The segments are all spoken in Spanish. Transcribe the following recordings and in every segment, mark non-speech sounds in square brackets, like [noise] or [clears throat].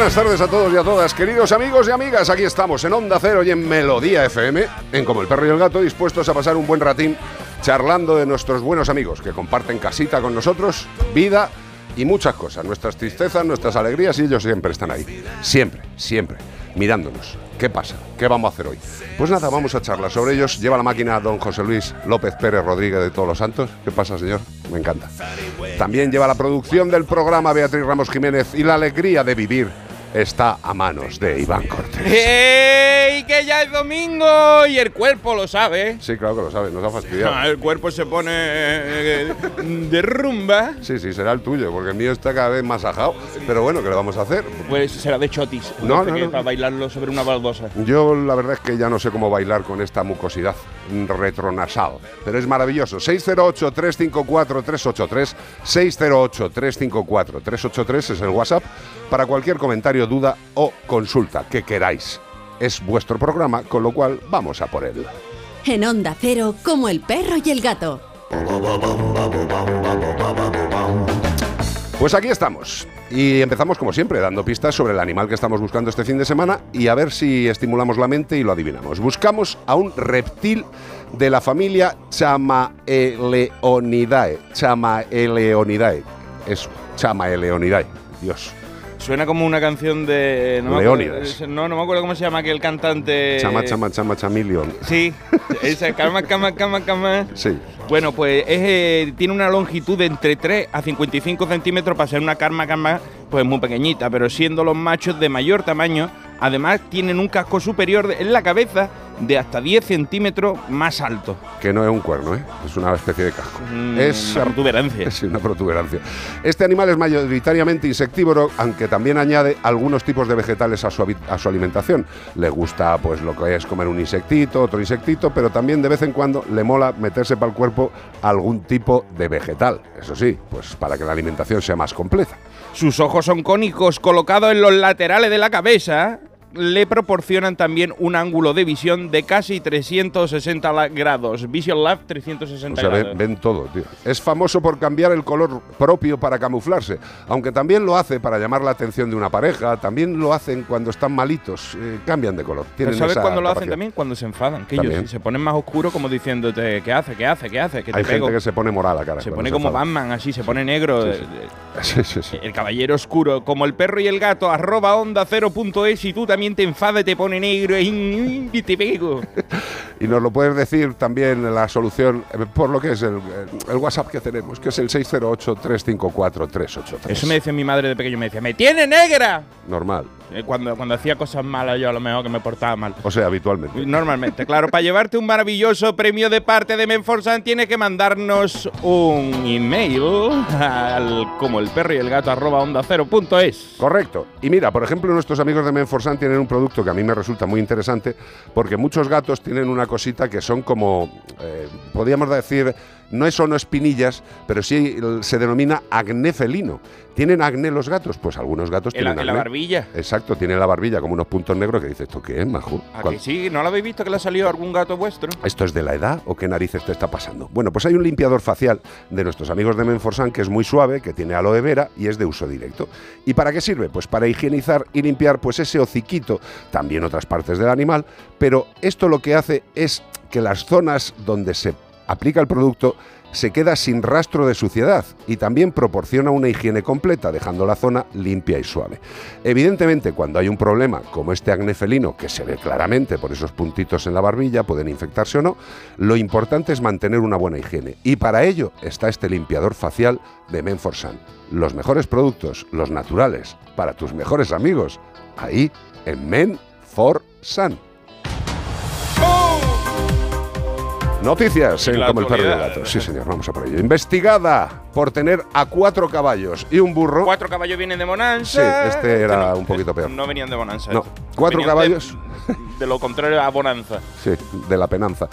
Buenas tardes a todos y a todas, queridos amigos y amigas. Aquí estamos en Onda Cero y en Melodía FM, en Como el Perro y el Gato, dispuestos a pasar un buen ratín charlando de nuestros buenos amigos que comparten casita con nosotros, vida y muchas cosas. Nuestras tristezas, nuestras alegrías y ellos siempre están ahí. Siempre, siempre, mirándonos. ¿Qué pasa? ¿Qué vamos a hacer hoy? Pues nada, vamos a charlar sobre ellos. Lleva la máquina don José Luis López Pérez Rodríguez de Todos los Santos. ¿Qué pasa, señor? Me encanta. También lleva la producción del programa Beatriz Ramos Jiménez y la alegría de vivir está a manos de Iván Cortés. ¡Ey! Que ya es domingo y el cuerpo lo sabe. Sí, claro que lo sabe, nos ha fastidiado. Ah, el cuerpo se pone eh, de rumba. Sí, sí, será el tuyo, porque el mío está cada vez más ajado. Pero bueno, ¿qué le vamos a hacer? Pues será de chotis. No, no. Para bailarlo sobre una baldosa. Yo la verdad es que ya no sé cómo bailar con esta mucosidad retronasal, pero es maravilloso. 608-354-383, 608-354-383 es el WhatsApp para cualquier comentario, duda o consulta que queráis. Es vuestro programa, con lo cual vamos a por él. En Onda Cero, como el perro y el gato. Pues aquí estamos. Y empezamos como siempre, dando pistas sobre el animal que estamos buscando este fin de semana y a ver si estimulamos la mente y lo adivinamos. Buscamos a un reptil de la familia Chamaeleonidae. Chamaeleonidae. Eso, Chamaeleonidae. Dios. Suena como una canción de. No me Leónidas. acuerdo- no, no me acuerdo cómo se llama aquel cantante. Chama, chama, chama, chameleon. Sí, esa, cama, cama, cama, cama. Sí. Bueno, pues es, eh, tiene una longitud de entre 3 a 55 centímetros para ser una karma karma pues muy pequeñita, pero siendo los machos de mayor tamaño, además tienen un casco superior en la cabeza de hasta 10 centímetros más alto. Que no es un cuerno, ¿eh? Es una especie de casco. Mm, es una protuberancia. [laughs] Es una protuberancia. Este animal es mayoritariamente insectívoro, aunque también añade algunos tipos de vegetales a su, a su alimentación. Le gusta pues lo que es comer un insectito, otro insectito, pero también de vez en cuando le mola meterse para el cuerpo algún tipo de vegetal. Eso sí, pues para que la alimentación sea más completa. Sus ojos son cónicos colocados en los laterales de la cabeza. Le proporcionan también un ángulo de visión de casi 360 la- grados. Vision Lab 360 O sea, grados. ven, ven todo, tío. Es famoso por cambiar el color propio para camuflarse, aunque también lo hace para llamar la atención de una pareja, también lo hacen cuando están malitos, eh, cambian de color. Tienen ¿Sabes cuándo lo hacen también? Cuando se enfadan. Que se ponen más oscuros como diciéndote, ¿qué hace? ¿Qué hace? ¿Qué hace? Te Hay pego. gente que se pone morada, cara. se pone como. Batman, así, se pone negro. Sí, eh, sí. eh, [laughs] Sí, sí, sí. El caballero oscuro, como el perro y el gato, arroba onda 0.es y tú también te enfadas y te pone negro y, y te pego. [laughs] Y nos lo puedes decir también la solución eh, por lo que es el, el WhatsApp que tenemos, que es el 608-354-383. Eso me decía mi madre de pequeño, me decía, ¡me tiene negra! Normal. Eh, Cuando, cuando hacía cosas malas yo a lo mejor que me portaba mal. O sea, habitualmente. Normalmente, claro, para llevarte un maravilloso premio de parte de Menforsan tienes que mandarnos un email al como el perro y el gato arroba onda cero punto es. Correcto. Y mira, por ejemplo, nuestros amigos de Menforsan tienen un producto que a mí me resulta muy interesante porque muchos gatos tienen una cosita que son como, eh, podríamos decir, no es no espinillas, pero sí el- se denomina acné felino. ¿Tienen acné los gatos? Pues algunos gatos En la, tienen en la acné. barbilla. Exacto, tiene la barbilla como unos puntos negros que dices, ¿esto qué es, majo? ¿A que sí? ¿No lo habéis visto que le ha salido algún gato vuestro? ¿Esto es de la edad o qué narices te está pasando? Bueno, pues hay un limpiador facial de nuestros amigos de Menforsan que es muy suave, que tiene aloe vera y es de uso directo. ¿Y para qué sirve? Pues para higienizar y limpiar pues ese hociquito, también otras partes del animal, pero esto lo que hace es que las zonas donde se aplica el producto se queda sin rastro de suciedad y también proporciona una higiene completa, dejando la zona limpia y suave. Evidentemente, cuando hay un problema como este acné felino, que se ve claramente por esos puntitos en la barbilla, pueden infectarse o no, lo importante es mantener una buena higiene. Y para ello está este limpiador facial de Menforsan. Los mejores productos, los naturales, para tus mejores amigos, ahí en Men for Sun. Noticias en Como el perro y el gato. Sí, señor, vamos a por ello. Investigada por tener a cuatro caballos y un burro. Cuatro caballos vienen de Bonanza. Sí, este era no, un poquito peor. No venían de Bonanza. No, estos. cuatro Venían caballos. De, de lo contrario a Bonanza. Sí, de la penanza.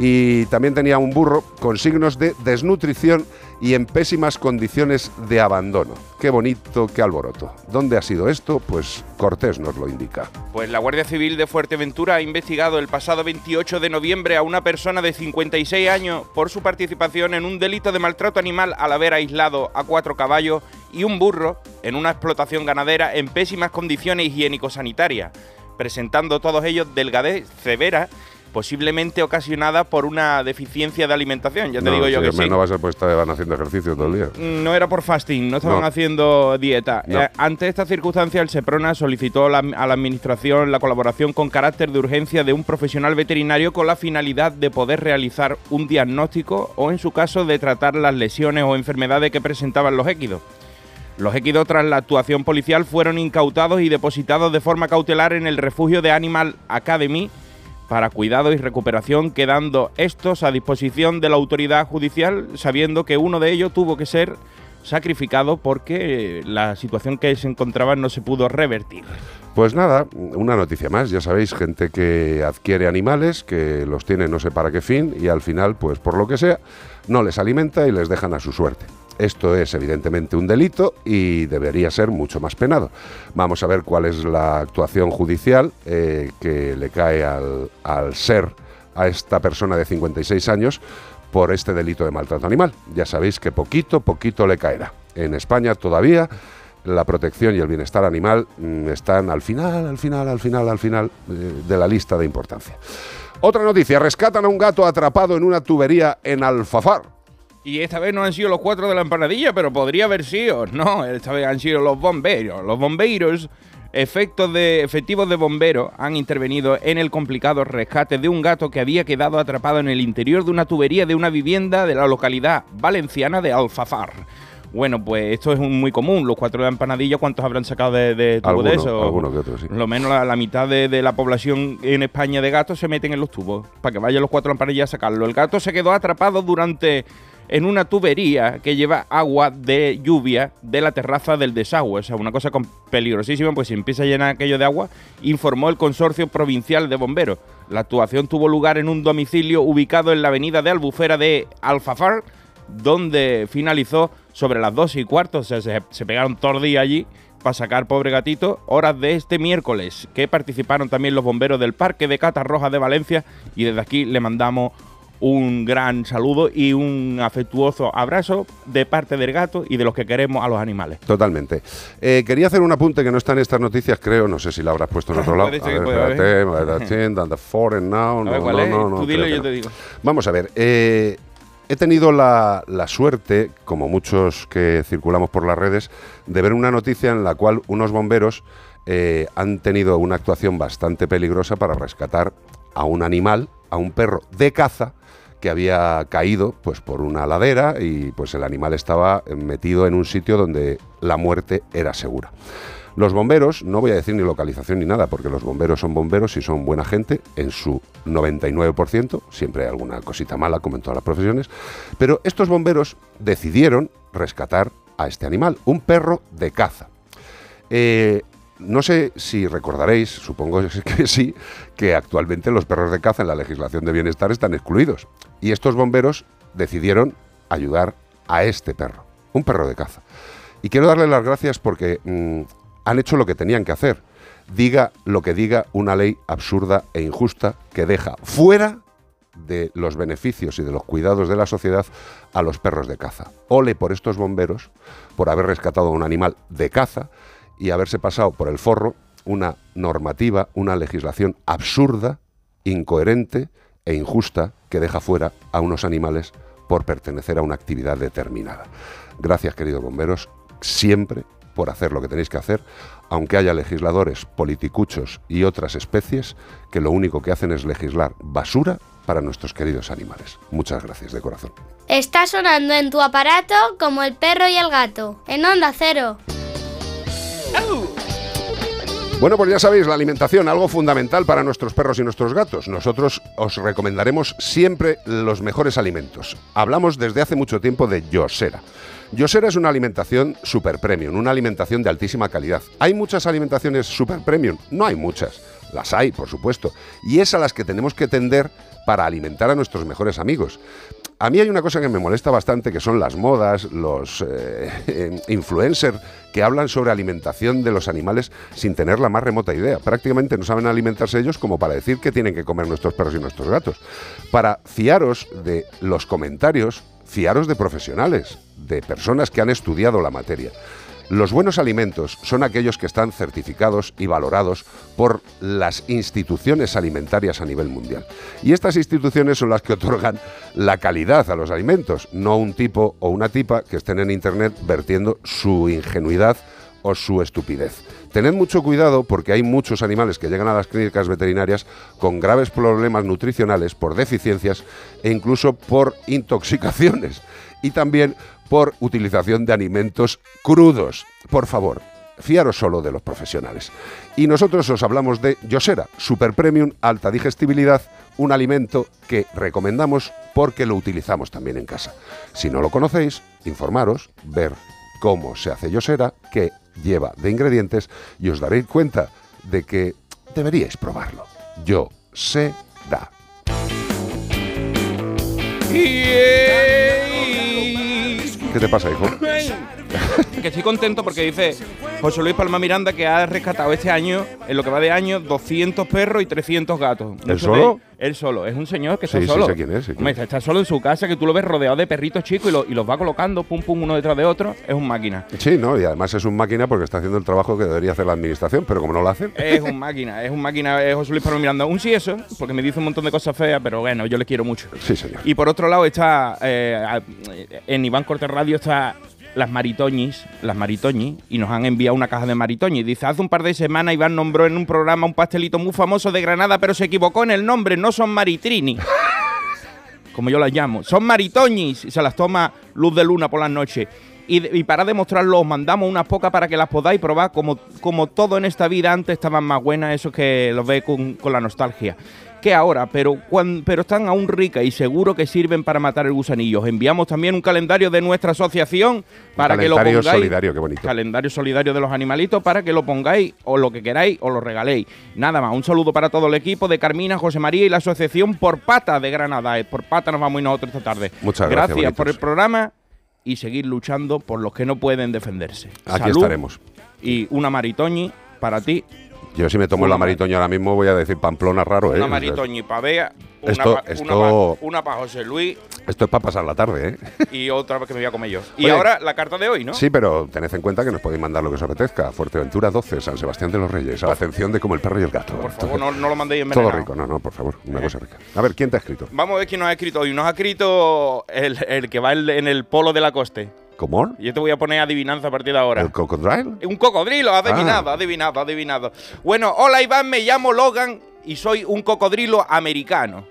Y también tenía un burro con signos de desnutrición y en pésimas condiciones de abandono. Qué bonito, qué alboroto. ¿Dónde ha sido esto? Pues Cortés nos lo indica. Pues la Guardia Civil de Fuerteventura ha investigado el pasado 28 de noviembre a una persona de 56 años por su participación en un delito de maltrato animal al haber aislado a cuatro caballos y un burro en una explotación ganadera en pésimas condiciones higiénico-sanitarias, presentando todos ellos delgadez severa, posiblemente ocasionada por una deficiencia de alimentación. Ya te No, digo yo sí, que sí. No va a pues estaban haciendo ejercicio todo el día. No era por fasting, no estaban No. haciendo dieta. No. Eh, ante esta circunstancia, el Seprona solicitó la- a la Administración la colaboración con carácter de urgencia de un profesional veterinario con la finalidad de poder realizar un diagnóstico o, en su caso, de tratar las lesiones o enfermedades que presentaban los équidos. Los équidos, tras la actuación policial, fueron incautados y depositados de forma cautelar en el refugio de Animal Academy para cuidado y recuperación, quedando estos a disposición de la autoridad judicial, sabiendo que uno de ellos tuvo que ser sacrificado porque eh, la situación que se encontraba no se pudo revertir. Pues nada, una noticia más. Ya sabéis, gente que adquiere animales, que los tiene no sé para qué fin y al final, pues por lo que sea, no les alimenta y les dejan a su suerte. Esto es evidentemente un delito y debería ser mucho más penado. Vamos a ver cuál es la actuación judicial eh, que le cae al, al ser a esta persona de 56 años por este delito de maltrato animal. Ya sabéis que poquito, poquito le caerá. En España todavía la protección y el bienestar animal mm, están al final, al final, al final, al final eh, de la lista de importancia. Otra noticia, rescatan a un gato atrapado en una tubería en Alfafar. Y esta vez no han sido los cuatro de la empanadilla, pero podría haber sido. No, esta vez han sido los bomberos. Los bomberos, efectos de, efectivos de bomberos, han intervenido en el complicado rescate de un gato que había quedado atrapado en el interior de una tubería de una vivienda de la localidad valenciana de Alfafar. Bueno, pues esto es un- muy común. Los cuatro de la empanadilla, ¿cuántos habrán sacado de, de tubo de eso? alguno que otro, sí. Lo menos la, la mitad de, de la población en España de gatos se meten en los tubos para que vayan los cuatro empanadillas a sacarlo. El gato se quedó atrapado durante en una tubería que lleva agua de lluvia de la terraza del desagüe. O sea, una cosa peligrosísima, pues si empieza a llenar aquello de agua, informó el Consorcio Provincial de Bomberos. La actuación tuvo lugar en un domicilio ubicado en la avenida de Albufera de Alfafar, donde finalizó sobre las 2 y cuarto. O sea, se, pegaron todo el día allí para sacar pobre gatito. Horas de este miércoles, que participaron también los bomberos del Parque de Catas Rojas de Valencia. Y desde aquí le mandamos un gran saludo y un afectuoso abrazo de parte del gato y de los que queremos a los animales. Totalmente. Eh, quería hacer un apunte que no está en estas noticias, creo. No sé si la habrás puesto en otro [laughs] lado. Tú dilo y yo te digo. Vamos a ver. eh, he tenido la, la suerte, como muchos que circulamos por las redes, de ver una noticia en la cual unos bomberos eh, han tenido una actuación bastante peligrosa para rescatar a un animal, a un perro de caza que había caído pues por una ladera y pues el animal estaba metido en un sitio donde la muerte era segura. Los bomberos, no voy a decir ni localización ni nada, porque los bomberos son bomberos y son buena gente en su 99%, siempre hay alguna cosita mala, como en todas las profesiones, pero estos bomberos decidieron rescatar a este animal, un perro de caza. Eh, no sé si recordaréis, supongo [laughs] que sí, que actualmente los perros de caza en la legislación de bienestar están excluidos. Y estos bomberos decidieron ayudar a este perro, un perro de caza. Y quiero darle las gracias porque mm, han hecho lo que tenían que hacer. Diga lo que diga una ley absurda e injusta que deja fuera de los beneficios y de los cuidados de la sociedad a los perros de caza. Ole por estos bomberos por haber rescatado a un animal de caza y haberse pasado por el forro una normativa, una legislación absurda, incoherente e injusta que deja fuera a unos animales por pertenecer a una actividad determinada. Gracias, queridos bomberos, siempre por hacer lo que tenéis que hacer, aunque haya legisladores, politicuchos y otras especies que lo único que hacen es legislar basura para nuestros queridos animales. Muchas gracias de corazón. Está sonando en tu aparato como el perro y el gato, en onda cero. Bueno, pues ya sabéis, la alimentación, algo fundamental para nuestros perros y nuestros gatos. Nosotros os recomendaremos siempre los mejores alimentos. Hablamos desde hace mucho tiempo de Yosera. Yosera es una alimentación super premium, una alimentación de altísima calidad. ¿Hay muchas alimentaciones super premium? No hay muchas. Las hay, por supuesto. Y es a las que tenemos que tender para alimentar a nuestros mejores amigos. A mí hay una cosa que me molesta bastante, que son las modas, los eh, [laughs] influencers que hablan sobre alimentación de los animales sin tener la más remota idea. Prácticamente no saben alimentarse ellos como para decir que tienen que comer nuestros perros y nuestros gatos. Para fiaros de los comentarios, fiaros de profesionales, de personas que han estudiado la materia. Los buenos alimentos son aquellos que están certificados y valorados por las instituciones alimentarias a nivel mundial. Y estas instituciones son las que otorgan la calidad a los alimentos, no un tipo o una tipa que estén en Internet vertiendo su ingenuidad o su estupidez. Tened mucho cuidado porque hay muchos animales que llegan a las clínicas veterinarias con graves problemas nutricionales por deficiencias e incluso por intoxicaciones. Y también por utilización de alimentos crudos. Por favor, fiaros solo de los profesionales. Y nosotros os hablamos de Yosera, Super Premium, alta digestibilidad, un alimento que recomendamos porque lo utilizamos también en casa. Si no lo conocéis, informaros, ver cómo se hace Yosera, qué lleva de ingredientes y os daréis cuenta de que deberíais probarlo. Yo sé da. ¿Qué te pasa, hijo? Que estoy contento porque dice José Luis Palma Miranda que ha rescatado este año, en lo que va de año, 200 perros y 300 gatos. ¿Él Muchos solo? Él solo, es un señor que está Sí, sí, solo. sé quién es, sé quién Hombre, es. está solo en su casa, que tú lo ves rodeado de perritos chicos y, lo- y los va colocando, pum, pum, uno detrás de otro. Es un máquina. Sí, ¿no? Y además es un máquina porque está haciendo el trabajo que debería hacer la administración, pero como no lo hacen... Es un máquina, es un máquina, es José Luis Palma Miranda. Un sí eso, porque me dice un montón de cosas feas, pero bueno, yo le quiero mucho. Sí, señor. Y por otro lado está, eh, en Iván Cortés Radio está las maritoñis, las maritoñis, y nos han enviado una caja de maritoñis. Dice, hace un par de semanas Iván nombró en un programa un pastelito muy famoso de Granada, pero se equivocó en el nombre, no son maritrini. [laughs] Como yo las llamo. Son maritoñis. Y se las toma Luz de Luna por las noches. Y, para demostrarlo os mandamos unas pocas para que las podáis probar. Como, como todo en esta vida, antes estaban más buenas, eso que los ve con, con la nostalgia. Que ahora, pero, cuan- pero están aún ricas y seguro que sirven para matar el gusanillo. Os enviamos también un calendario de nuestra asociación para que lo calendario pongáis. solidario, qué bonito. Calendario solidario de los animalitos para que lo pongáis o lo que queráis o lo regaléis. Nada más, un saludo para todo el equipo de Carmina, José María y la asociación Por Pata de Granada. Eh, Por Pata nos vamos a ir nosotros esta tarde. Muchas gracias, Gracias por el programa y seguir luchando por los que no pueden defenderse. Aquí Salud estaremos. Y una maritoñi para ti. Yo si me tomo Una la maritoña ahora mismo voy a decir Pamplona raro, ¿eh? Una O sea, maritoñi para Bea. Una Esto- pa- esto- Una para José Luis Esto es para pasar la tarde, ¿eh? y otra que me voy a comer yo. Y ahora la carta de hoy, ¿no? Sí, pero tened en cuenta que nos podéis mandar lo que os apetezca. Fuerteventura 12, San Sebastián de los Reyes, a la atención de como el perro y el gato. Por favor, no, no lo mandéis en Todo rico, no, no, por favor, una cosa rica. A ver, ¿quién te ha escrito? Vamos a ver quién nos ha escrito hoy. Nos ha escrito el, el que va en el polo de la coste. ¿Cómo? Yo te voy a poner adivinanza a partir de ahora. ¿El cocodrilo? Un cocodrilo, adivinado, Ah. adivinado, adivinado. Bueno, hola Iván, me llamo Logan y soy un cocodrilo americano.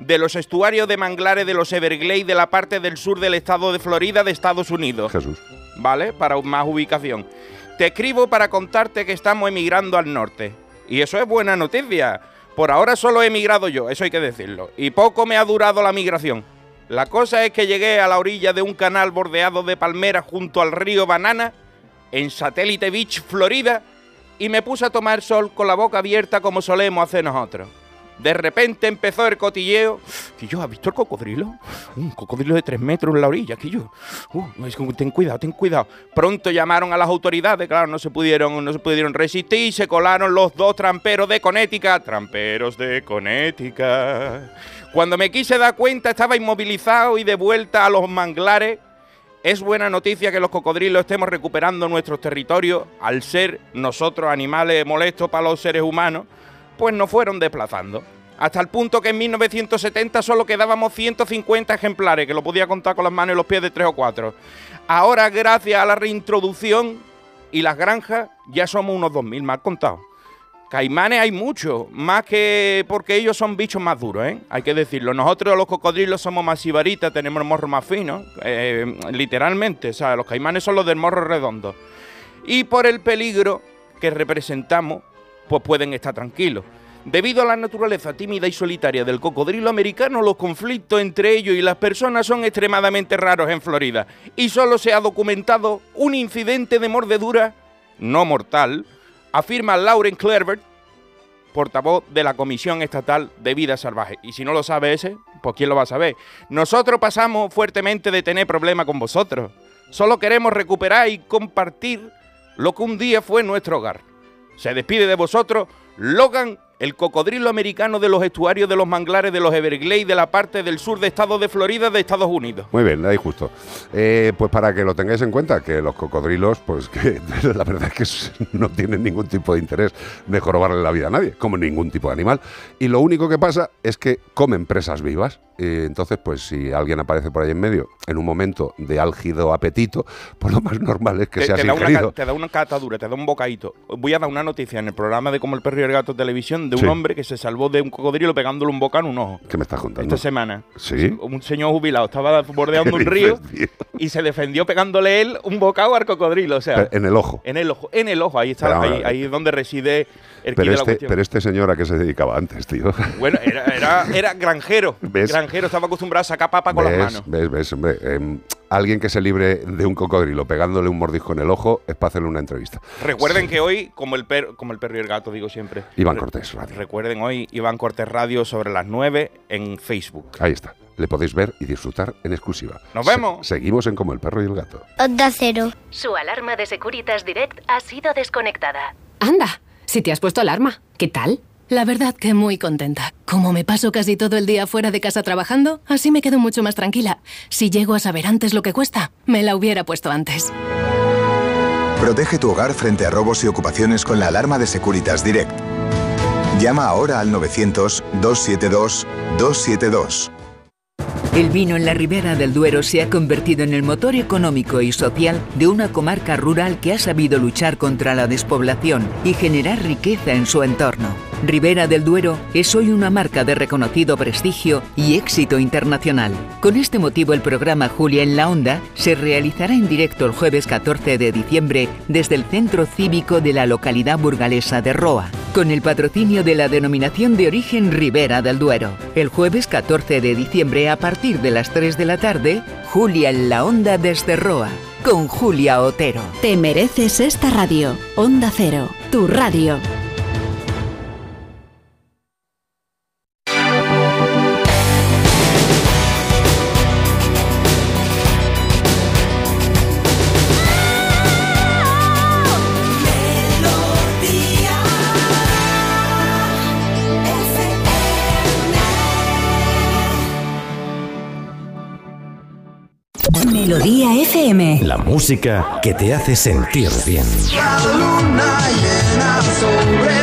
De los estuarios de manglares de los Everglades de la parte del sur del estado de Florida de Estados Unidos. Jesús. ¿Vale? Para más ubicación. Te escribo para contarte que estamos emigrando al norte. Y eso es buena noticia. Por ahora solo he emigrado yo, eso hay que decirlo. Y poco me ha durado la migración. La cosa es que llegué a la orilla de un canal bordeado de palmeras junto al río Banana, en Satellite Beach, Florida, y me puse a tomar sol con la boca abierta como solemos hacer nosotros. De repente empezó el cotilleo. ¿has visto el cocodrilo? Un cocodrilo de tres metros en la orilla, que yo. Uh, ten cuidado, ten cuidado. Pronto llamaron a las autoridades, claro, no se pudieron, no se pudieron resistir y se colaron los dos tramperos de Connecticut. Tramperos de Connecticut. Cuando me quise dar cuenta, estaba inmovilizado y de vuelta a los manglares. Es buena noticia que los cocodrilos estemos recuperando nuestros territorios al ser nosotros animales molestos para los seres humanos, pues nos fueron desplazando. Hasta el punto que en 1970 solo quedábamos 150 ejemplares, que lo podía contar con las manos y los pies de tres o cuatro. Ahora, gracias a la reintroducción y las granjas, ya somos unos 2.000 más contados. Caimanes hay muchos, más que porque ellos son bichos más duros, ¿eh? hay que decirlo. Nosotros los cocodrilos somos más sibaritas, tenemos el morro más fino, eh, literalmente. O sea, los caimanes son los del morro redondo. Y por el peligro que representamos, pues pueden estar tranquilos. Debido a la naturaleza tímida y solitaria del cocodrilo americano, los conflictos entre ellos y las personas son extremadamente raros en Florida. Y solo se ha documentado un incidente de mordedura no mortal, afirma Lauren Clerbert, portavoz de la Comisión Estatal de Vida Salvaje. Y si no lo sabe ese, pues ¿quién lo va a saber? Nosotros pasamos fuertemente de tener problemas con vosotros. Solo queremos recuperar y compartir lo que un día fue nuestro hogar. Se despide de vosotros Logan el cocodrilo americano de los estuarios de los manglares de los Everglades de la parte del sur de estado de Florida de Estados Unidos. Muy bien, ahí justo. Eh, pues para que lo tengáis en cuenta, que los cocodrilos, pues que [laughs] la verdad es que [laughs] no tienen ningún tipo de interés de jorobarle la vida a nadie, como ningún tipo de animal. Y lo único que pasa es que comen presas vivas. Entonces, pues si alguien aparece por ahí en medio en un momento de álgido apetito, pues lo más normal es que te, seas te da. Una, te da una catadura, te da un bocadito. Voy a dar una noticia en el programa de Como el perro y el gato televisión de un Sí. hombre que se salvó de un cocodrilo pegándole un bocado en un ojo. ¿Qué me estás contando? Esta semana. Sí. Un señor jubilado estaba bordeando [laughs] ¿Qué un río dices, y se defendió pegándole él un bocado al cocodrilo. O sea, En el ojo. en el ojo. En el ojo, ahí está, Pero, ahí, ahí es donde reside el Pero de la este, cuestión. pero este señor a qué se dedicaba antes, tío. Bueno, era, era, era [laughs] granjero. ¿Ves? Granjero, estaba acostumbrado a sacar papa con ¿Ves? las manos. ¿Ves? ¿Ves? Hombre, em, alguien que se libre de un cocodrilo pegándole un mordisco en el ojo es para hacerle una entrevista. Recuerden que hoy, como el, per- como el perro y el gato, digo siempre. Iván Cortés Radio. Recuerden hoy Iván Cortés Radio sobre las 9 en Facebook. Ahí está. Le podéis ver y disfrutar en exclusiva. ¡Nos vemos! Se- seguimos en Como el perro y el gato. Onda Cero. Su alarma de Securitas Direct ha sido desconectada. Anda, si te has puesto alarma, ¿qué tal? La verdad que muy contenta. Como me paso casi todo el día fuera de casa trabajando, así me quedo mucho más tranquila. Si llego a saber antes lo que cuesta, me la hubiera puesto antes. Protege tu hogar frente a robos y ocupaciones con la alarma de Securitas Direct. Llama ahora al 900-272-272. El vino en la ribera del Duero se ha convertido en el motor económico y social de una comarca rural que ha sabido luchar contra la despoblación y generar riqueza en su entorno. Ribera del Duero es hoy una marca de reconocido prestigio y éxito internacional. Con este motivo el programa Julia en la Onda se realizará en directo el jueves 14 de diciembre desde el Centro Cívico de la localidad burgalesa de Roa, con el patrocinio de la denominación de origen Ribera del Duero. El jueves 14 de diciembre a partir de las 3 de la tarde, Julia en la Onda desde Roa, con Julia Otero. Te mereces esta radio. Onda Cero, tu radio. Melodía FM. La música que te hace sentir bien. La luna llena sobre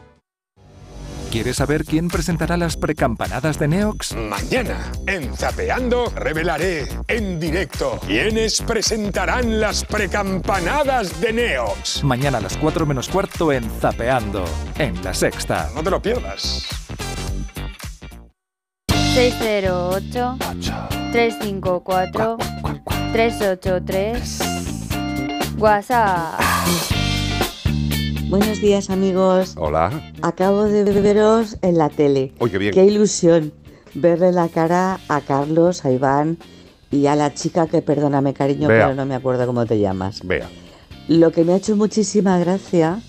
¿Quieres saber quién presentará las precampanadas de Neox? Mañana, en Zapeando, revelaré en directo quiénes presentarán las precampanadas de Neox. Mañana a las 4 menos cuarto en Zapeando, en La Sexta. No te lo pierdas. 608 354 383 WhatsApp. Buenos días amigos. Hola. Acabo de veros en la tele. Qué bien. Qué ilusión verle la cara a Carlos, a Iván y a la chica que, perdóname cariño, Bea. pero no me acuerdo cómo te llamas. Vea. Lo que me ha hecho muchísima gracia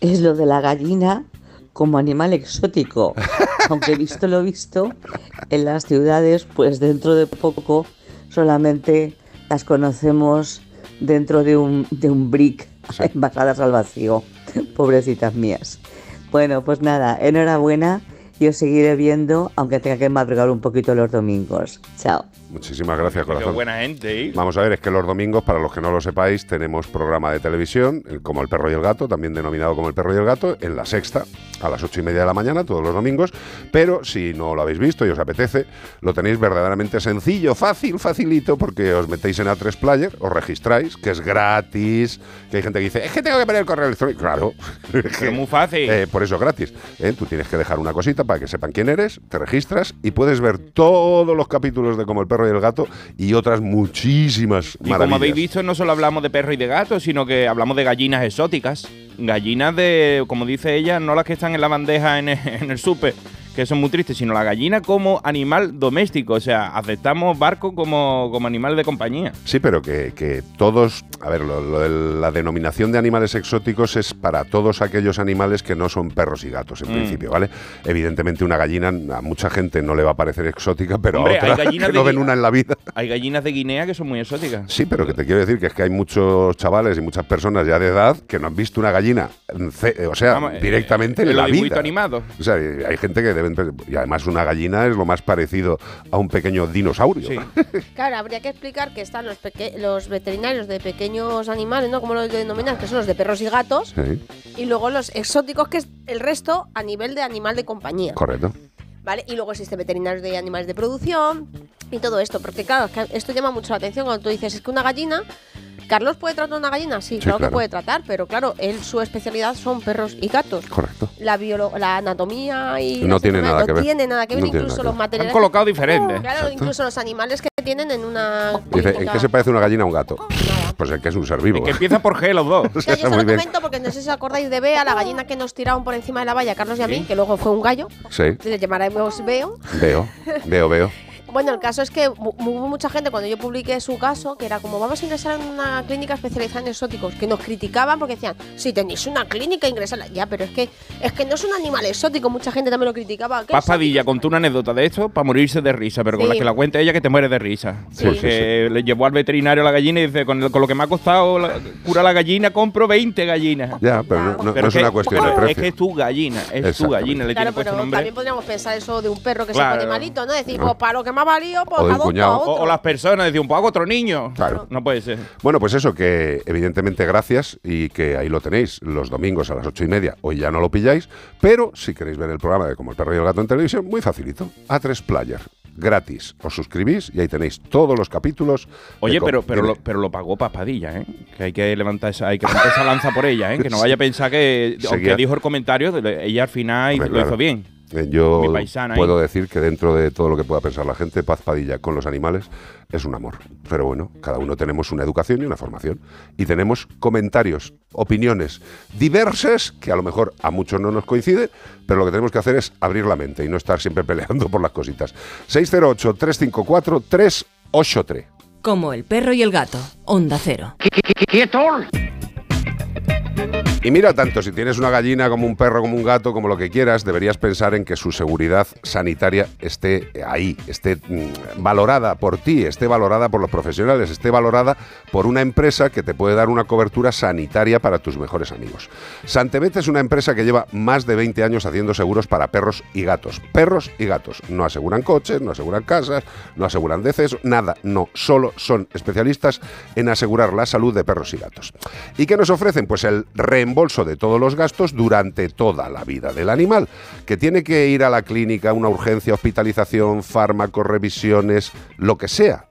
es lo de la gallina como animal exótico. [laughs] Aunque visto lo visto, en las ciudades, pues dentro de poco solamente las conocemos dentro de un, de un brick, [laughs] envasadas al vacío. [laughs] Pobrecitas mías. Bueno, pues nada, enhorabuena y os seguiré viendo, aunque tenga que madrugar un poquito los domingos. Chao. Muchísimas gracias, Qué corazón. buena gente, ¿eh? Vamos a ver, es que los domingos, para los que no lo sepáis, tenemos programa de televisión, el- como El Perro y el Gato, también denominado como El Perro y el Gato, en la sexta, a las ocho y media de la mañana, todos los domingos. Pero si no lo habéis visto y os apetece, lo tenéis verdaderamente sencillo, fácil, facilito, porque os metéis en A3 Player, os registráis, que es gratis, que hay gente que dice, es que tengo que poner el correo electrónico. Claro. Pero muy fácil. [laughs] Eh, por eso es gratis. ¿eh? Tú tienes que dejar una cosita para que sepan quién eres, te registras y puedes ver todos los capítulos de Como el perro y el gato y otras muchísimas Y como maravillas. habéis visto, no solo hablamos de perro y de gato, sino que hablamos de gallinas exóticas. Gallinas de, como dice ella, no las que están en la bandeja en el, [laughs] en el súper, que son muy tristes, sino la gallina como animal doméstico. O sea, aceptamos barco como, como animal de compañía. Sí, pero que, que todos, a ver, lo, lo de la denominación de animales exóticos es para todos aquellos animales que no son perros y gatos, en Mm. principio, ¿vale? Evidentemente una gallina a mucha gente no le va a parecer exótica, pero Hombre, a hay otra gallinas que de no ven una en la vida. Hay gallinas de Guinea que son muy exóticas. Sí, pero que te quiero decir que es que hay muchos chavales y muchas personas ya de edad que no han visto una gallina, o sea, Vamos, eh, directamente en en la vida. animados. O sea, hay gente que Y además una gallina es lo más parecido a un pequeño dinosaurio. [laughs] Claro, habría que explicar que están los, peque- los veterinarios de pequeños animales, ¿no? Como los denominan, que son los de perros y gatos, Sí, y luego los exóticos, que es el resto a nivel de animal de compañía. correcto. ¿Vale? Y luego existen veterinarios de animales de producción y todo esto. Porque claro, es que esto llama mucho la atención cuando tú dices, es que una gallina... ¿Carlos puede tratar una gallina? Sí, claro, claro. que puede tratar, pero claro, él su especialidad son perros y gatos. Correcto. La, biolo- la anatomía y No tiene nada que no ver. tiene nada que ver, No incluso los materiales. Han colocado diferente. Claro, Exacto. incluso los animales que tienen en una. Dice, ¿en qué se parece una gallina a un gato? Pues en que es un ser vivo. Que empieza por G los dos. [laughs] O sea, yo se lo bien. comento porque no sé si os acordáis de Bea, la gallina que nos tiraron por encima de la valla, Carlos y a mí, que luego fue un gallo. Sí, Le llamaremos Beo. veo, veo, veo. [laughs] Bueno, el caso es que hu- hubo mucha gente cuando yo publiqué su caso que era como vamos a ingresar en una clínica especializada en exóticos, que nos criticaban porque decían, si tenéis una clínica, ingresarla. Ya, pero es que es que no es un animal exótico, mucha gente también lo criticaba. ¿Qué Paz Padilla contó una anécdota de esto para morirse de risa, pero con Sí. la que la cuenta ella que te mueres de risa. Sí. Porque le llevó al veterinario la gallina y dice, con, lo- con lo que me ha costado la- curar la gallina, compro 20 gallinas. Ya, pero no, no- no Pero es que- una cuestión de Es que es tu gallina, es tu gallina, le Claro, tiene puesto pero nombre. también podríamos pensar eso de un perro que Claro. se pone malito, ¿no? Decir, No. pues para lo que me pues O de un a cuñado. otro. O, o las personas decían, pues hago otro niño. Claro. No puede ser. Bueno, pues eso, que evidentemente gracias y que ahí lo tenéis los domingos a las ocho y media. Hoy ya no lo pilláis, pero si queréis ver el programa de Como el Perro y el Gato en televisión, muy facilito. A3 Player, gratis. Os suscribís y ahí tenéis todos los capítulos. Oye, pero, pero, lo, pero lo pagó Paspadilla, ¿eh? Que hay que levantar esa, hay que levantar esa lanza por ella, ¿eh? Que no [laughs] vaya a pensar que, aunque dijo el comentario, ella al final Hombre, lo claro. hizo bien. Eh, Yo ahí. puedo decir que dentro de todo lo que pueda pensar la gente, Paz Padilla con los animales es un amor. Pero bueno, cada uno tenemos una educación y una formación. Y tenemos comentarios, opiniones diversas, que a lo mejor a muchos no nos coinciden, pero lo que tenemos que hacer es abrir la mente y no estar siempre [laughs] peleando por las cositas. 608-354-383. Como el perro y el gato. Onda cero. Y mira, tanto si tienes una gallina como un perro, como un gato, como lo que quieras, deberías pensar en que su seguridad sanitaria esté ahí, esté mm, valorada por ti, esté valorada por los profesionales, esté valorada por una empresa que te puede dar una cobertura sanitaria para tus mejores amigos. Santebet es una empresa que lleva más de 20 años haciendo seguros para perros y gatos. Perros y gatos. No aseguran coches, no aseguran casas, no aseguran decesos, nada, no. Solo son especialistas en asegurar la salud de perros y gatos. ¿Y qué nos ofrecen? Pues el reembolso de todos los gastos durante toda la vida del animal, que tiene que ir a la clínica, una urgencia, hospitalización, fármacos, revisiones, lo que sea.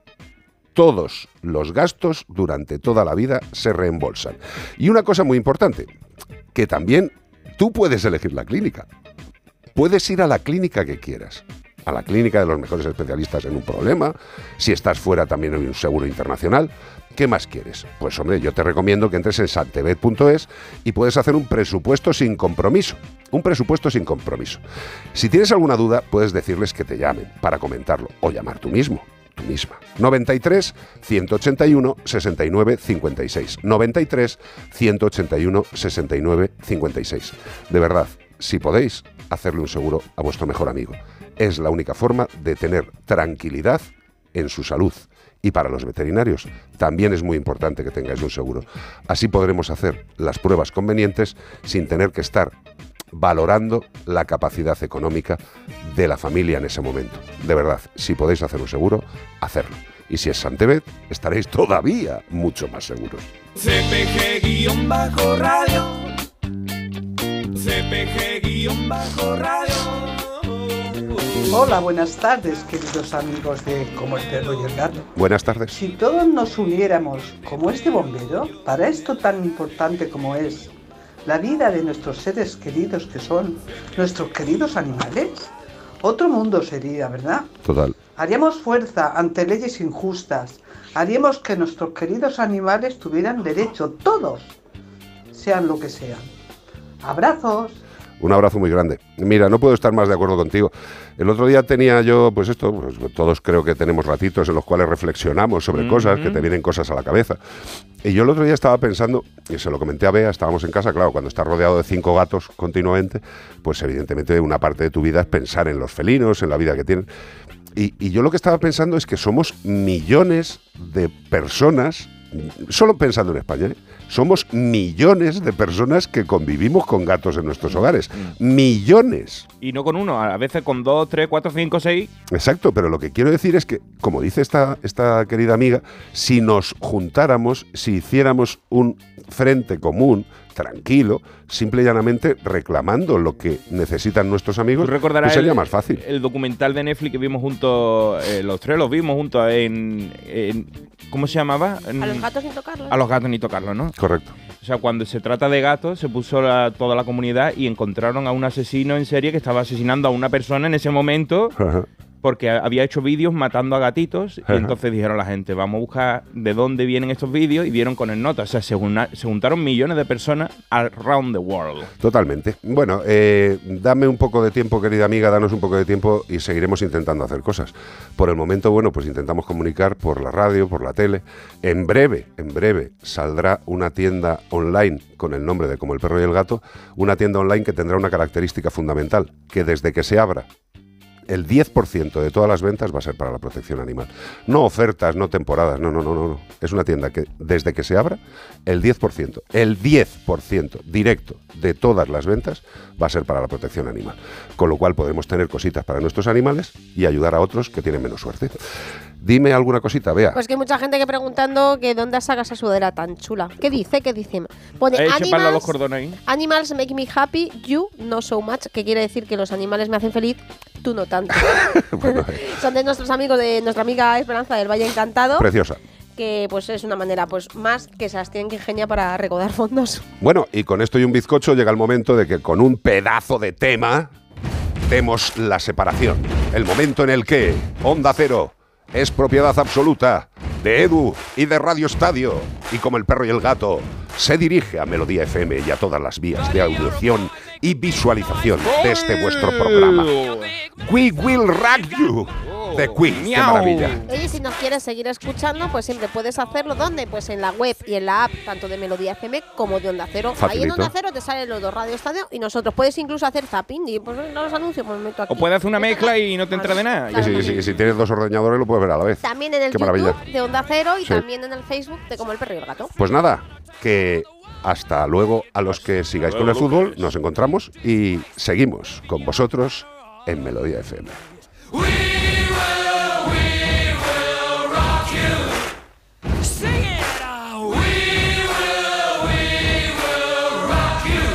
Todos los gastos durante toda la vida se reembolsan. Y una cosa muy importante, que también tú puedes elegir la clínica. Puedes ir a la clínica que quieras. a la clínica de los mejores especialistas en un problema. Si estás fuera también hay un seguro internacional. ¿Qué más quieres? Pues hombre, yo te recomiendo que entres en santebet.es y puedes hacer un presupuesto sin compromiso. Un presupuesto sin compromiso. Si tienes alguna duda, puedes decirles que te llamen para comentarlo o llamar tú mismo tú misma. 93 181 69 56. 93 181 69 56. De verdad, si podéis, hacerle un seguro a vuestro mejor amigo. Es la única forma de tener tranquilidad en su salud. Y para los veterinarios también es muy importante que tengáis un seguro. Así podremos hacer las pruebas convenientes sin tener que estar valorando la capacidad económica de la familia en ese momento. De verdad, si podéis hacer un seguro, hacerlo. Y si es Santebet, estaréis todavía mucho más seguros. CPG-radio. Hola, buenas tardes, queridos amigos de Como el perro y el gato. Buenas tardes. Si todos nos uniéramos como este bombero, para esto tan importante como es la vida de nuestros seres queridos que son nuestros queridos animales, otro mundo sería, ¿verdad? Total. Haríamos fuerza ante leyes injustas, haríamos que nuestros queridos animales tuvieran derecho, todos, sean lo que sean. Abrazos. Un abrazo muy grande. Mira, no puedo estar más de acuerdo contigo. El otro día tenía yo, pues esto, pues todos creo que tenemos ratitos en los cuales reflexionamos sobre cosas, que te vienen cosas a la cabeza. Y yo el otro día estaba pensando, y se lo comenté a Bea, estábamos en casa, claro, cuando estás rodeado de cinco gatos continuamente, pues evidentemente una parte de tu vida es pensar en los felinos, en la vida que tienen. Y, y yo lo que estaba pensando es que somos millones de personas, solo pensando en España, ¿eh? somos millones de personas que convivimos con gatos en nuestros hogares. Millones. Y no con uno, a veces con dos, tres, cuatro, cinco, seis. Exacto, pero lo que quiero decir es que, como dice esta, esta querida amiga, si nos juntáramos, si hiciéramos un frente común, tranquilo, simple y llanamente reclamando lo que necesitan nuestros amigos, Tú recordarás pues sería el- más fácil. El documental de Netflix que vimos juntos, eh, los tres los vimos juntos en, en- ¿Cómo se llamaba? En- A los gatos sin tocarlos. A los gatos ni tocarlos, ¿no? Correcto. O sea, cuando se trata de gatos, se puso la- toda la comunidad y encontraron a un asesino en serie que estaba asesinando a una persona en ese momento porque había hecho vídeos matando a gatitos. Y entonces dijeron a la gente, vamos a buscar de dónde vienen estos vídeos y dieron con el nota. O sea, se, una- se juntaron millones de personas around the world. Totalmente. Bueno, eh, dame un poco de tiempo, querida amiga, danos un poco de tiempo y seguiremos intentando hacer cosas. Por el momento, bueno, pues intentamos comunicar por la radio, por la tele. En breve, en breve, saldrá una tienda online con el nombre de Como el perro y el gato, una tienda online que tendrá una característica fundamental, que desde que se abra el 10% de todas las ventas va a ser para la protección animal. No ofertas, no temporadas, no, no, no, no. no. Es una tienda que desde que se abra, el 10%, el 10% directo de todas las ventas va a ser para la protección animal. Con lo cual podremos tener cositas para nuestros animales y ayudar a otros que tienen menos suerte. Dime alguna cosita, vea. Pues que hay mucha gente que preguntando que dónde sacas esa sudadera tan chula. ¿Qué dice? ¿Qué dice? Pone los animals, cordones ahí. animals make me happy, you no so much, que quiere decir que los animales me hacen feliz, tú no tanto. [laughs] [laughs] Son de nuestros amigos, de nuestra amiga Esperanza del Valle Encantado. Preciosa. Que pues es una manera pues más que se tienen que ingeniar para recaudar fondos. Bueno, y con esto y un bizcocho llega el momento de que con un pedazo de tema demos la separación. El momento en el que Onda Cero es propiedad absoluta de Edu y de Radio Estadio. Y como el perro y el gato, se dirige a Melodía FM y a todas las vías de audición y visualización de este vuestro programa. We Will Rock You. The Queen. ¡Qué maravilla! Oye, si nos quieres seguir escuchando, pues siempre puedes hacerlo. ¿Dónde? Pues en la web y en la app, tanto de Melodía FM como de Onda Cero. Ahí en Facilito. Onda Cero te salen los dos Radio Estadio y nosotros puedes incluso hacer zapping y pues no los anuncios, pues meto aquí. O puedes hacer una mezcla y no te entra de nada. Y si, si- si tienes dos ordenadores lo puedes ver a la vez. También en el ¡Qué YouTube maravilla! de Onda Cero y Sí. también en el Facebook de Como el Perro y el Gato. Pues nada, que hasta luego a los que sigáis con el fútbol, nos encontramos y seguimos con vosotros en Melodía FM. Sing it! We will, we will rock you.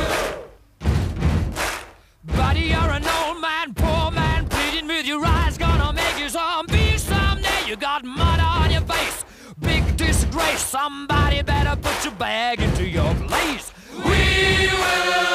Buddy, you're an old man, poor man, pleading with your eyes, gonna make you zombie someday. You got mud on your face, big disgrace. Somebody better put your bag your place. We will,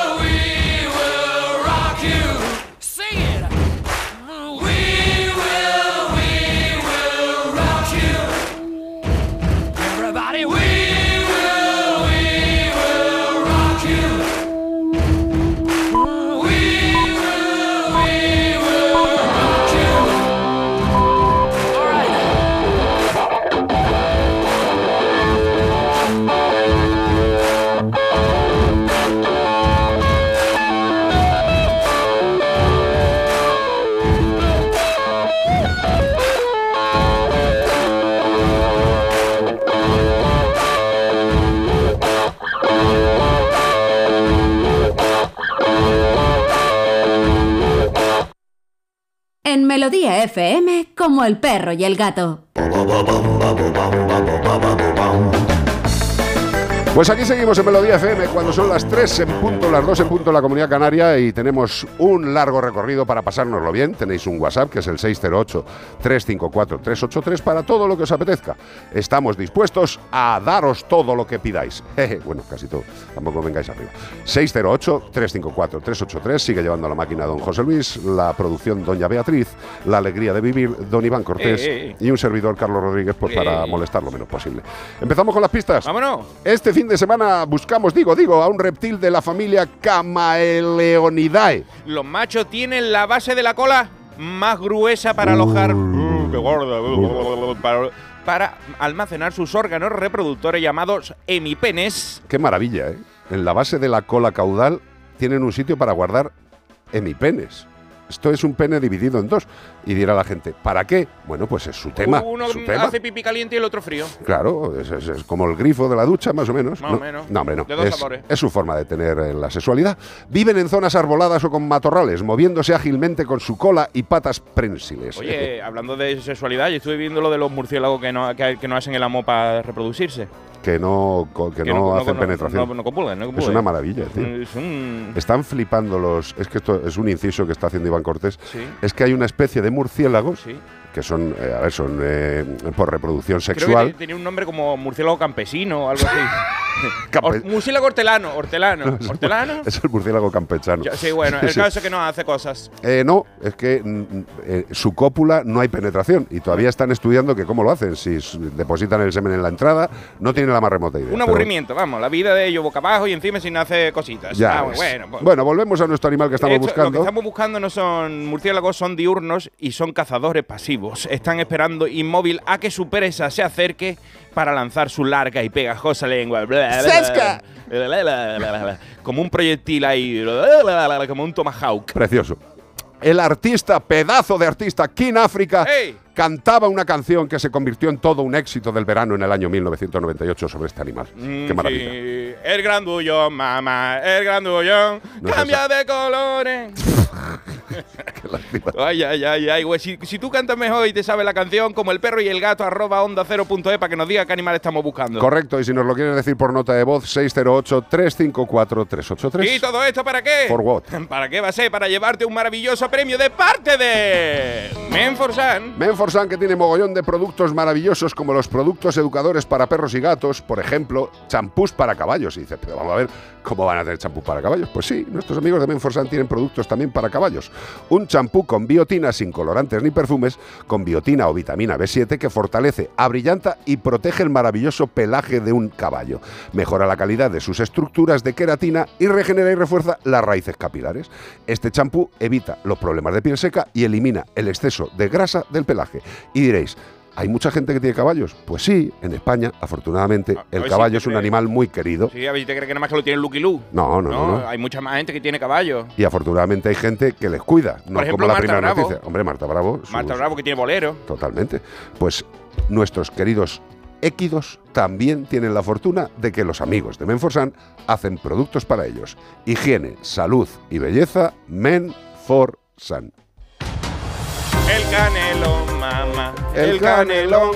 Melodía FM como el perro y el gato. Pues aquí seguimos en Melodía FM cuando son las 3 en punto, las 2 en punto en la Comunidad Canaria y tenemos un largo recorrido para pasárnoslo bien. Tenéis un WhatsApp que es el 608-354-383 para todo lo que os apetezca. Estamos dispuestos a daros todo lo que pidáis. [laughs] Jeje, bueno, casi todo. Tampoco vengáis arriba. 608-354-383 sigue llevando la máquina don José Luis, la producción doña Beatriz, la alegría de vivir don Iván Cortés Eh, eh. y un servidor Carlos Rodríguez pues para Eh. molestar lo menos posible. Empezamos con las pistas. ¡Vámonos! Este fin de semana buscamos, digo, digo, a un reptil de la familia Camaeleonidae. Los machos tienen la base de la cola más gruesa para alojar. Uh, ¡Qué gorda! Para, para almacenar sus órganos reproductores llamados hemipenes. Qué maravilla, ¿eh? En la base de la cola caudal tienen un sitio para guardar hemipenes. Esto es un pene dividido en dos. Y dirá la gente, ¿para qué? Bueno, pues es su tema. Uno su tema. hace pipí caliente y el otro frío. Claro, es, es- es como el grifo de la ducha, más o menos. Más no, o menos. No, hombre, no. De dos es, sabores. es su forma de tener eh, la sexualidad. Viven en zonas arboladas o con matorrales, moviéndose ágilmente con su cola y patas prensiles. Oye, hablando de sexualidad, yo estuve viendo lo de los murciélagos que no, que, que no hacen el amor para reproducirse. Que no, que Que no, no- hacen no- penetración. no- no copulgan, no es una maravilla, tío. Es un- Están flipando los. Es que esto es un inciso que está haciendo Iván Cortés. Sí. Es que hay una especie de murciélagos Sí. Que son, eh, a ver, son eh, por reproducción Creo que sexual. te- tenía un nombre como murciélago campesino o algo así. [laughs] Campe- murciélago hortelano, hortelano. [laughs] ¿Hortelano? [laughs] Es el murciélago campechano. Sí, bueno, el Sí. caso es que no hace cosas. Eh, no, es que mm, eh, su cópula no hay penetración y todavía están estudiando que cómo lo hacen. Si depositan el semen en la entrada, no tienen la más remota idea. Un pero aburrimiento, vamos, la vida de ellos boca abajo y encima sin hacer cositas. Ya Ah, bueno, pues- bueno, volvemos a nuestro animal que estamos Esto- Lo que buscando. estamos buscando no son murciélagos, son diurnos y son cazadores pasivos. Están esperando inmóvil a que su presa se acerque para lanzar su larga y pegajosa lengua. ¡Sesca! Como un proyectil ahí, como un tomahawk. Precioso. El artista, pedazo de artista, King África, ¡Ey! cantaba una canción que se convirtió en todo un éxito del verano en el año 1998 sobre este animal. Mm, Qué maravilla. sí. El grandullón, mamá, el grandullón, No es cambia de colores. Ay, ay, ay, ay, güey. Si, si tú cantas mejor y te sabes la canción, como el perro y el gato, arroba onda cero punto e para que nos diga qué animal estamos buscando. Correcto, y si nos lo quieres decir por nota de voz, 608-354-383. ¿Y todo esto para qué? For what? [laughs] ¿Para qué va a ser? Para llevarte un maravilloso premio de parte de Menforsan. Menforsan que tiene mogollón de productos maravillosos como los productos educadores para perros y gatos, por ejemplo, champús para caballos. Y dice, pero vamos a ver, ¿cómo van a tener champús para caballos? Pues sí, nuestros amigos de Menforsan tienen productos también para caballos. Un champú con biotina sin colorantes ni perfumes, con biotina o vitamina B7 que fortalece, abrillanta y protege el maravilloso pelaje de un caballo. Mejora la calidad de sus estructuras de queratina y regenera y refuerza las raíces capilares. Este champú evita los problemas de piel seca y elimina el exceso de grasa del pelaje. Y diréis, ¿hay mucha gente que tiene caballos? Pues sí, en España, afortunadamente, a el si caballo es un animal muy querido. Sí, a ver si te crees que nada más que lo tiene Lucky Luke. No, no, no, no. Hay mucha más gente que tiene caballo. Y afortunadamente hay gente que les cuida, no ejemplo, como la Marta primera Bravo. noticia. Hombre, Marta Bravo. Marta Bravo que tiene bolero. Totalmente. Pues nuestros queridos équidos también tienen la fortuna de que los amigos de Menforsan hacen productos para ellos. Higiene, salud y belleza, Menforsan. El canelón, mamá. El El, canelón.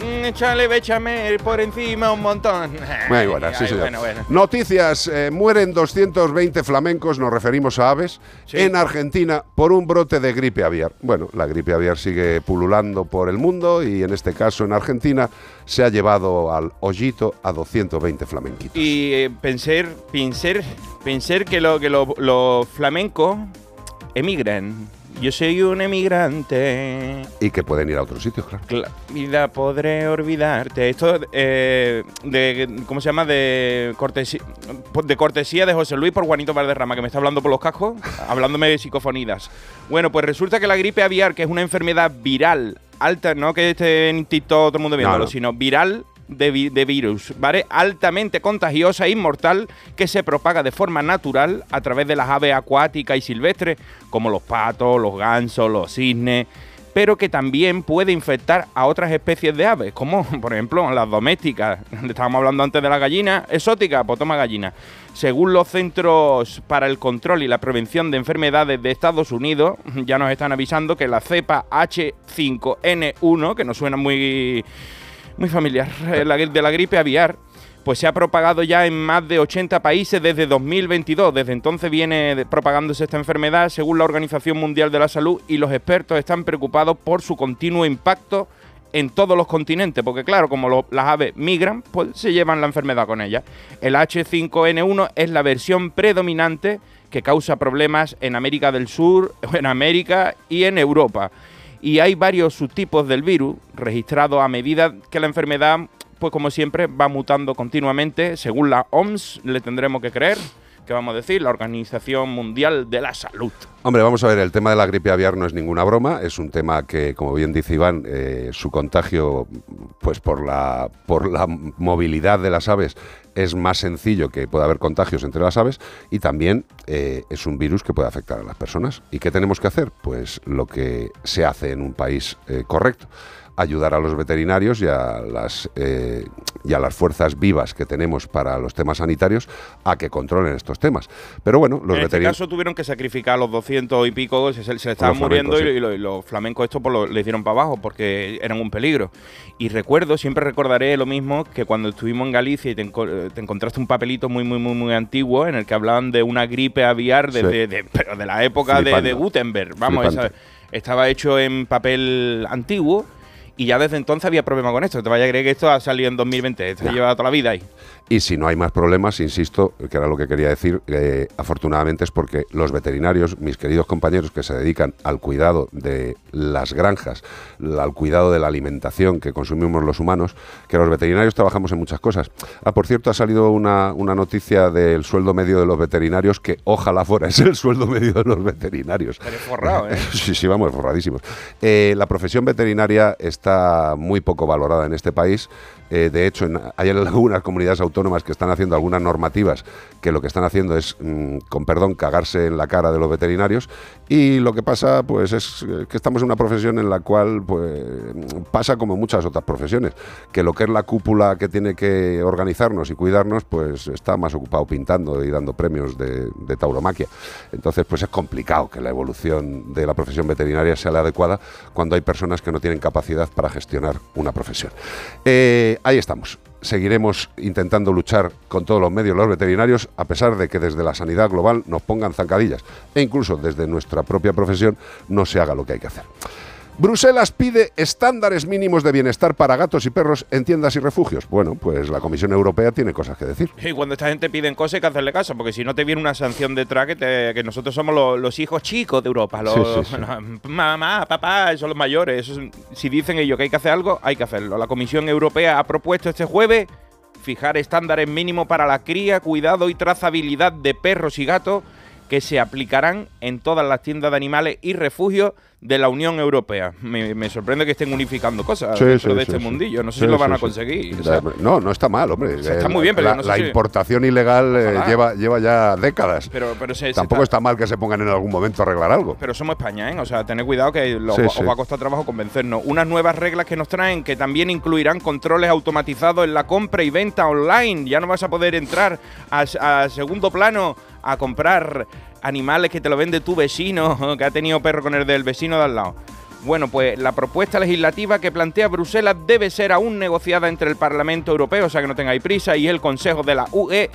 Mm, Échale bechamel por encima un montón. [laughs] Muy buenas, sí, Ay, señor. Bueno, bueno. Noticias, eh, mueren 220 flamencos, nos referimos a aves, Sí. en Argentina por un brote de gripe aviar. Bueno, la gripe aviar sigue pululando por el mundo y en este caso en Argentina se ha llevado al hoyito a 220 flamenquitos. Y eh, pensar, pensar, pensar que los que lo- flamencos emigran. Yo soy un emigrante. Y que pueden ir a otros sitios, claro. Cla- Vida podré olvidarte. Esto eh, de ¿cómo se llama? De cortesía, de cortesía de José Luis por Juanito Valderrama, que me está hablando por los cascos, [laughs] hablándome de psicofonías. Bueno, pues resulta que la gripe aviar, que es una enfermedad viral, alta, no que esté en TikTok todo el mundo viéndolo, no. sino viral de, vi- de virus, ¿vale? Altamente contagiosa e inmortal que se propaga de forma natural a través de las aves acuáticas y silvestres, como los patos, los gansos, los cisnes. pero que también puede infectar a otras especies de aves, como [laughs] por ejemplo las domésticas. [laughs] Estábamos hablando antes de la gallina exótica, pues toma gallina. Según los Centros para el Control y la Prevención de Enfermedades de Estados Unidos, ya nos están avisando que la cepa H5N1, que nos suena muy, muy familiar, eh, de la gripe aviar, pues se ha propagado ya en más de 80 países desde 2022. Desde entonces viene propagándose esta enfermedad según la Organización Mundial de la Salud y los expertos están preocupados por su continuo impacto en todos los continentes, porque claro, como las aves migran, pues se llevan la enfermedad con ellas. El H5N1 es la versión predominante que causa problemas en América del Sur, [laughs] en América y en Europa. Y hay varios subtipos del virus registrados a medida que la enfermedad, pues como siempre, va mutando continuamente. Según la OMS, le tendremos que creer, que vamos a decir, la Organización Mundial de la Salud. Hombre, vamos a ver, el tema de la gripe aviar no es ninguna broma, es un tema que, como bien dice Iván, eh, su contagio, pues por la, por la movilidad de las aves, es más sencillo que pueda haber contagios entre las aves y también eh, es un virus que puede afectar a las personas. ¿Y qué tenemos que hacer? Pues lo que se hace en un país eh, correcto ayudar a los veterinarios y a las eh, y a las fuerzas vivas que tenemos para los temas sanitarios a que controlen estos temas. Pero bueno, los en este veterinarios caso tuvieron que sacrificar a los 200 y pico, se, se estaban Los muriendo y, sí. lo- y los flamencos esto pues, lo- le dieron para abajo porque eran un peligro. Y recuerdo, siempre recordaré lo mismo que cuando estuvimos en Galicia y te, enco- eh, te encontraste un papelito muy, muy, muy, muy antiguo en el que hablaban de una gripe aviar de, Sí. de- de- pero de la época de, de Gutenberg. Vamos, esa- estaba hecho en papel antiguo. Y ya desde entonces había problema con esto. Te vaya a creer que esto ha salido en 2020. Esto Ya. lleva toda la vida ahí. Y si no hay más problemas, insisto, que era lo que quería decir, eh, afortunadamente es porque los veterinarios, mis queridos compañeros que se dedican al cuidado de las granjas, al cuidado de la alimentación que consumimos los humanos, que los veterinarios trabajamos en muchas cosas. Ah, por cierto, ha salido una, una noticia del sueldo medio de los veterinarios que ojalá fuera ese el sueldo medio de los veterinarios. Forrado, ¿eh? [laughs] Sí, sí, vamos, forradísimos. Eh, la profesión veterinaria está muy poco valorada en este país. Eh, de hecho, en- hay algunas comunidades autónomas que están haciendo algunas normativas que lo que están haciendo es, mm, con perdón, cagarse en la cara de los veterinarios. Y lo que pasa, pues, es eh, que estamos en una profesión en la cual, pues, pasa como muchas otras profesiones, que lo que es la cúpula que tiene que organizarnos y cuidarnos, pues, está más ocupado pintando y dando premios de, de tauromaquia. Entonces, pues, es complicado que la evolución de la profesión veterinaria sea la adecuada cuando hay personas que no tienen capacidad para gestionar una profesión. Eh, ahí estamos. Seguiremos intentando luchar con todos los medios los veterinarios, a pesar de que desde la sanidad global nos pongan zancadillas e incluso desde nuestra propia profesión no se haga lo que hay que hacer. Bruselas pide estándares mínimos de bienestar para gatos y perros en tiendas y refugios. Bueno, pues la Comisión Europea tiene cosas que decir. Y cuando esta gente pide cosas hay que hacerle caso, porque si no te viene una sanción detrás que, te- que nosotros somos los, los hijos chicos de Europa. Los, Sí, sí, sí. los- [laughs] mamá, papá, son los mayores. Eso si dicen ellos que hay que hacer algo, hay que hacerlo. La Comisión Europea ha propuesto este jueves fijar estándares mínimos para la cría, cuidado y trazabilidad de perros y gatos que se aplicarán en todas las tiendas de animales y refugios de la Unión Europea. Me, me sorprende que estén unificando cosas Sí, dentro sí, de sí, este mundillo. No sé si lo van a conseguir. o sea, No, no está mal, hombre. sea, está Eh, muy bien, pero la, no sé la si- importación ilegal eh, lleva, lleva ya décadas. pero, pero se- se Tampoco está- está mal que se pongan en algún momento a arreglar algo. Pero somos España, ¿eh? O sea, tened cuidado que lo- os va a costar trabajo convencernos. Unas nuevas reglas que nos traen que también incluirán controles automatizados en la compra y venta online. Ya no vas a poder entrar a, a segundo plano a comprar animales que te lo vende tu vecino, [laughs] que ha tenido perro con el del vecino de al lado. Bueno, pues la propuesta legislativa que plantea Bruselas debe ser aún negociada entre el Parlamento Europeo, o sea que no tengáis prisa, y el Consejo de la UE,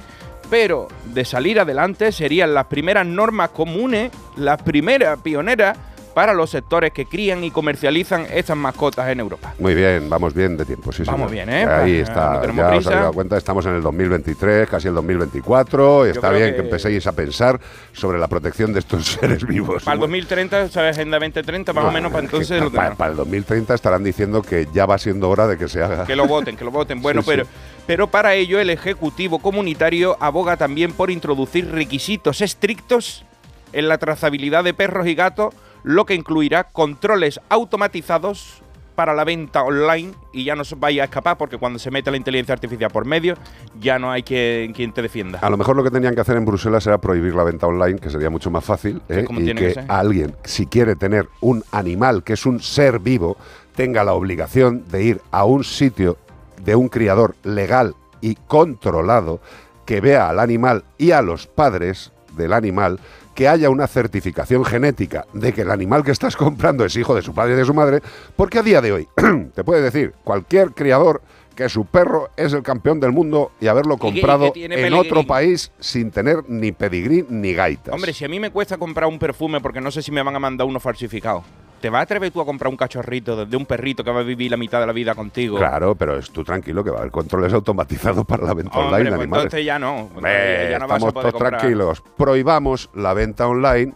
pero de salir adelante serían las primeras normas comunes, las primeras pioneras para los sectores que crían y comercializan estas mascotas en Europa. Muy bien, vamos bien de tiempo, sí, Vamos señor. bien, ¿eh? Ahí Eh, está, no ya os prisa. habéis dado cuenta, estamos en el 2023, casi el 2024, y está bien que... que- empecéis a pensar sobre la protección de estos [laughs] seres vivos. Para el 2030, ¿sabes? Agenda 2030, más o menos, para entonces para, el 2030 estarán diciendo que ya va siendo hora de que se haga. Que lo voten, que lo voten. [laughs] Bueno, Sí, sí. pero, pero para ello el Ejecutivo Comunitario aboga también por introducir requisitos estrictos en la trazabilidad de perros y gatos, lo que incluirá controles automatizados para la venta online y ya no se vaya a escapar porque cuando se mete la inteligencia artificial por medio ya no hay quien, quien te defienda. A lo mejor lo que tenían que hacer en Bruselas era prohibir la venta online, que sería mucho más fácil, ¿eh? y que, alguien, si quiere tener un animal que es un ser vivo, tenga la obligación de ir a un sitio de un criador legal y controlado que vea al animal y a los padres del animal que haya una certificación genética de que el animal que estás comprando es hijo de su padre y de su madre, porque a día de hoy [clears throat] te puede decir cualquier criador que su perro es el campeón del mundo y haberlo que- y que comprado en otro país sin tener ni pedigrí ni gaitas. Hombre, si a mí me cuesta comprar un perfume porque no sé si me van a mandar uno falsificado, ¿te vas a atrever tú a comprar un cachorrito de- un perrito que va a vivir la mitad de la vida contigo? Claro, pero es tú tranquilo que va a haber controles automatizados para la venta Hombre, online de pues animales. entonces ya no. Hombre, ya no vas a estamos poder todos comprar. tranquilos. Prohibamos la venta online,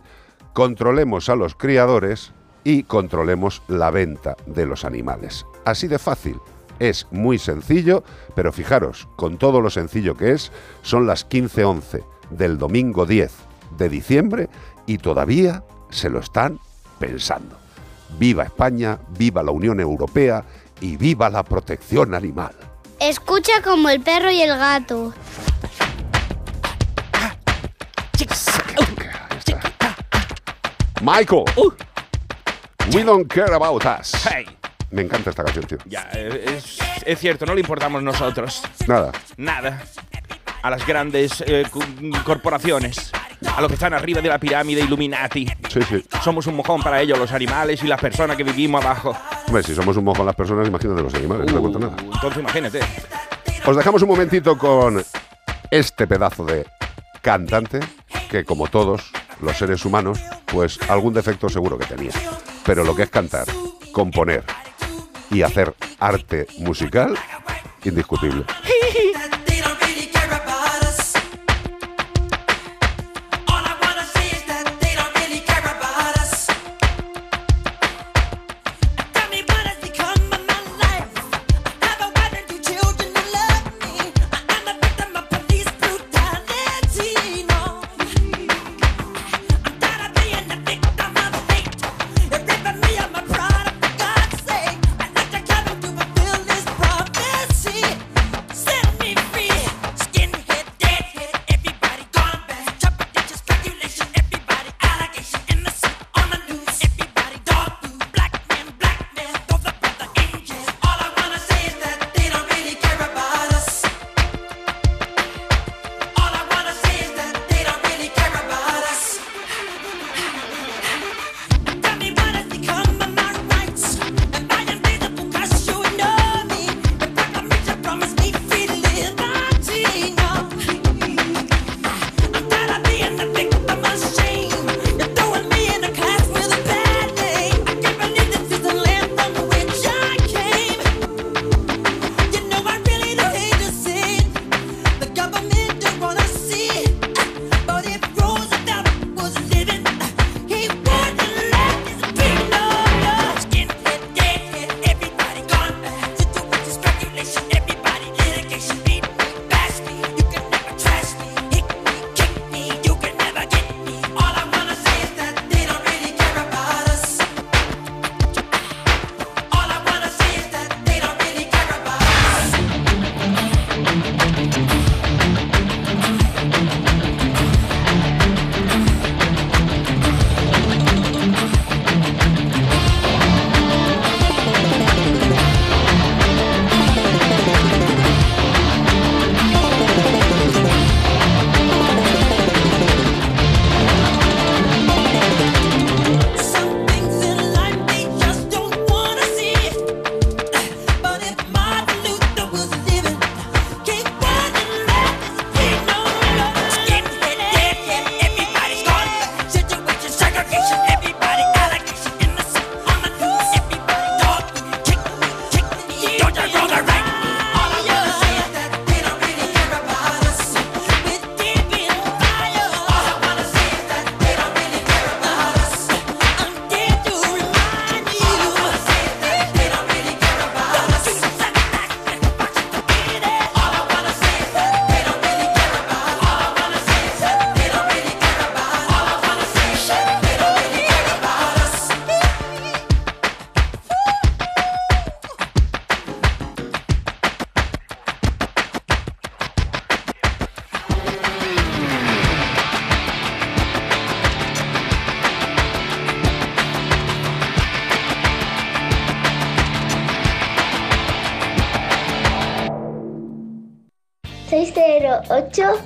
controlemos a los criadores y controlemos la venta de los animales. Así de fácil. Es muy sencillo, pero fijaros, con todo lo sencillo que es, son las 15.11 del domingo 10 de diciembre y todavía se lo están pensando. Viva España, viva la Unión Europea y viva la protección animal. Escucha como el perro y el gato. Michael. We don't care about us. Hey. Me encanta esta canción, tío. Ya, es, es cierto, no le importamos nosotros. Nada. Nada. A las grandes eh, corporaciones. A los que están arriba de la pirámide Illuminati. Sí, sí. Somos un mojón para ellos, los animales y las personas que vivimos abajo. Hombre, si somos un mojón las personas, imagínate los animales, no le cuento nada. Entonces imagínate. Os dejamos un momentito con este pedazo de cantante que, como todos los seres humanos, pues algún defecto seguro que tenía. Pero lo que es cantar, componer y hacer arte musical, indiscutible. [laughs] 608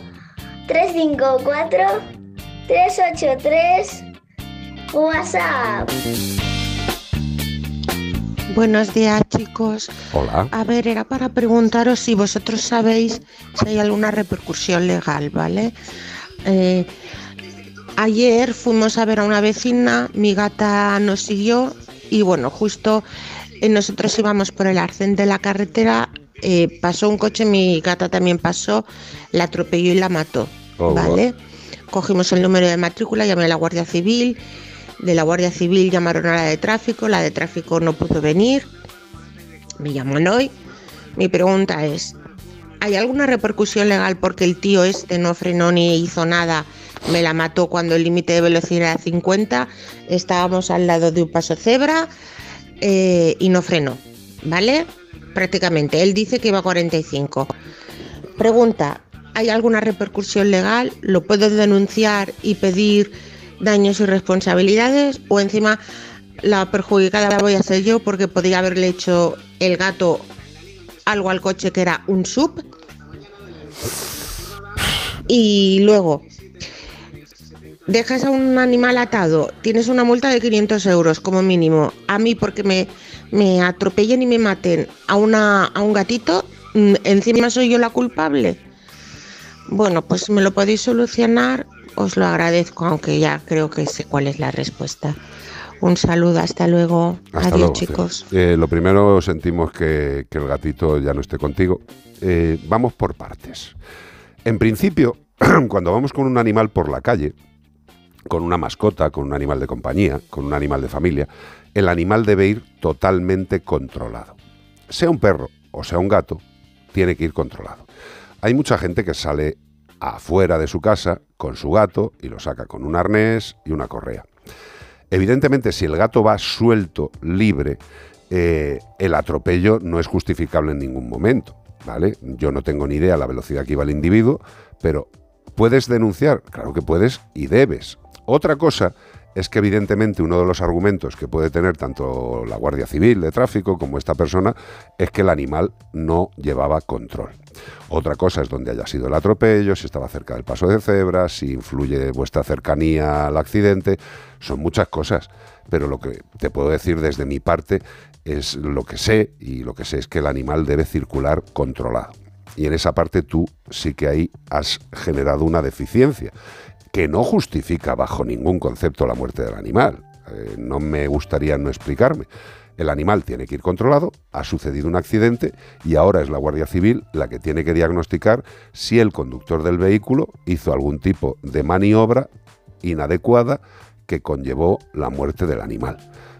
354 383 WhatsApp. Buenos días, chicos. Hola. A ver, era para preguntaros si vosotros sabéis si hay alguna repercusión legal, ¿vale? Eh, ayer fuimos a ver a una vecina, mi gata nos siguió y bueno, justo eh, nosotros íbamos por el arcén de la carretera, eh, pasó un coche, mi gata también pasó, la atropelló y la mató, Oh, ¿vale? Cogimos el número de matrícula, llamé a la Guardia Civil, de la Guardia Civil llamaron a la de tráfico, la de tráfico no pudo venir, me llaman hoy. Mi pregunta es, ¿hay alguna repercusión legal porque el tío este no frenó ni hizo nada? Me la mató cuando el límite de velocidad era 50, estábamos al lado de un paso cebra eh, y no frenó, ¿vale? Prácticamente, él dice que iba a 45. Pregunta, ¿hay alguna repercusión legal? ¿Lo puedo denunciar y pedir daños y responsabilidades? ¿O encima la perjudicada voy a ser yo porque podría haberle hecho el gato algo al coche que era un sub? Y luego, dejas a un animal atado, tienes una multa de 500 euros como mínimo. A mí porque me, me atropellen y me maten a, una, a un gatito, mm, encima soy yo la culpable. Bueno, pues me lo podéis solucionar, os lo agradezco, aunque ya creo que sé cuál es la respuesta. Un saludo, hasta luego. Hasta Adiós, luego, chicos. Eh, lo primero, sentimos que, que el gatito ya no esté contigo. Eh, vamos por partes. En principio, [clears throat] cuando vamos con un animal por la calle, con una mascota, con un animal de compañía, con un animal de familia, el animal debe ir totalmente controlado. Sea un perro o sea un gato, tiene que ir controlado. Hay mucha gente que sale afuera de su casa con su gato y lo saca con un arnés y una correa. Evidentemente, si el gato va suelto, libre, eh, el atropello no es justificable en ningún momento. ¿vale? Yo no tengo ni idea la velocidad que iba el individuo, pero ¿puedes denunciar? Claro que puedes y debes. Otra cosa es que evidentemente uno de los argumentos que puede tener tanto la Guardia Civil de Tráfico como esta persona es que el animal no llevaba control. Otra cosa es donde haya sido el atropello, si estaba cerca del paso de cebra, si influye vuestra cercanía al accidente, son muchas cosas. Pero lo que te puedo decir desde mi parte es lo que sé y lo que sé es que el animal debe circular controlado. Y en esa parte tú sí que ahí has generado una deficiencia que no justifica bajo ningún concepto la muerte del animal. Eh, no me gustaría no explicarme. El animal tiene que ir controlado, ha sucedido un accidente y ahora es la Guardia Civil la que tiene que diagnosticar si el conductor del vehículo hizo algún tipo de maniobra inadecuada que conllevó la muerte del animal.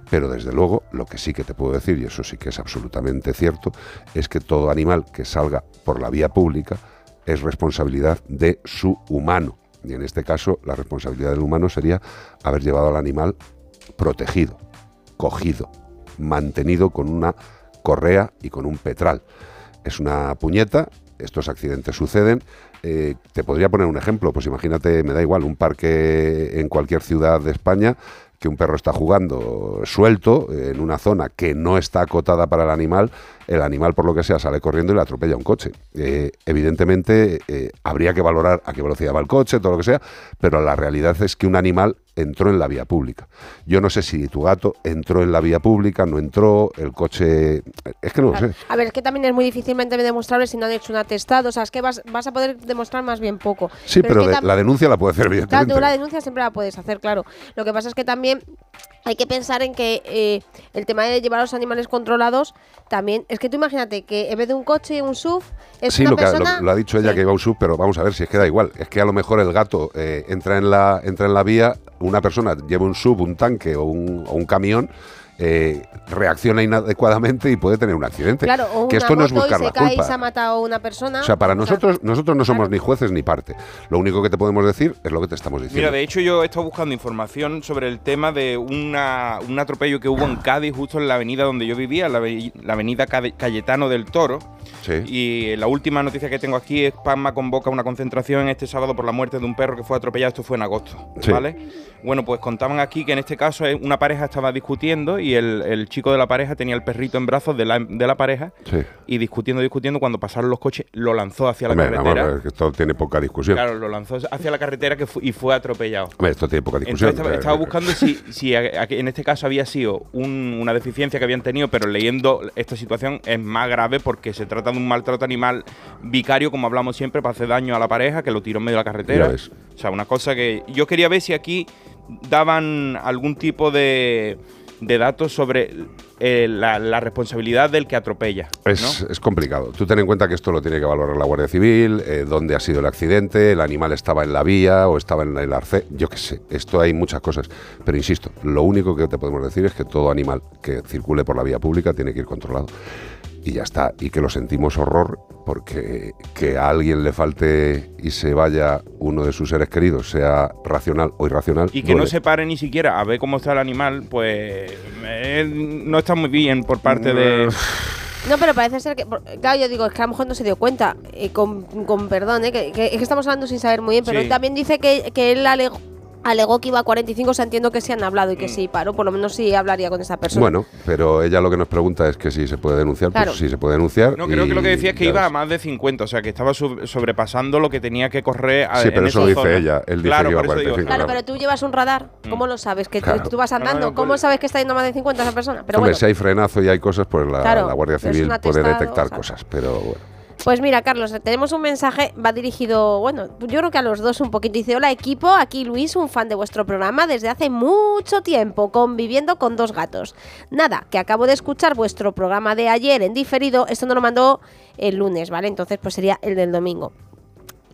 Pero desde luego, lo que sí que te puedo decir, y eso sí que es absolutamente cierto, es que todo animal que salga por la vía pública es responsabilidad de su humano. Y en este caso, la responsabilidad del humano sería haber llevado al animal protegido, cogido, mantenido con una correa y con un petral. Es una puñeta, estos accidentes suceden. Eh, te podría poner un ejemplo, pues imagínate, me da igual, un parque en cualquier ciudad de España que un perro está jugando suelto en una zona que no está acotada para el animal, el animal por lo que sea sale corriendo y le atropella un coche. Eh, evidentemente eh, habría que valorar a qué velocidad va el coche, todo lo que sea, pero la realidad es que un animal entró en la vía pública. Yo no sé si tu gato entró en la vía pública, no entró, el coche... Es que no lo sé. A ver, es que también es muy difícilmente demostrable si no han hecho un atestado. O sea, es que vas, vas a poder demostrar más bien poco. Sí, pero, es que de- tam- la denuncia la puede hacer, Claro, evidentemente. tú la denuncia siempre la puedes hacer, claro. Lo que pasa es que también hay que pensar en que eh, el tema de llevar a los animales controlados también. Es que tú imagínate que en vez de un coche y un SUV, es Sí, una lo, que, persona. lo, lo ha dicho ella que iba un sub, pero vamos a ver si es que da igual. Es que a lo mejor el gato eh, entra, en la, entra en la vía, una persona lleva un sub, un tanque o un, o un camión, eh, reacciona inadecuadamente y puede tener un accidente. Claro, o que una esto no es moto y buscar se la cae y culpa. se ha matado a una persona. O sea, para o sea, nosotros, nosotros no somos ni jueces ni parte. Lo único que te podemos decir es lo que te estamos diciendo. Mira, de hecho yo he estado buscando información sobre el tema de una, un atropello que hubo en Cádiz, justo en la avenida donde yo vivía, la, ave- la avenida Cayetano del Toro. Sí. Y la última noticia que tengo aquí es Palma convoca una concentración este sábado por la muerte de un perro que fue atropellado. Esto fue en agosto, Sí. ¿vale? Bueno, pues contaban aquí que en este caso eh, una pareja estaba discutiendo y el, el chico de la pareja tenía el perrito en brazos de la, de la pareja Sí. y discutiendo, discutiendo, cuando pasaron los coches lo lanzó hacia la Hombre, carretera. que esto tiene poca discusión. Claro, lo lanzó hacia la carretera que fu- y fue atropellado. Hombre, esto tiene poca discusión. Entonces estaba, estaba buscando si, si a- a- en este caso había sido un- una deficiencia que habían tenido, pero leyendo esta situación es más grave porque se trata de un maltrato animal vicario, como hablamos siempre, para hacer daño a la pareja, que lo tiró en medio de la carretera. O sea, una cosa que yo quería ver si aquí daban algún tipo de, de datos sobre eh, la, la responsabilidad del que atropella. Es, es complicado. Tú ten en cuenta que esto lo tiene que valorar la Guardia Civil, eh, dónde ha sido el accidente, el animal estaba en la vía o estaba en el arce, yo qué sé. Esto hay muchas cosas. Pero insisto, lo único que te podemos decir es que todo animal que circule por la vía pública tiene que ir controlado. Y ya está. Y que lo sentimos horror porque que a alguien le falte y se vaya uno de sus seres queridos, sea racional o irracional. Y que no se pare ni siquiera a ver cómo está el animal, pues eh, no está muy bien por parte de... No, pero parece ser que. Claro, yo digo, es que a lo mejor no se dio cuenta. eh, con, con perdón, eh, que, que- es que estamos hablando sin saber muy bien, pero Sí. él también dice que, que él alegó, alegó que iba a 45, o sea, entiendo que sí han hablado y que sí paró, por lo menos sí hablaría con esa persona. Bueno, pero ella lo que nos pregunta es que si se puede denunciar, Claro. pues sí se puede denunciar. No, creo que lo que decía es que iba ves. a más de 50, o sea, que estaba sobrepasando lo que tenía que correr a, Sí, en pero eso esa lo dice zona. ella, él dice claro, que iba a por eso digo, 45, Claro, claro. pero tú llevas un radar, ¿cómo lo sabes? Que tú- Claro. tú vas andando, ¿cómo pues- sabes que está yendo más de 50 esa persona? Pero Hombre, bueno, si hay frenazo y hay cosas, pues la, Claro, la Guardia Civil puede detectar o sea. cosas, pero bueno. Pues mira, Carlos, tenemos un mensaje, va dirigido, bueno, yo creo que a los dos un poquito. Dice, hola equipo, aquí Luis, un fan de vuestro programa desde hace mucho tiempo, conviviendo con dos gatos. Nada, que acabo de escuchar vuestro programa de ayer en diferido, esto no lo mandó el lunes, ¿vale? Entonces pues sería el del domingo.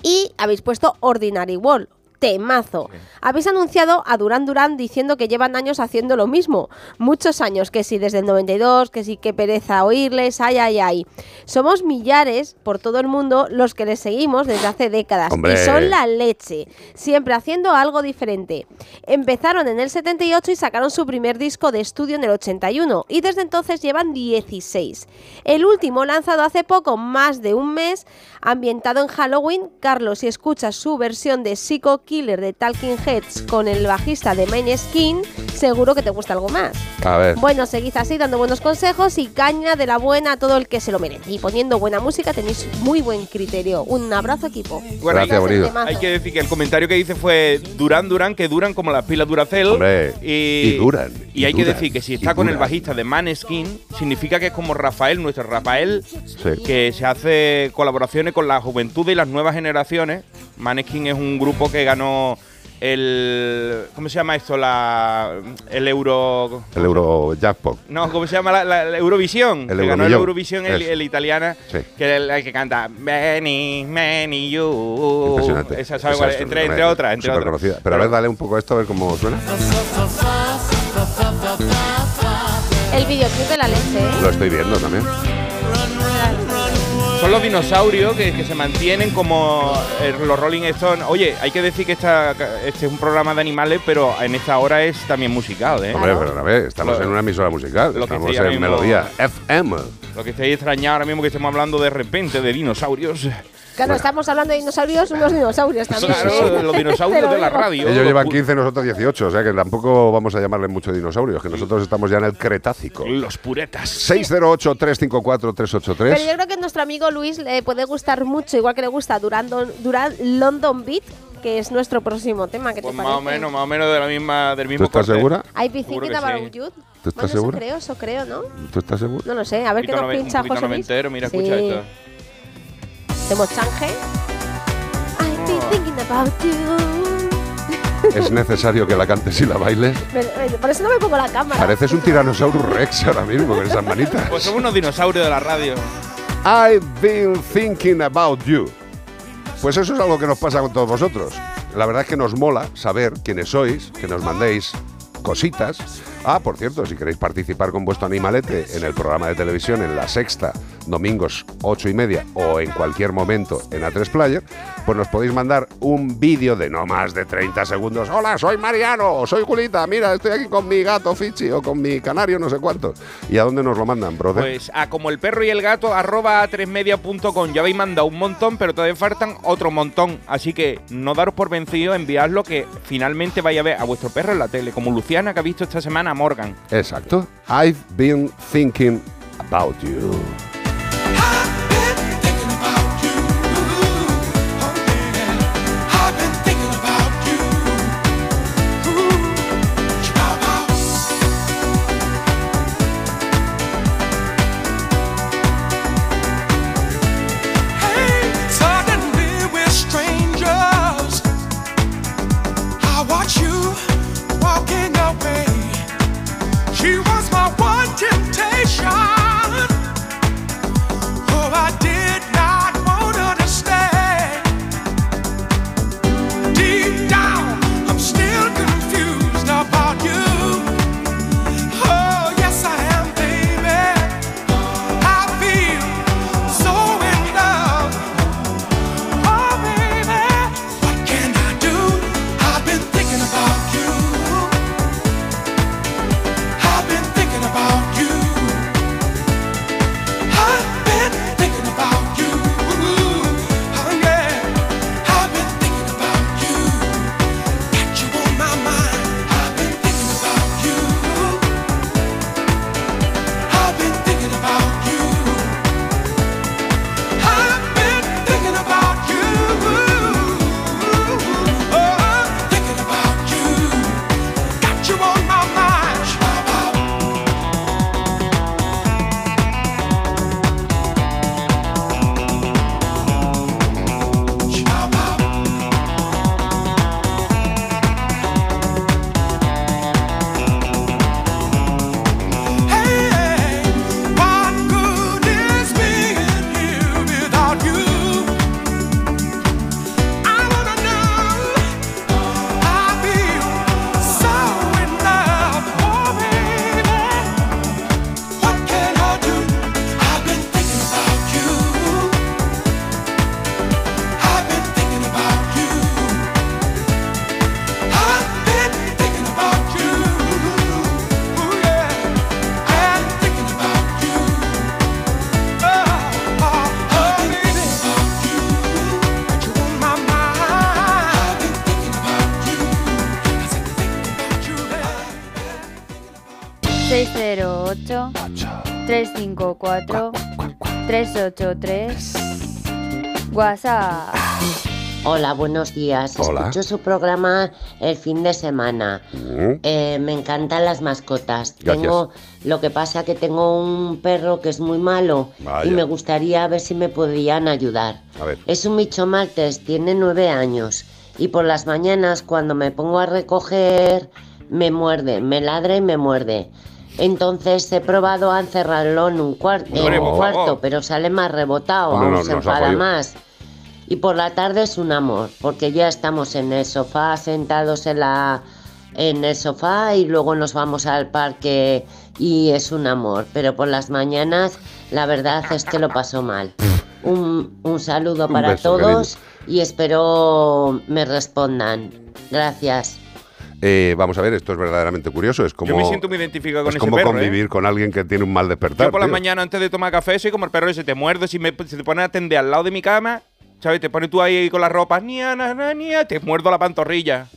Y habéis puesto Ordinary Wall. Temazo. Habéis anunciado a Duran Duran diciendo que llevan años haciendo lo mismo. Muchos años, que sí, desde el 92, que sí, que pereza oírles, ay, ay, ay. Somos millares por todo el mundo los que les seguimos desde hace décadas. Hombre. Y son la leche. Siempre haciendo algo diferente. Empezaron en el 78 y sacaron su primer disco de estudio en el 81. Y desde entonces llevan 16. El último lanzado hace poco, más de un mes, ambientado en Halloween. Carlos, si escuchas su versión de Psycho Killer de Talking Heads con el bajista de Main Skin, seguro que te gusta algo más. A ver. Bueno, seguid así dando buenos consejos y caña de la buena a todo el que se lo merece. Y poniendo buena música tenéis muy buen criterio. Un abrazo, equipo. Bueno, Gracias, hay- bonito. Temazo. Hay que decir que el comentario que hice fue Duran Duran, que duran como las pilas Duracell. Hombre, y, y duran, Y, y hay que duran, decir que si está con el bajista de Maneskin, significa que es como Rafael, nuestro Rafael, Sí. que se hace colaboraciones con la juventud y las nuevas generaciones. Maneskin es un grupo que ganó el. ¿Cómo se llama esto? La, el Euro. El Euro Jackpot. No, ¿cómo se llama la, la- la Eurovisión? El que ganó el Eurovisión. El, el italiana, Sí. que es el que canta Many, Many You. Impresionante. Esa, ¿sabes Esa es entre, una- entre otras, entre súper otras. conocida. Pero a ver, dale un poco a esto a ver cómo suena. El videoclip de la leche, ¿eh? Lo estoy viendo también. Son los dinosaurios que, que se mantienen como eh, los Rolling Stones. Oye, hay que decir que esta, este es un programa de animales, pero en esta hora es también musical, ¿eh? Hombre, pero a ver, estamos Lo- en una emisora musical. lo que Estamos en mismo- Melodía FM. Lo que estáis extrañando ahora mismo que estemos hablando de repente de dinosaurios. Claro, estamos hablando de dinosaurios, unos dinosaurios también. Claro, los [laughs] dinosaurios de la radio. Ellos llevan Los 15, nosotros 18, o sea que tampoco vamos a llamarle mucho dinosaurios, que nosotros estamos ya en el Cretácico. Los puretas. 608-354-383. Pero yo creo que a nuestro amigo Luis le puede gustar mucho, igual que le gusta Duran, Duran London Beat, que es nuestro próximo tema. ¿Qué te Pues parece? más o menos, más o menos de la misma, del ¿Tú mismo estás corte. segura? Hay que about sí. you. ¿Tú estás Bueno, segura? Eso creo, eso creo, ¿no? ¿Tú estás seguro? No lo sé, a ver qué nos pincha José Luis. mira, Sí. escucha esto. Hacemos change. I've been thinking about you. Es necesario que la cantes y la bailes. [laughs] Me- me- Por eso no me pongo la cámara. Pareces un Tyrannosaurus Rex ahora mismo con esas manitas. Pues somos unos dinosaurios de la radio. I've been thinking about you. Pues eso es algo que nos pasa con todos vosotros. La verdad es que nos mola saber quiénes sois, que nos mandéis cositas Ah, por cierto, si queréis participar con vuestro animalete en el programa de televisión en La Sexta, domingos 8 y media o en cualquier momento en A3 Player, pues nos podéis mandar un vídeo de no más de 30 segundos. Hola, soy Mariano, soy Julita, mira, estoy aquí con mi gato Fichi o con mi canario, no sé cuánto. ¿Y a dónde nos lo mandan, brother? Pues a como el perro y el gato, arroba a 3media.com. Ya habéis mandado un montón, pero todavía faltan otro montón. Así que no daros por vencido, enviadlo que finalmente vaya a ver a vuestro perro en la tele, como Luciana que ha visto esta semana Morgan. Exacto. I've been thinking about you. 383 WhatsApp. Hola, buenos días. Hola. Escucho su programa el fin de semana. Mm. Eh, me encantan las mascotas. Gracias. Tengo, lo que pasa que tengo un perro que es muy malo Vaya. y me gustaría ver si me podían ayudar. A ver. Es un bicho maltés, tiene nueve años y por las mañanas cuando me pongo a recoger me muerde, me ladra y me muerde. Entonces he probado a encerrarlo en un, cuar- en un cuarto, pero sale más rebotado, No, se enfada más. Y por la tarde es un amor, porque ya estamos en el sofá, sentados en la en el sofá y luego nos vamos al parque y es un amor. Pero por las mañanas la verdad es que lo paso mal. [laughs] Un, un saludo Un para beso, todos y espero me respondan. Gracias. Eh, vamos a ver, esto es verdaderamente curioso. Es como, Yo me siento muy identificado con es ese como perro, ¿eh? convivir con alguien que tiene un mal despertar. Yo por la tío. mañana antes de tomar café soy como el perro ese, te muerde, si, me, si te pones a atender al lado de mi cama, ¿sabes? Te pones tú ahí con la ropa, nia, na, na, nia, te muerdo la pantorrilla.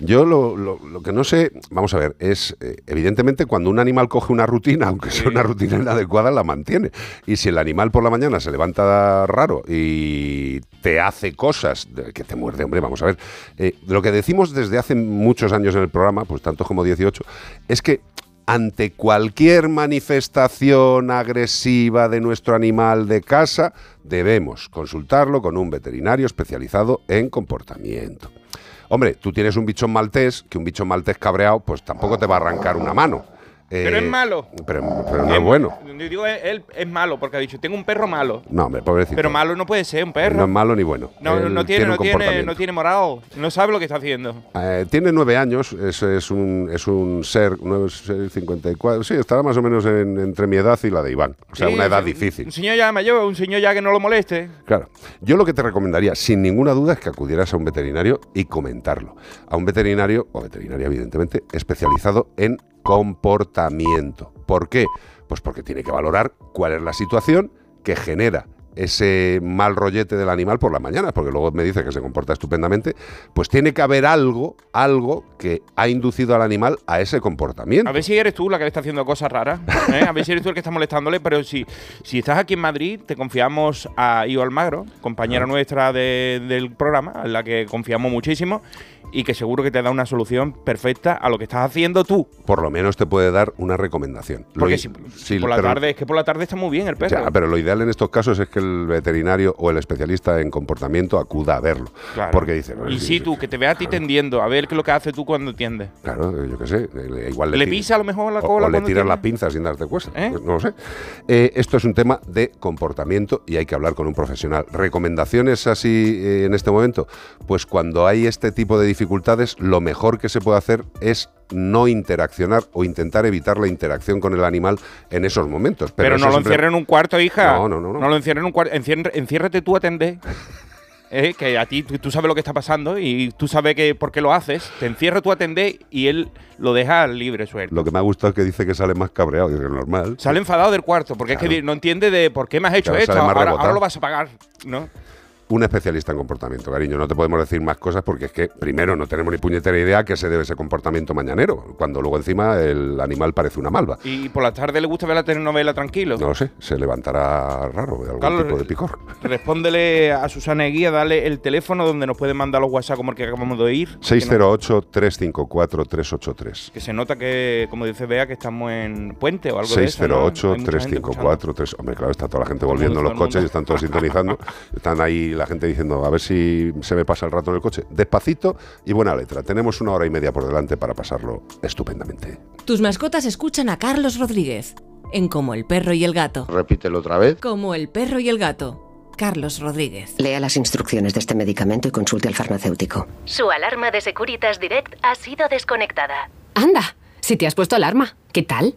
Yo lo, lo- lo que no sé, vamos a ver, es eh, evidentemente cuando un animal coge una rutina, aunque sea una rutina inadecuada, la mantiene. Y si el animal por la mañana se levanta raro y te hace cosas de- que te muerde, hombre, vamos a ver. eh, lo que decimos desde hace muchos años en el programa, pues tantos como 18, es que ante cualquier manifestación agresiva de nuestro animal de casa, debemos consultarlo con un veterinario especializado en comportamiento. Hombre, tú tienes un bichón maltés, que un bichón maltés cabreado, pues tampoco te va a arrancar una mano. Pero Eh, es malo. Pero, pero no es bueno. Yo digo, él es malo porque ha dicho, tengo un perro malo. No, hombre, pobrecito. Pero malo no puede ser un perro. No es malo ni bueno. No, Él no tiene, no, tiene, comportamiento. no tiene moral. No sabe lo que está haciendo. Eh, tiene nueve años, es, es un, es un ser, nueve, seis, 54, sí, estará más o menos en- entre mi edad y la de Iván. O sea, Sí, una edad difícil. Un señor ya mayor, un señor ya que no lo moleste. Claro. Yo lo que te recomendaría, sin ninguna duda, es que acudieras a un veterinario y comentarlo. A un veterinario, o veterinaria evidentemente, especializado en comportamiento. ¿Por qué? Pues porque tiene que valorar cuál es la situación que genera ese mal rollete del animal por la mañana, porque luego me dice que se comporta estupendamente, pues tiene que haber algo, algo que ha inducido al animal a ese comportamiento. A ver si eres tú la que le está haciendo cosas raras. ¿eh? A ver si eres tú el que está molestándole. Pero si, si estás aquí en Madrid, te confiamos a Io Almagro, compañera nuestra de- del programa, a la que confiamos muchísimo y que seguro que te da una solución perfecta a lo que estás haciendo tú. Por lo menos te puede dar una recomendación. Porque si, por la pero- tarde, es que por la tarde está muy bien el perro. Ya, pero lo ideal en estos casos es que el veterinario o el especialista en comportamiento acuda a verlo. Claro. Porque dice, "No, y sí, si tú, que te vea a ti tendiendo, a ver qué es lo que haces tú cuando tiendes. Claro, yo qué sé, le- igual le, ¿Le ti- pisa a lo mejor la cola O, le tiras la pinza sin darte cuenta. ¿Eh? pues no lo sé. Eh, esto es un tema de comportamiento y hay que hablar con un profesional. ¿Recomendaciones así eh, en este momento? Pues cuando hay este tipo de dificultades, lo mejor que se puede hacer es no interaccionar o intentar evitar la interacción con el animal en esos momentos. Pero, eso no lo siempre- en un cuarto, hija. No, no, no, no. No lo encierres en un cuarto. Encier- enciérrate tú a atender. [laughs] Eh, que a ti tú, tú sabes lo que está pasando y tú sabes que por qué lo haces. Te encierras tú a atender y él lo deja libre suelto. Lo que me ha gustado es que dice que sale más cabreado, que es normal. Sale enfadado del cuarto porque es Claro. que no entiende de por qué me has hecho Claro, esto. Ahora, ahora lo vas a pagar, ¿no? Un especialista en comportamiento, cariño. No te podemos decir más cosas porque es que, primero, no tenemos ni puñetera idea a qué se debe ese comportamiento mañanero, cuando luego encima el animal parece una malva. Y por la tarde le gusta ver la telenovela tranquilo. No lo sé, se levantará raro, de algún Carlos, tipo de picor. [laughs] Respóndele a Susana Eguía, dale el teléfono donde nos pueden mandar los WhatsApp como el que acabamos de oír. que no- 608-354-383. Que se nota que, como dice Bea, que estamos en puente o algo de eso. ¿no? 608-354-3... Hombre, claro, está toda la gente volviendo en los coches y están todos sintonizando. [laughs] Están ahí la gente diciendo, a ver si se me pasa el rato en el coche. Despacito y buena letra. Tenemos una hora y media por delante para pasarlo estupendamente. Tus mascotas escuchan a Carlos Rodríguez en Como el perro y el gato. Repítelo otra vez. Como el perro y el gato. Carlos Rodríguez. Lea las instrucciones de este medicamento y consulte al farmacéutico. Su alarma de Securitas Direct ha sido desconectada. Anda, si te has puesto alarma, ¿qué tal?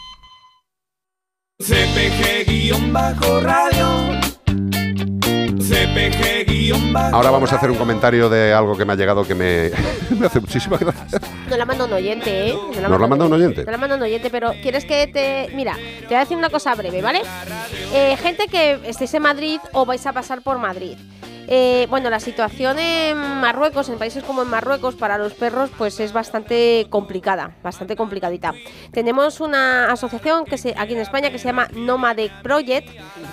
Ahora vamos a hacer un comentario de algo que me ha llegado que me, [laughs] me hace muchísima gracia. Nos la manda un oyente, ¿eh? ¿Nos la manda un oyente? Nos la manda un oyente, pero ¿quieres que te...? Mira, te voy a decir una cosa breve, ¿vale? Eh, gente que estéis en Madrid o vais a pasar por Madrid. Eh, bueno, la situación en Marruecos, en países como en Marruecos, para los perros, pues es bastante complicada, bastante complicadita. Tenemos una asociación que se, aquí en España que se llama Nomadic Project,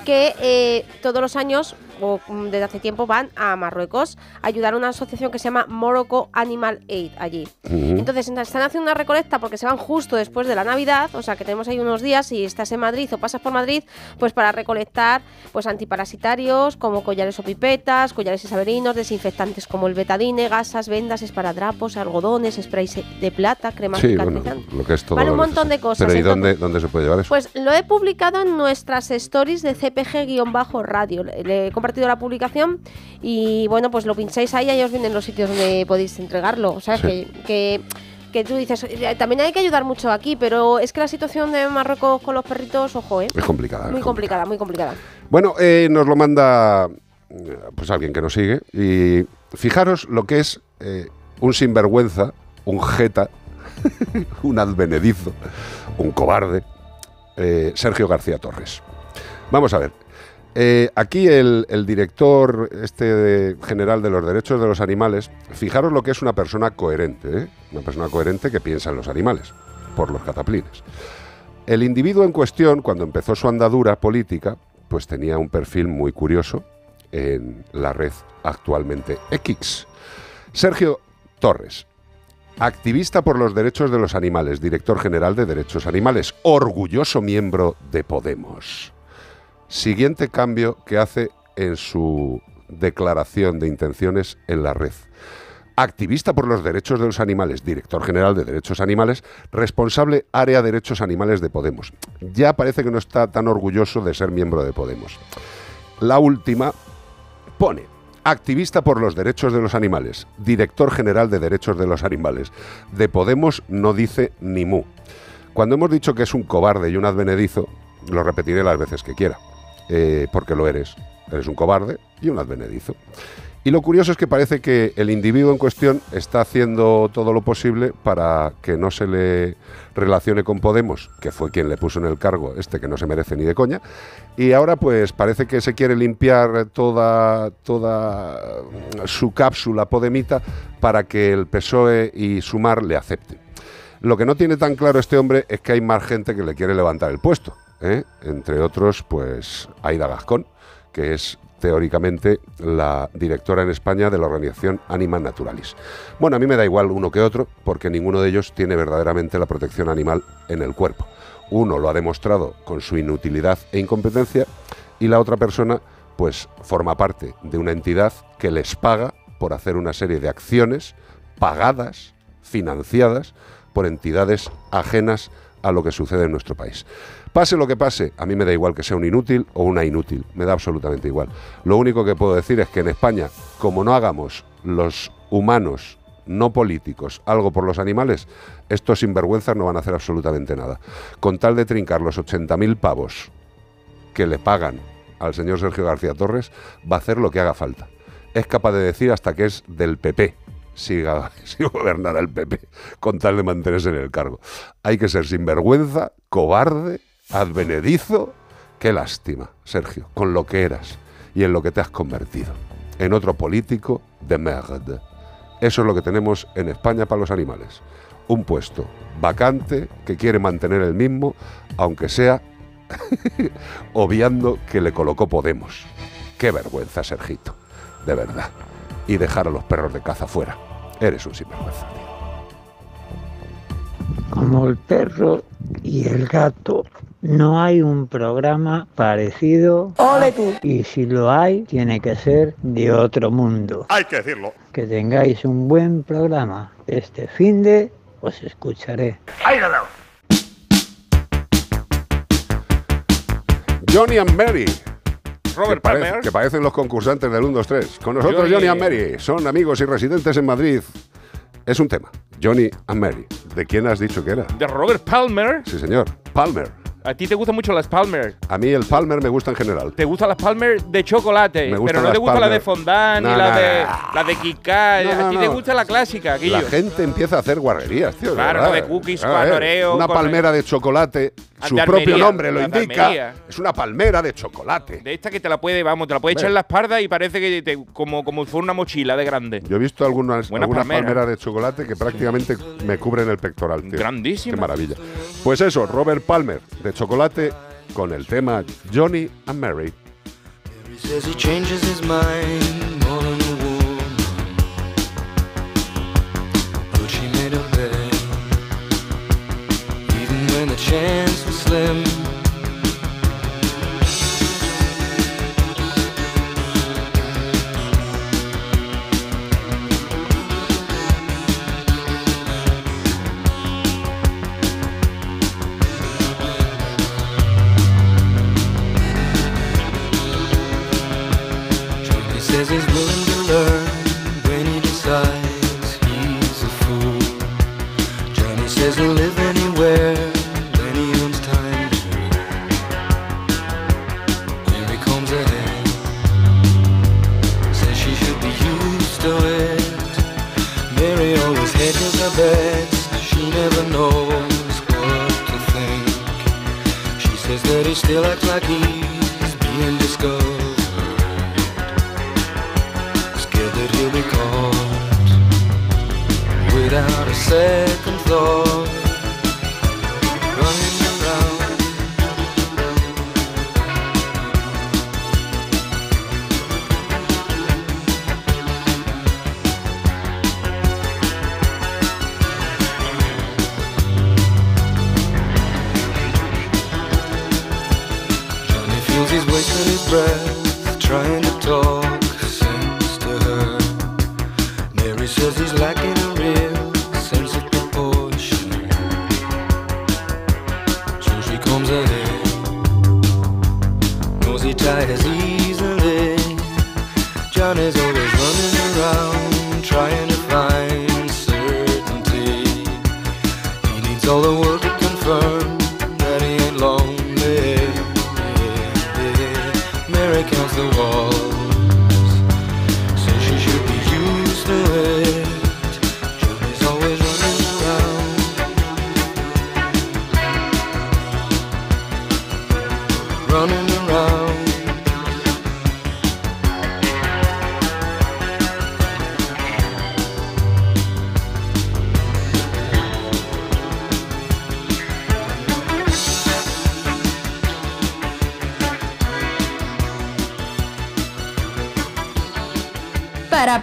que eh, todos los años o mm, desde hace tiempo van a Marruecos a ayudar a una asociación que se llama Morocco Animal Aid allí. Entonces están haciendo una recolecta porque se van justo después de la Navidad, o sea que tenemos ahí unos días si estás en Madrid o pasas por Madrid, pues para recolectar pues antiparasitarios como collares o pipetas, collares isabelinos, desinfectantes como el betadine, gasas, vendas, esparadrapos, algodones, sprays de plata, cremas Sí, bueno, lo que es todo. Vale, un montón de cosas. Pero ¿y dónde, dónde se puede llevar eso? Pues lo he publicado en nuestras stories de CPG-radio. Le le he compartido la publicación y bueno, pues lo pincháis ahí y ahí os vienen los sitios donde podéis entregarlo. O sea, Sí. que, que, que tú dices, eh, también hay que ayudar mucho aquí, pero es que la situación de Marruecos con los perritos, ojo, ¿eh? Es complicada. Muy complicada, muy complicada. Bueno, eh, nos lo manda eh, pues alguien que nos sigue. Y fijaros lo que es eh, un sinvergüenza, un jeta, [laughs] un advenedizo, un cobarde, eh, Sergio García Torres. Vamos a ver. Eh, aquí el, director este general de los derechos de los animales, fijaros lo que es una persona coherente, ¿eh? una persona coherente que piensa en los animales, por los cataplines. El individuo en cuestión, cuando empezó su andadura política, pues tenía un perfil muy curioso en la red actualmente X. Sergio Torres, activista por los derechos de los animales, director general de Derechos Animales, orgulloso miembro de Podemos. Siguiente cambio que hace en su declaración de intenciones en la red. Activista por los derechos de los animales, director general de Derechos Animales, responsable área Derechos Animales de Podemos. Ya parece que no está tan orgulloso de ser miembro de Podemos. La última pone activista por los derechos de los animales, director general de derechos de los animales. De Podemos no dice ni mu. Cuando hemos dicho que es un cobarde y un advenedizo, lo repetiré las veces que quiera, eh, porque lo eres. Eres un cobarde y un advenedizo. Y lo curioso es que parece que el individuo en cuestión está haciendo todo lo posible para que no se le relacione con Podemos, que fue quien le puso en el cargo este que no se merece ni de coña, y ahora pues parece que se quiere limpiar toda, toda su cápsula podemita para que el PSOE y Sumar le acepten. Lo que no tiene tan claro este hombre es que hay más gente que le quiere levantar el puesto, ¿eh? entre otros pues Aida Gascón, que es teóricamente la directora en España de la organización Animal Naturalis. Bueno, a mí me da igual uno que otro, porque ninguno de ellos tiene verdaderamente la protección animal en el cuerpo. Uno lo ha demostrado con su inutilidad e incompetencia y la otra persona pues forma parte de una entidad que les paga por hacer una serie de acciones pagadas, financiadas por entidades ajenas a lo que sucede en nuestro país. Pase lo que pase, a mí me da igual que sea un inútil o una inútil, me da absolutamente igual. Lo único que puedo decir es que en España, como no hagamos los humanos no políticos algo por los animales, estos sinvergüenzas no van a hacer absolutamente nada. Con tal de trincar los 80.000 pavos que le pagan al señor Sergio García Torres, va a hacer lo que haga falta. Es capaz de decir hasta que es del PP, [laughs] si, gobernara el PP, con tal de mantenerse en el cargo. Hay que ser sinvergüenza, cobarde, advenedizo. Qué lástima, Sergio, con lo que eras y en lo que te has convertido. En otro político de merde. Eso es lo que tenemos en España para los animales. Un puesto vacante que quiere mantener el mismo, aunque sea [laughs] obviando que le colocó Podemos. Qué vergüenza, Sergito, de verdad. Y dejar a los perros de caza fuera. Eres un sinvergüenza. como el perro y el gato. No hay un programa parecido. Y si lo hay, tiene que ser de otro mundo. Hay que decirlo. Que tengáis un buen programa. Este fin de os escucharé. Johnny and Mary. Robert que, parece- Palmer. que parecen los concursantes del 1, 2, 3. Con nosotros Johnny. Johnny and Mary. Son amigos y residentes en Madrid. Es un tema. Johnny and Mary. ¿De quién has dicho que era? De Robert Palmer. Sí, señor. Palmer. A ti te gustan mucho las Palmer. A mí el Palmer me gusta en general. Te gustan las Palmer de chocolate, Me pero no te gusta la de fondant ni No, la de la de. No, A no, ti te gusta la clásica, Guillo. La gente empieza a hacer guarrerías, tío. Claro, verdad. de cookies A con ver, Oreo, Una palmera de chocolate, su de propio nombre lo de indica. Almería. Es una palmera de chocolate. De esta que te la puede, vamos, te la puede echar en la espalda y parece que te, como, como si fuera una mochila de grande. Yo he visto algunas, Buena algunas palmera. palmeras de chocolate que prácticamente me cubren el pectoral. Tío. Grandísima. Qué maravilla. Pues eso, Robert Palmer de chocolate con el tema Johnny and Mary.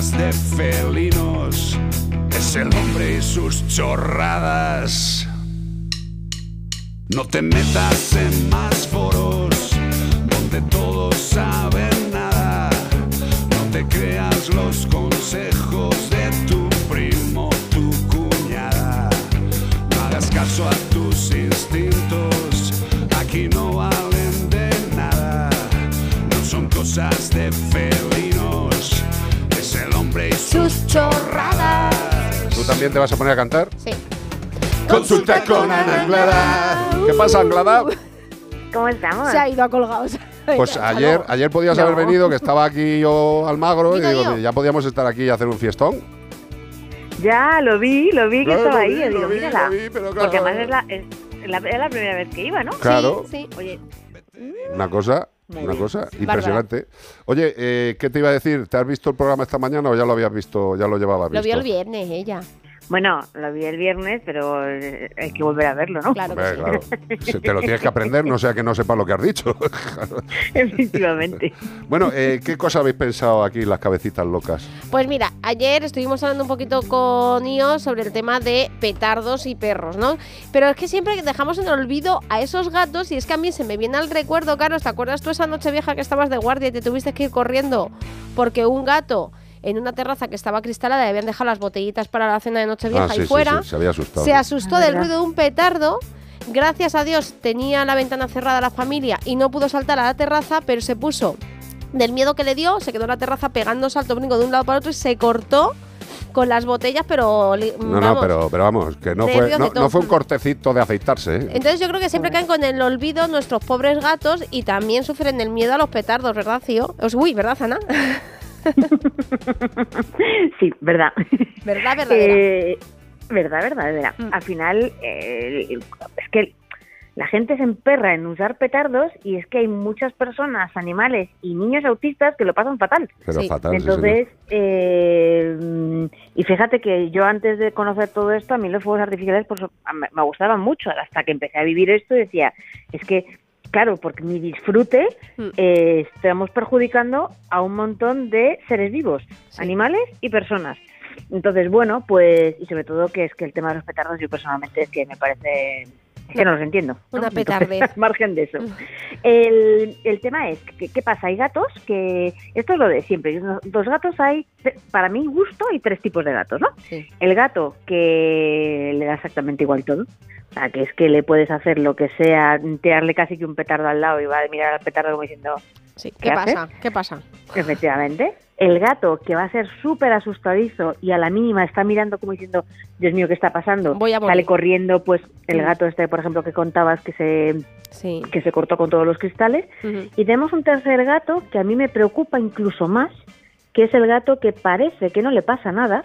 De felinos, es el hombre y sus chorradas. No te metas en más foros también te vas a poner a cantar? Sí. Consulta con Ana Anglada. ¿Qué pasa, Anglada? ¿Cómo estamos? Se ha ido a colgados. [laughs] Pues ayer, ayer podías No. haber venido, que estaba aquí yo Almagro, y Vino digo, yo. ya podíamos estar aquí y hacer un fiestón. Ya, lo vi, lo vi que Claro, estaba lo ahí. vi, yo lo digo, vi, mírala. lo vi, pero Porque además es la, es, la, era la primera vez que iba, ¿no? Claro. Sí, Oye, Una cosa, Muy una bien. cosa Bárbara. impresionante. Oye, eh, ¿qué te iba a decir? ¿Te has visto el programa esta mañana o ya lo habías visto, ya lo llevabas Lo visto? vio el viernes ella. Bueno, lo vi el viernes, pero eh, hay que volver a verlo, ¿no? Claro que Hombre, sí. claro. Te lo tienes que aprender, no sea que no sepas lo que has dicho. [laughs] Efectivamente. bueno, eh, ¿qué cosa habéis pensado aquí las cabecitas locas? Pues mira, ayer estuvimos hablando un poquito con Io sobre el tema de petardos y perros, ¿no? Pero es que siempre dejamos en olvido a esos gatos y es que a mí se me viene al recuerdo, Carlos, ¿te acuerdas tú esa noche vieja que estabas de guardia y te tuviste que ir corriendo porque un gato en una terraza que estaba cristalada y habían dejado las botellitas para la cena de Nochevieja Ah, sí, y sí, fuera, sí, se había asustado. se asustó Ah, del ruido de un petardo. Gracias a Dios tenía la ventana cerrada la familia y no pudo saltar a la terraza, pero se puso del miedo que le dio, se quedó en la terraza pegando salto brinco de un lado para otro y se cortó con las botellas, pero No, no, vamos. pero, pero vamos, que no fue, no, no fue un cortecito de afeitarse. ¿eh? Entonces yo creo que siempre caen con el olvido nuestros pobres gatos y también sufren el miedo a los petardos, ¿verdad, Cío? Os- Uy, ¿verdad, Ana? [laughs] [laughs] sí, verdad. ¿Verdad, verdadera? Eh, verdad, verdadera. Al final, eh, es que la gente se emperra en usar petardos y es que hay muchas personas, animales y niños autistas que lo pasan fatal. Pero fatal, sí, Entonces, eh, y fíjate que yo antes de conocer todo esto, a mí los fuegos artificiales pues, me me gustaban mucho, hasta que empecé a vivir esto y decía, es que, claro, porque mi disfrute eh, estamos perjudicando a un montón de seres vivos, animales y personas. Entonces, bueno, pues, y sobre todo que es que el tema de los petardos yo personalmente es que me parece que no los entiendo. ¿no? Una Entonces, [laughs] al margen de eso. El, el tema es, que, ¿qué pasa? Hay gatos que, esto es lo de siempre, los gatos hay, para mi gusto, hay tres tipos de gatos, ¿no? El gato que le da exactamente igual todo, o sea, que es que le puedes hacer lo que sea, tirarle casi que un petardo al lado y va a mirar al petardo como diciendo, Sí, ¿qué pasa? ¿Qué pasa? Efectivamente. El gato que va a ser súper asustadizo y a la mínima está mirando como diciendo, Dios mío, ¿qué está pasando? Voy a morir. Sale corriendo, pues el Mm. gato este, por ejemplo, que contabas que se, Sí. que se cortó con todos los cristales. Y tenemos un tercer gato que a mí me preocupa incluso más, que es el gato que parece que no le pasa nada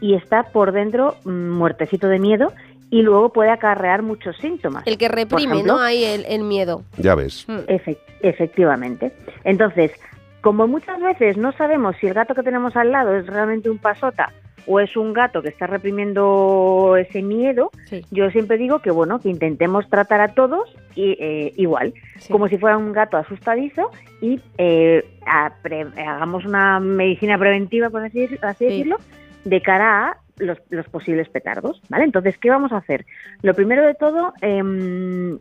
y está por dentro mm, muertecito de miedo y luego puede acarrear muchos síntomas. El que reprime, ejemplo, ¿no? Ahí el, el miedo. Ya ves. Efe- efectivamente. Entonces, como muchas veces no sabemos si el gato que tenemos al lado es realmente un pasota o es un gato que está reprimiendo ese miedo, yo siempre digo que bueno, que intentemos tratar a todos y, eh, igual, como si fuera un gato asustadizo y eh, a- hagamos una medicina preventiva, por decir, así decirlo, de cara a los, los posibles petardos, ¿vale? Entonces, ¿qué vamos a hacer? Lo primero de todo, em,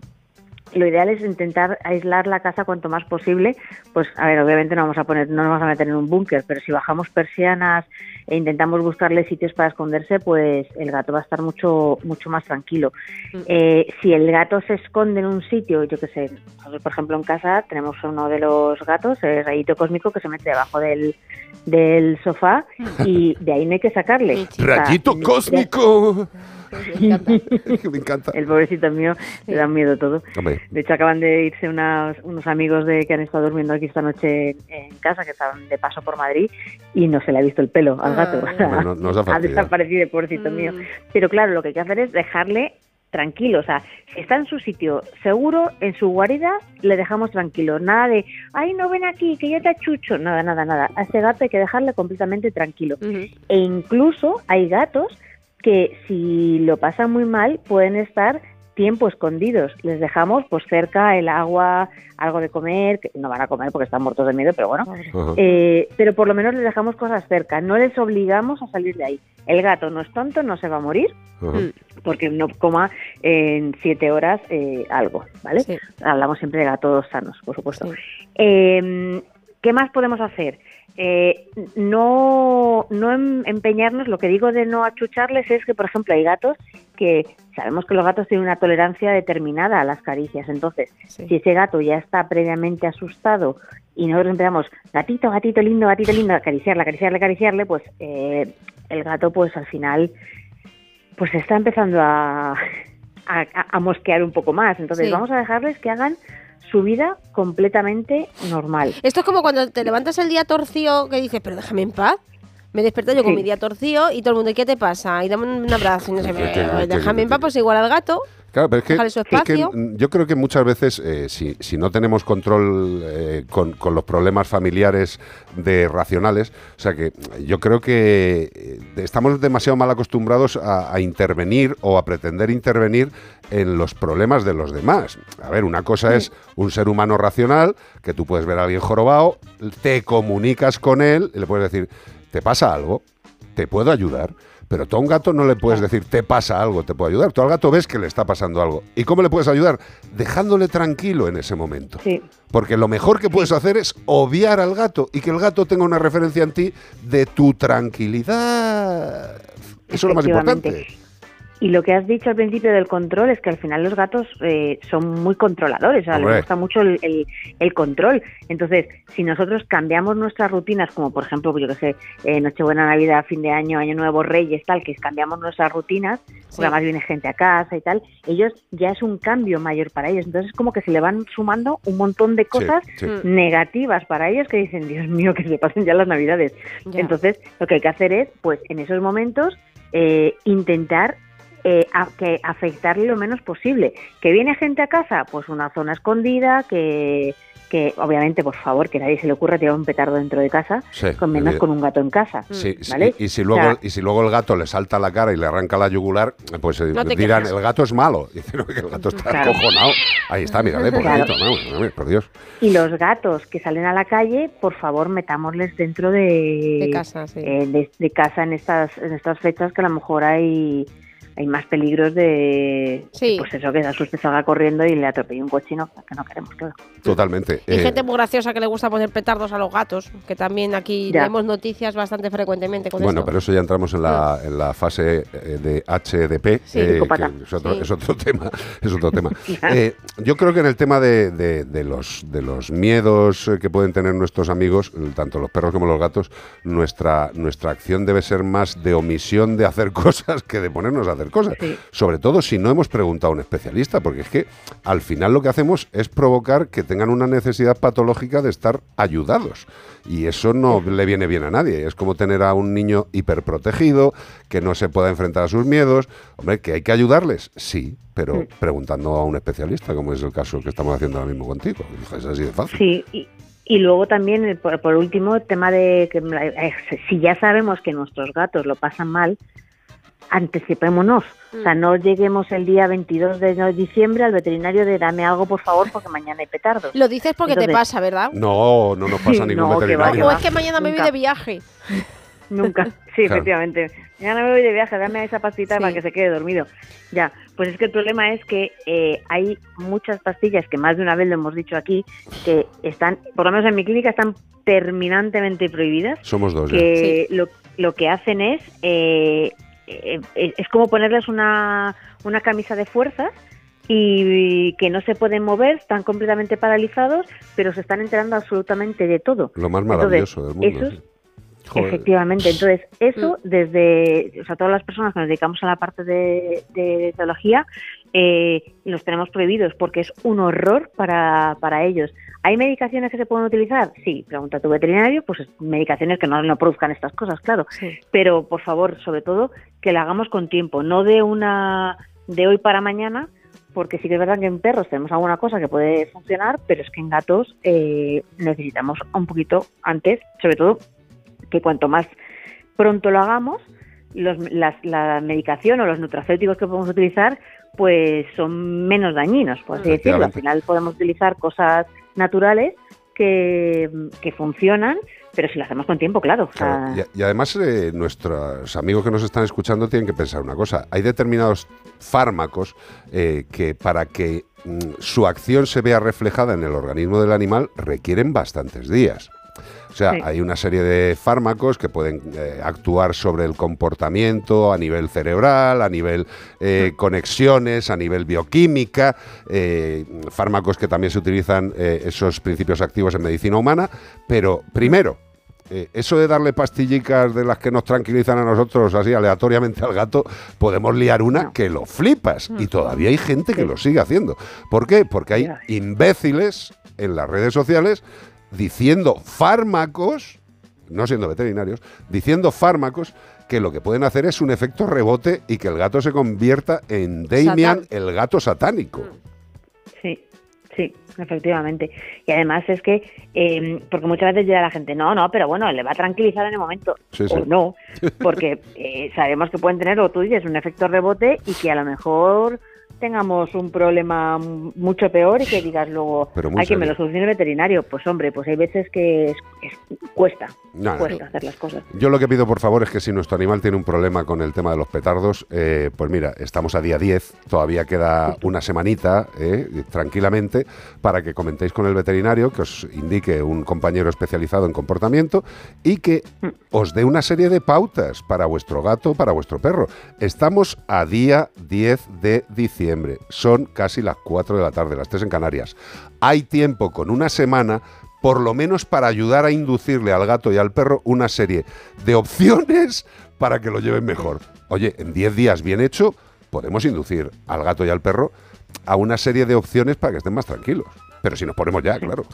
lo ideal es intentar aislar la casa cuanto más posible. Pues, a ver, obviamente no vamos a poner, no nos vamos a meter en un búnker, pero si bajamos persianas e intentamos buscarle sitios para esconderse, pues el gato va a estar mucho, mucho más tranquilo. Eh, si el gato se esconde en un sitio, yo qué sé, nosotros, por ejemplo en casa tenemos uno de los gatos, el rayito cósmico, que se mete debajo del, del sofá y de ahí no hay que sacarle. O sea, ¡Rayito cósmico! [laughs] [laughs] Me encanta. el pobrecito mío le da miedo todo. Hombre, De hecho, acaban de irse unos, unos amigos de que han estado durmiendo aquí esta noche en, casa, que estaban de paso por Madrid, y no se le ha visto el pelo al gato. O sea, Hombre, no- nos ha [laughs] desaparecido, el pobrecito mío. Pero claro, lo que hay que hacer es dejarle tranquilo. O sea, si está en su sitio seguro, en su guarida, le dejamos tranquilo. Nada de, ay, no ven aquí, que ya te achucho. Nada, nada, nada. A ese gato hay que dejarle completamente tranquilo. E incluso hay gatos que si lo pasan muy mal pueden estar tiempo escondidos. Les dejamos pues cerca el agua, algo de comer, que no van a comer porque están muertos de miedo, pero bueno. Eh, pero por lo menos les dejamos cosas cerca, no les obligamos a salir de ahí. El gato no es tonto, no se va a morir Ajá. porque no coma en siete horas eh, algo, ¿vale? Hablamos siempre de gatos sanos, por supuesto. Eh, ¿Qué más podemos hacer? Eh, no no em- empeñarnos, lo que digo de no achucharles es que, por ejemplo, hay gatos que sabemos que los gatos tienen una tolerancia determinada a las caricias. Entonces, si ese gato ya está previamente asustado y nosotros empezamos, gatito, gatito lindo, gatito lindo, acariciarle, acariciarle, acariciarle, pues eh, el gato, pues al final, pues está empezando a, a, a mosquear un poco más. Entonces, Sí. vamos a dejarles que hagan su vida completamente normal. Esto es como cuando te levantas el día torcido que dices, pero déjame en paz. Me he despertado yo con mi día torcido y todo el mundo, ¿y qué te pasa? Y dame un abrazo y no sé, déjame en paz, pues igual al gato. Claro, pero es que, Déjale su es que, espacio. mm, yo creo que muchas veces, eh, si, si no tenemos control eh, con, con los problemas familiares de racionales, o sea que yo creo que eh, estamos demasiado mal acostumbrados a, a intervenir o a pretender intervenir en los problemas de los demás. A ver, una cosa es un ser humano racional, que tú puedes ver a alguien jorobado, te comunicas con él y le puedes decir, ¿te pasa algo? ¿Te puedo ayudar? Pero tú a un gato no le puedes decir, te pasa algo, te puedo ayudar. Tú al gato ves que le está pasando algo. ¿Y cómo le puedes ayudar? Dejándole tranquilo en ese momento. Porque lo mejor que puedes hacer es obviar al gato y que el gato tenga una referencia en ti de tu tranquilidad. Eso es lo más importante. Y lo que has dicho al principio del control es que al final los gatos eh, son muy controladores, o sea, Hombre. les gusta mucho el, el- el control. Entonces, si nosotros cambiamos nuestras rutinas, como por ejemplo, yo que sé, eh, Nochebuena, Navidad, fin de año, Año Nuevo, Reyes, tal, que cambiamos nuestras rutinas, porque además viene gente a casa y tal, ellos ya es un cambio mayor para ellos. Entonces, es como que se le van sumando un montón de cosas sí. negativas para ellos que dicen, Dios mío, que se pasen ya las Navidades. Ya. Entonces, lo que hay que hacer es, pues en esos momentos, eh, intentar eh, a- que afectarle lo menos posible. ¿Que viene gente a casa? Pues una zona escondida, que, que obviamente, por favor, que nadie se le ocurra tirar un petardo dentro de casa, Sí, con menos con un gato en casa. Sí, sí, ¿vale? y, y si O luego, sea, y si luego el gato le salta a la cara y le arranca la yugular, pues eh, No te dirán, el gato es malo. Y [laughs] dicen, "No, que el gato está Claro. acojonado. Ahí está, mírale, por Claro. por Dios. Y los gatos que salen a la calle, por favor, metámosles dentro de, De casa, sí. eh, de, de casa en estas, en estas fechas que a lo mejor hay, hay más peligros de, pues eso, que usted salga corriendo y le atropelle un cochino, que no queremos, claro. Totalmente. Y Eh, gente muy graciosa que le gusta poner petardos a los gatos, que también aquí Ya. leemos noticias bastante frecuentemente con Bueno, esto. pero eso ya entramos en la, en la fase eh, de HDP, Sí, eh, que es otro, Sí. es otro tema. [laughs] Es otro tema. [laughs] Eh, yo creo que en el tema de, de- de los, de los miedos que pueden tener nuestros amigos, tanto los perros como los gatos, nuestra, nuestra acción debe ser más de omisión de hacer [laughs] cosas que de ponernos a hacer cosas. Sobre todo si no hemos preguntado a un especialista, porque es que al final lo que hacemos es provocar que tengan una necesidad patológica de estar ayudados. Y eso no le viene bien a nadie. Es como tener a un niño hiperprotegido, que no se pueda enfrentar a sus miedos. Hombre, que hay que ayudarles, sí, pero Mm. preguntando a un especialista, como es el caso que estamos haciendo ahora mismo contigo. Es así de fácil. Sí, y, y luego también, eh, por, por último, el tema de que eh, si ya sabemos que nuestros gatos lo pasan mal, anticipémonos. O sea, no lleguemos el día 22 de diciembre al veterinario de dame algo, por favor, porque mañana hay petardos. Lo dices porque te pasa, ¿verdad? No, no nos pasa ningún No, que va, veterinario. O es que mañana me voy de viaje. [laughs] Nunca. Sí, Claro. efectivamente. Mañana me voy de viaje, dame esa pastita para que se quede dormido. Ya, pues es que el problema es que eh, hay muchas pastillas que más de una vez lo hemos dicho aquí, que están, por lo menos en mi clínica, están terminantemente prohibidas. Somos dos ya. que lo, lo que hacen es eh, eh, es es como ponerles una, una camisa de fuerzas y que no se pueden mover, están completamente paralizados, pero se están enterando absolutamente de todo. Lo más Entonces, maravilloso del mundo. esos- sí. Joder. Efectivamente, entonces eso desde, o sea, todas las personas que nos dedicamos a la parte de, de teología, eh, los tenemos prohibidos porque es un horror para, para ellos. ¿Hay medicaciones que se pueden utilizar? Sí, pregunta a tu veterinario, pues medicaciones que no, no produzcan estas cosas, claro. Pero por favor, sobre todo, que la hagamos con tiempo, no de una de hoy para mañana, porque sí que es verdad que en perros tenemos alguna cosa que puede funcionar, pero es que en gatos eh, necesitamos un poquito antes, sobre todo que cuanto más pronto lo hagamos, los, las- la medicación o los nutracéuticos que podemos utilizar pues son menos dañinos, por así decirlo. Al final podemos utilizar cosas naturales que, que funcionan, pero si lo hacemos con tiempo, claro. y además eh, nuestros amigos que nos están escuchando tienen que pensar una cosa. Hay determinados fármacos eh, que para que mm, su acción se vea reflejada en el organismo del animal requieren bastantes días. O sea, Sí. hay una serie de fármacos que pueden eh, actuar sobre el comportamiento a nivel cerebral, a nivel eh, conexiones, a nivel bioquímica, eh, fármacos que también se utilizan esos principios activos en medicina humana, pero primero, eh, eso de darle pastillicas de las que nos tranquilizan a nosotros así aleatoriamente al gato, podemos liar una que lo flipas. Y todavía hay gente que lo sigue haciendo. ¿Por qué? Porque hay imbéciles en las redes sociales diciendo fármacos no siendo veterinarios, diciendo fármacos que lo que pueden hacer es un efecto rebote y que el gato se convierta en Damian, Satán. el gato satánico. Sí, sí, efectivamente. Y además es que, eh, porque muchas veces llega la gente, no, no, pero bueno, le va a tranquilizar en el momento. Sí, sí. O no, [laughs] porque eh, sabemos que pueden tener, o tú dices, un efecto rebote y que a lo mejor tengamos un problema mucho peor y que digas luego, hay que me lo solucione el veterinario. Pues hombre, pues hay veces que es- es- cuesta, No, no. cuesta hacer las cosas. Yo lo que pido, por favor, es que si nuestro animal tiene un problema con el tema de los petardos, eh, pues mira, estamos a día 10, todavía queda una semanita, eh, tranquilamente, para que comentéis con el veterinario, que os indique un compañero especializado en comportamiento y que os dé una serie de pautas para vuestro gato, para vuestro perro. Estamos a día 10 de diciembre, son casi las 4 de la tarde, las 3 en Canarias. Hay tiempo con una semana por lo menos para ayudar a inducirle al gato y al perro una serie de opciones para que lo lleven mejor. Oye, en 10 días bien hecho, podemos inducir al gato y al perro a una serie de opciones para que estén más tranquilos. Pero si nos ponemos ya, claro.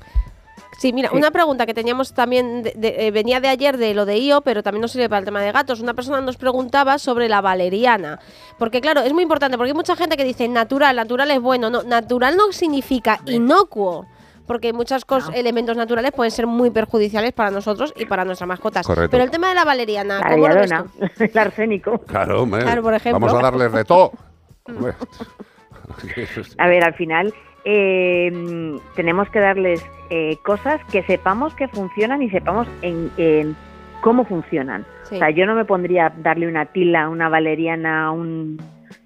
Sí, mira, una pregunta que teníamos también, de- de- eh, venía de ayer de lo de IO, pero también nos sirve para el tema de gatos. Una persona nos preguntaba sobre la valeriana. Porque claro, es muy importante, porque hay mucha gente que dice natural, natural es bueno. No, natural no significa inocuo. Porque muchos cos- elementos naturales pueden ser muy perjudiciales para nosotros y para nuestras mascotas. Correcto. Pero el tema de la valeriana, La ¿cómo lo ves belladona, tú? [laughs] el arsénico. Claro, hombre. Claro, por ejemplo. Vamos a darle [laughs] reto. A ver, al final eh, tenemos que darles eh, cosas que sepamos que funcionan y sepamos en, en cómo funcionan. Sí. O sea, yo no me pondría a darle una tila, una valeriana, un...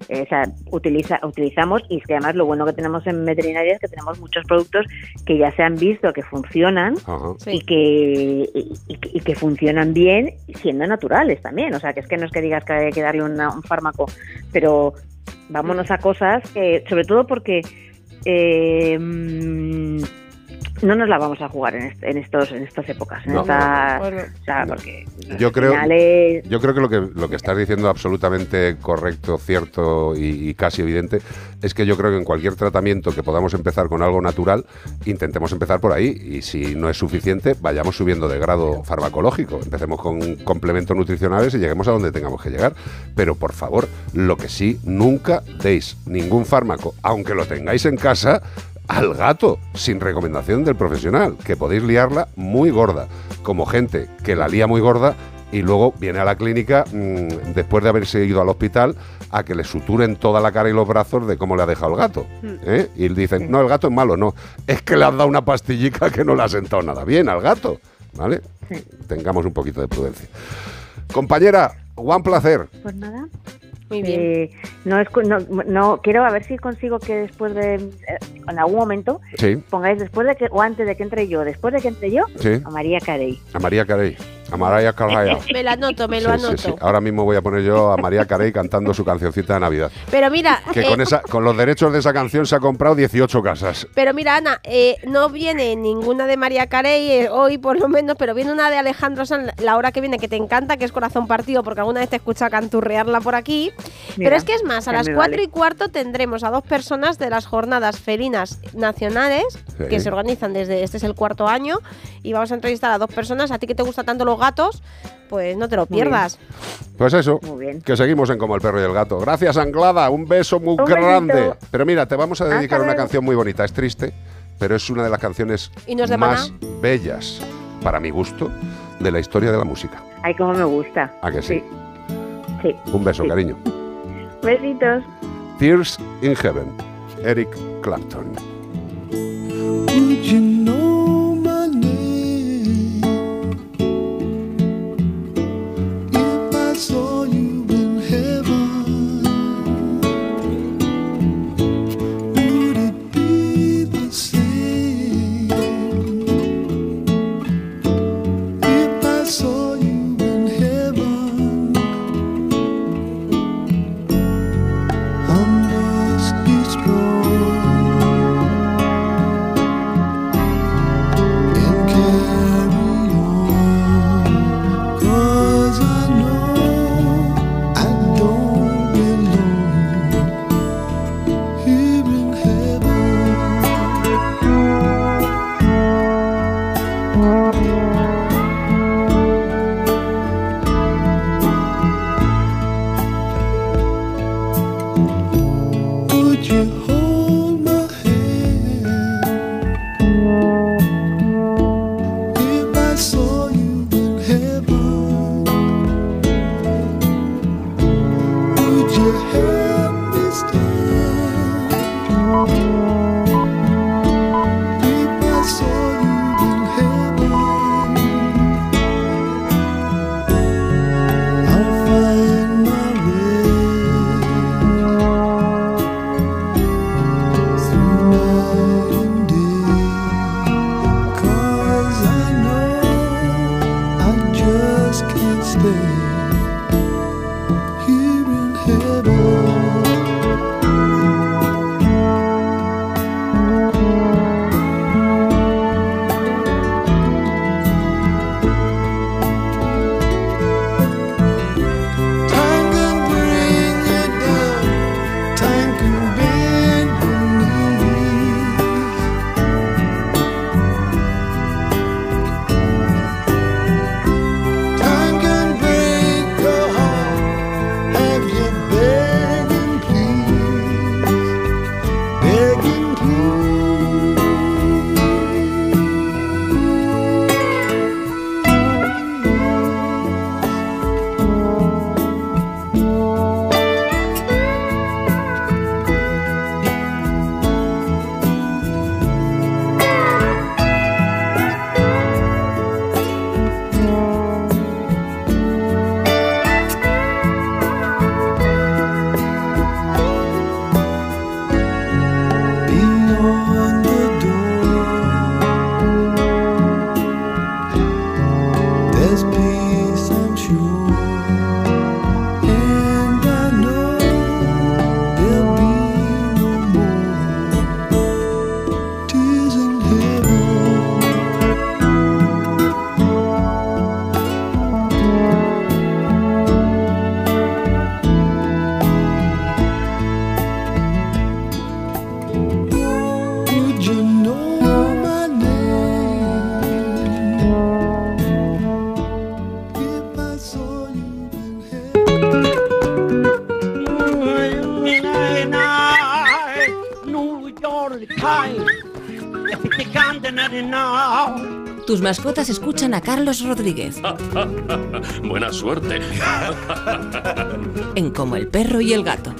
eh, o sea, utiliza, utilizamos y es que además lo bueno que tenemos en veterinaria es que tenemos muchos productos que ya se han visto que funcionan Ajá. y, que, y, y que- y que funcionan bien siendo naturales también. O sea, que es que no es que digas que hay que darle una- un fármaco, pero vámonos a cosas que, sobre todo porque eh, mm, no nos la vamos a jugar en, est- en estos en estas épocas. En No. esta- Bueno. o sea, porque Yo creo, final es- yo creo que lo que lo que estás diciendo absolutamente correcto, cierto y, y casi evidente es que yo creo que en cualquier tratamiento que podamos empezar con algo natural, intentemos empezar por ahí y si no es suficiente, vayamos subiendo de grado farmacológico. Empecemos con complementos nutricionales y lleguemos a donde tengamos que llegar. Pero por favor, lo que sí, nunca deis ningún fármaco, aunque lo tengáis en casa, al gato, sin recomendación del profesional, que podéis liarla muy gorda, como gente que la lía muy gorda y luego viene a la clínica mm, después de haberse ido al hospital a que le suturen toda la cara y los brazos de cómo le ha dejado el gato. ¿eh? Y dicen, no, el gato es malo, no, es que le has dado una pastillica que no le ha sentado nada bien al gato, ¿vale? Tengamos un poquito de prudencia. Compañera, un placer. Pues nada. Muy bien. Eh, no, es, no, no, quiero a ver si consigo que después de, eh, en algún momento, Sí, pongáis después de que, o antes de que entre yo, después de que entre yo, Sí. a María Carey. a María Carey, a María Carey. [laughs] Me lo anoto, me lo Sí, anoto. sí. Ahora mismo voy a poner yo a María Carey cantando su cancioncita de Navidad. Pero mira, Que eh, con, esa, con los derechos de esa canción se ha comprado 18 casas. Pero mira, Ana, eh, no viene ninguna de María Carey eh, hoy por lo menos, pero viene una de Alejandro Sanz la hora que viene que te encanta, que es Corazón Partido, porque alguna vez te escucha canturrearla por aquí. Mira, pero es que es más, a las me cuatro vale. y cuarto tendremos a dos personas de las jornadas felinas nacionales Sí. que se organizan desde este es el cuarto año y vamos a entrevistar a dos personas. A ti que te gustan tanto los gatos, pues no te lo pierdas. Pues eso, Muy bien. que seguimos en Como el perro y el gato. Gracias, Anglada, un beso muy Un besito. grande. Pero mira, te vamos a Hasta dedicar una canción muy bonita. Es triste, pero es una de las canciones ¿Y no es de más bellas, para mi gusto, de la historia de la música. Ay, cómo me gusta. ¿A que sí? Sí. Un beso, Sí. cariño. [laughs] Besitos. Tears in Heaven, Eric Clapton. Mascotas escuchan a Carlos Rodríguez [laughs] Buena suerte. en Como el perro y el gato.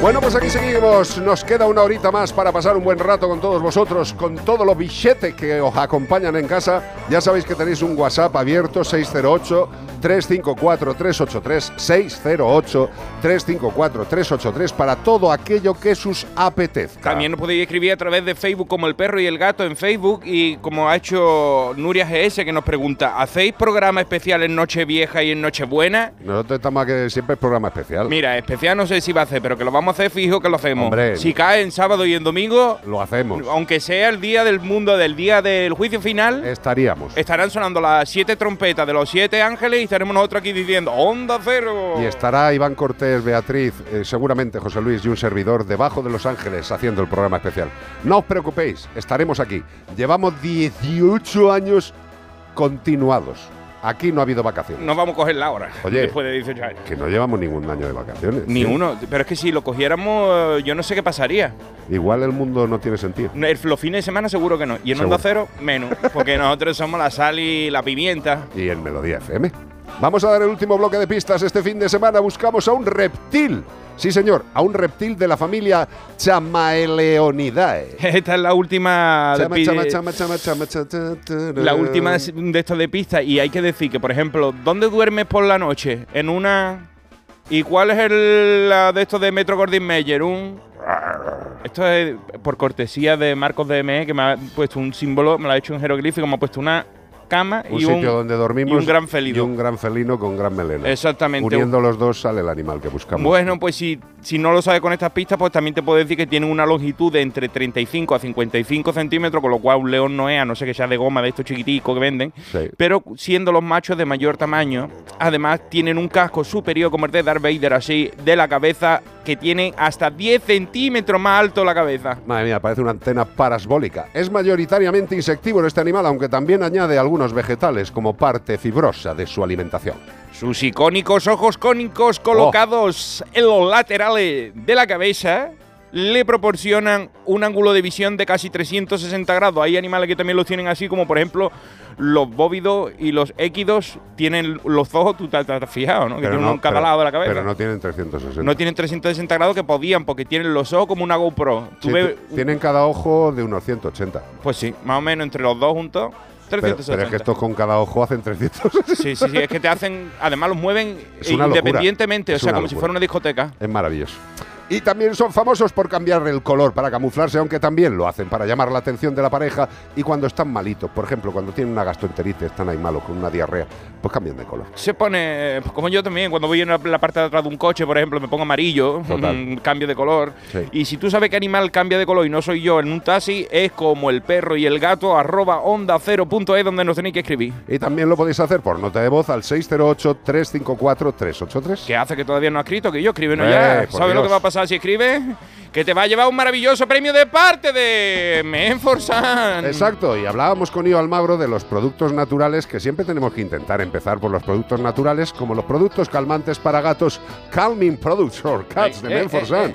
Bueno, pues aquí seguimos. Nos queda una horita más para pasar un buen rato con todos vosotros, con todos los billetes que os acompañan en casa. Ya sabéis que tenéis un WhatsApp abierto 608 354 383 608 354 383 para todo aquello que sus apetezca. También nos podéis escribir a través de Facebook como El Perro y el Gato en Facebook y como ha hecho Nuria GS que nos pregunta, ¿hacéis programa especial en Nochevieja y en Nochebuena? Nosotros estamos que siempre es programa especial. Mira, especial no sé si va a hacer, pero que lo vamos a hacer fijo que lo hacemos. Hombre. Si cae en sábado y en domingo, Lo hacemos. aunque sea el día del mundo, del día del juicio final, Estaríamos. estarán sonando las siete trompetas de los siete ángeles y estaremos nosotros aquí diciendo ¡Onda cero! Y estará Iván Cortés, Beatriz, eh, seguramente José Luis y un servidor debajo de Los Ángeles haciendo el programa especial. No os preocupéis, estaremos aquí. Llevamos 18 años continuados. Aquí no ha habido vacaciones. Nos vamos a coger la hora. Oye. Después de 18 años. Que no llevamos ningún año de vacaciones. Ni uno. Pero es que si lo cogiéramos, eh, yo no sé qué pasaría. Igual el mundo no tiene sentido. El- Los fines de semana seguro que no. Y en. Onda Cero, menos. Porque nosotros somos la sal y la pimienta. Y en Melodía FM. Vamos a dar el último bloque de pistas. Este fin de semana buscamos a un reptil. Sí, señor, a un reptil de la familia Chamaeleonidae. [laughs] Esta es la última de Chama, chama, chama, La última de estos de pistas. Y hay que decir que, por ejemplo, ¿dónde duermes por la noche? En una. ¿Y cuál es el la de estos de Metro Gordon Meyer? Un. Esto es por cortesía de Marcos DME, que me ha puesto un símbolo, me lo ha hecho en jeroglífico, me ha puesto una cama Un y sitio un, donde dormimos y un gran felino. y un gran felino con gran melena. Exactamente. Uniendo los dos sale el animal que buscamos. Bueno, pues si, si no lo sabes con estas pistas, pues también te puedo decir que tienen una longitud de entre 35 a 55 centímetros, con lo cual un león no es, a no ser que sea de goma de estos chiquiticos que venden. Sí. Pero siendo los machos de mayor tamaño, además tienen un casco superior como el de Darth Vader, así, de la cabeza, que tiene hasta 10 centímetros más alto la cabeza. Madre mía, parece una antena parasbólica. Es mayoritariamente insectívoro este animal, aunque también añade algunos vegetales como parte fibrosa de su alimentación. Sus icónicos ojos cónicos colocados en los laterales de la cabeza le proporcionan un ángulo de visión de casi 360 grados. Hay animales que también los tienen así, como por ejemplo los bóvidos y los équidos tienen los ojos, tú te, te has fijado, ¿no? Que tienen uno en cada pero- lado de la cabeza. Pero no tienen 360. No tienen 360 grados que podían, porque tienen los ojos como una GoPro. Tú Sí, ves- t- tienen cada ojo de unos 180. pues sí, más o menos entre los dos juntos, Pero, 360. pero es que estos con cada ojo hacen 360. Sí, sí, sí, es que te hacen, además los mueven independientemente, o sea, como si fuera una discoteca. Es maravilloso. Y también son famosos por cambiar el color para camuflarse, aunque también lo hacen para llamar la atención de la pareja y cuando están malitos. Por ejemplo, cuando tienen una gastroenteritis, están ahí malos con una diarrea, pues cambian de color. Se pone, pues como yo también, cuando voy en la, parte de atrás de un coche, por ejemplo, me pongo amarillo, Total. mm, cambio de color. Sí. Y si tú sabes qué animal cambia de color y no soy yo en un taxi, es como el perro y el gato, arroba onda cero punto es, donde nos tenéis que escribir. Y también lo podéis hacer por nota de voz al 608-354-383. Que hace que todavía no ha escrito, que yo escríbenos Eh, ya. ¿Sabes lo que va a pasar si escribe? Que te va a llevar un maravilloso premio de parte de Menforsan. Exacto, y hablábamos con Io Almagro de los productos naturales, que siempre tenemos que intentar empezar por los productos naturales, como los productos calmantes para gatos Calming Products or Cats de Eh, eh, Menforsan.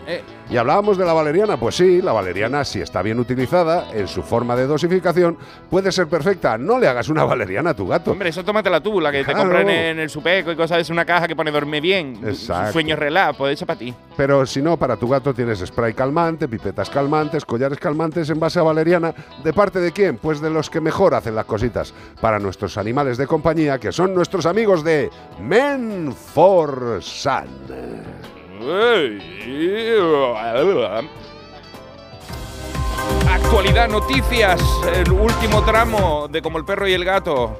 Y hablábamos de la valeriana, pues sí, la valeriana si está bien utilizada en su forma de dosificación puede ser perfecta. No le hagas una valeriana a tu gato. Hombre, eso tómatela tú, la que te compran en el supeco y cosas, es una caja que pone dormir bien. Exacto. Sueños relax, pues eso para ti. Pero si no, para tu gato tienes spray calmante, pipetas calmantes, collares calmantes en base a valeriana. ¿De parte de quién? Pues de los que mejor hacen las cositas. Para nuestros animales de compañía, que son nuestros amigos de Men for Sun. Actualidad, noticias, el último tramo de Como el perro y el gato.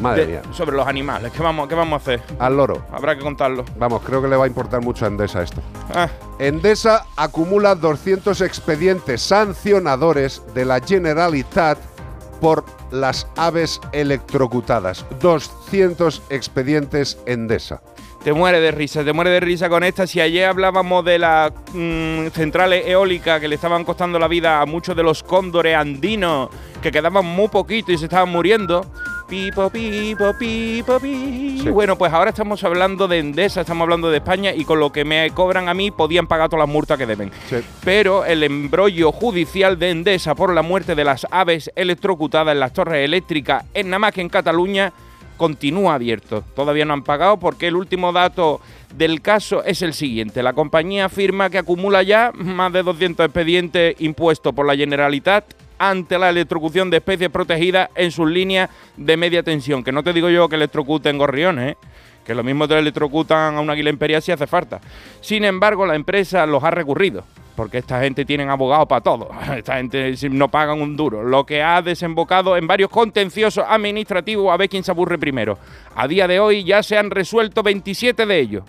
Madre de- mía. Sobre los animales. ¿Qué vamos, ¿Qué vamos a hacer? Al loro. Habrá que contarlo. Vamos, creo que le va a importar mucho a Endesa esto. Ah. Endesa acumula 200 expedientes sancionadores de la Generalitat por las aves electrocutadas. 200 expedientes Endesa. Te muere de risa, te muere de risa con esta. Si ayer hablábamos de las mm, centrales eólicas que le estaban costando la vida a muchos de los cóndores andinos, que quedaban muy poquito y se estaban muriendo. Pipo, pipo, pipo, pi. Sí. Bueno, pues ahora estamos hablando de Endesa, estamos hablando de España y con lo que me cobran a mí podían pagar todas las multas que deben. Pero el embrollo judicial de Endesa por la muerte de las aves electrocutadas en las torres eléctricas en nada más que en Cataluña continúa abierto. Todavía no han pagado porque el último dato del caso es el siguiente. La compañía afirma que acumula ya más de 200 expedientes impuestos por la Generalitat ante la electrocución de especies protegidas en sus líneas de media tensión. Que no te digo yo que electrocuten gorriones, ¿eh? que lo mismo te electrocutan a una águila imperial si hace falta. Sin embargo, la empresa los ha recurrido, porque esta gente tienen abogados para todo. [laughs] Esta gente no pagan un duro, lo que ha desembocado en varios contenciosos administrativos a ver quién se aburre primero. A día de hoy ya se han resuelto 27 de ellos,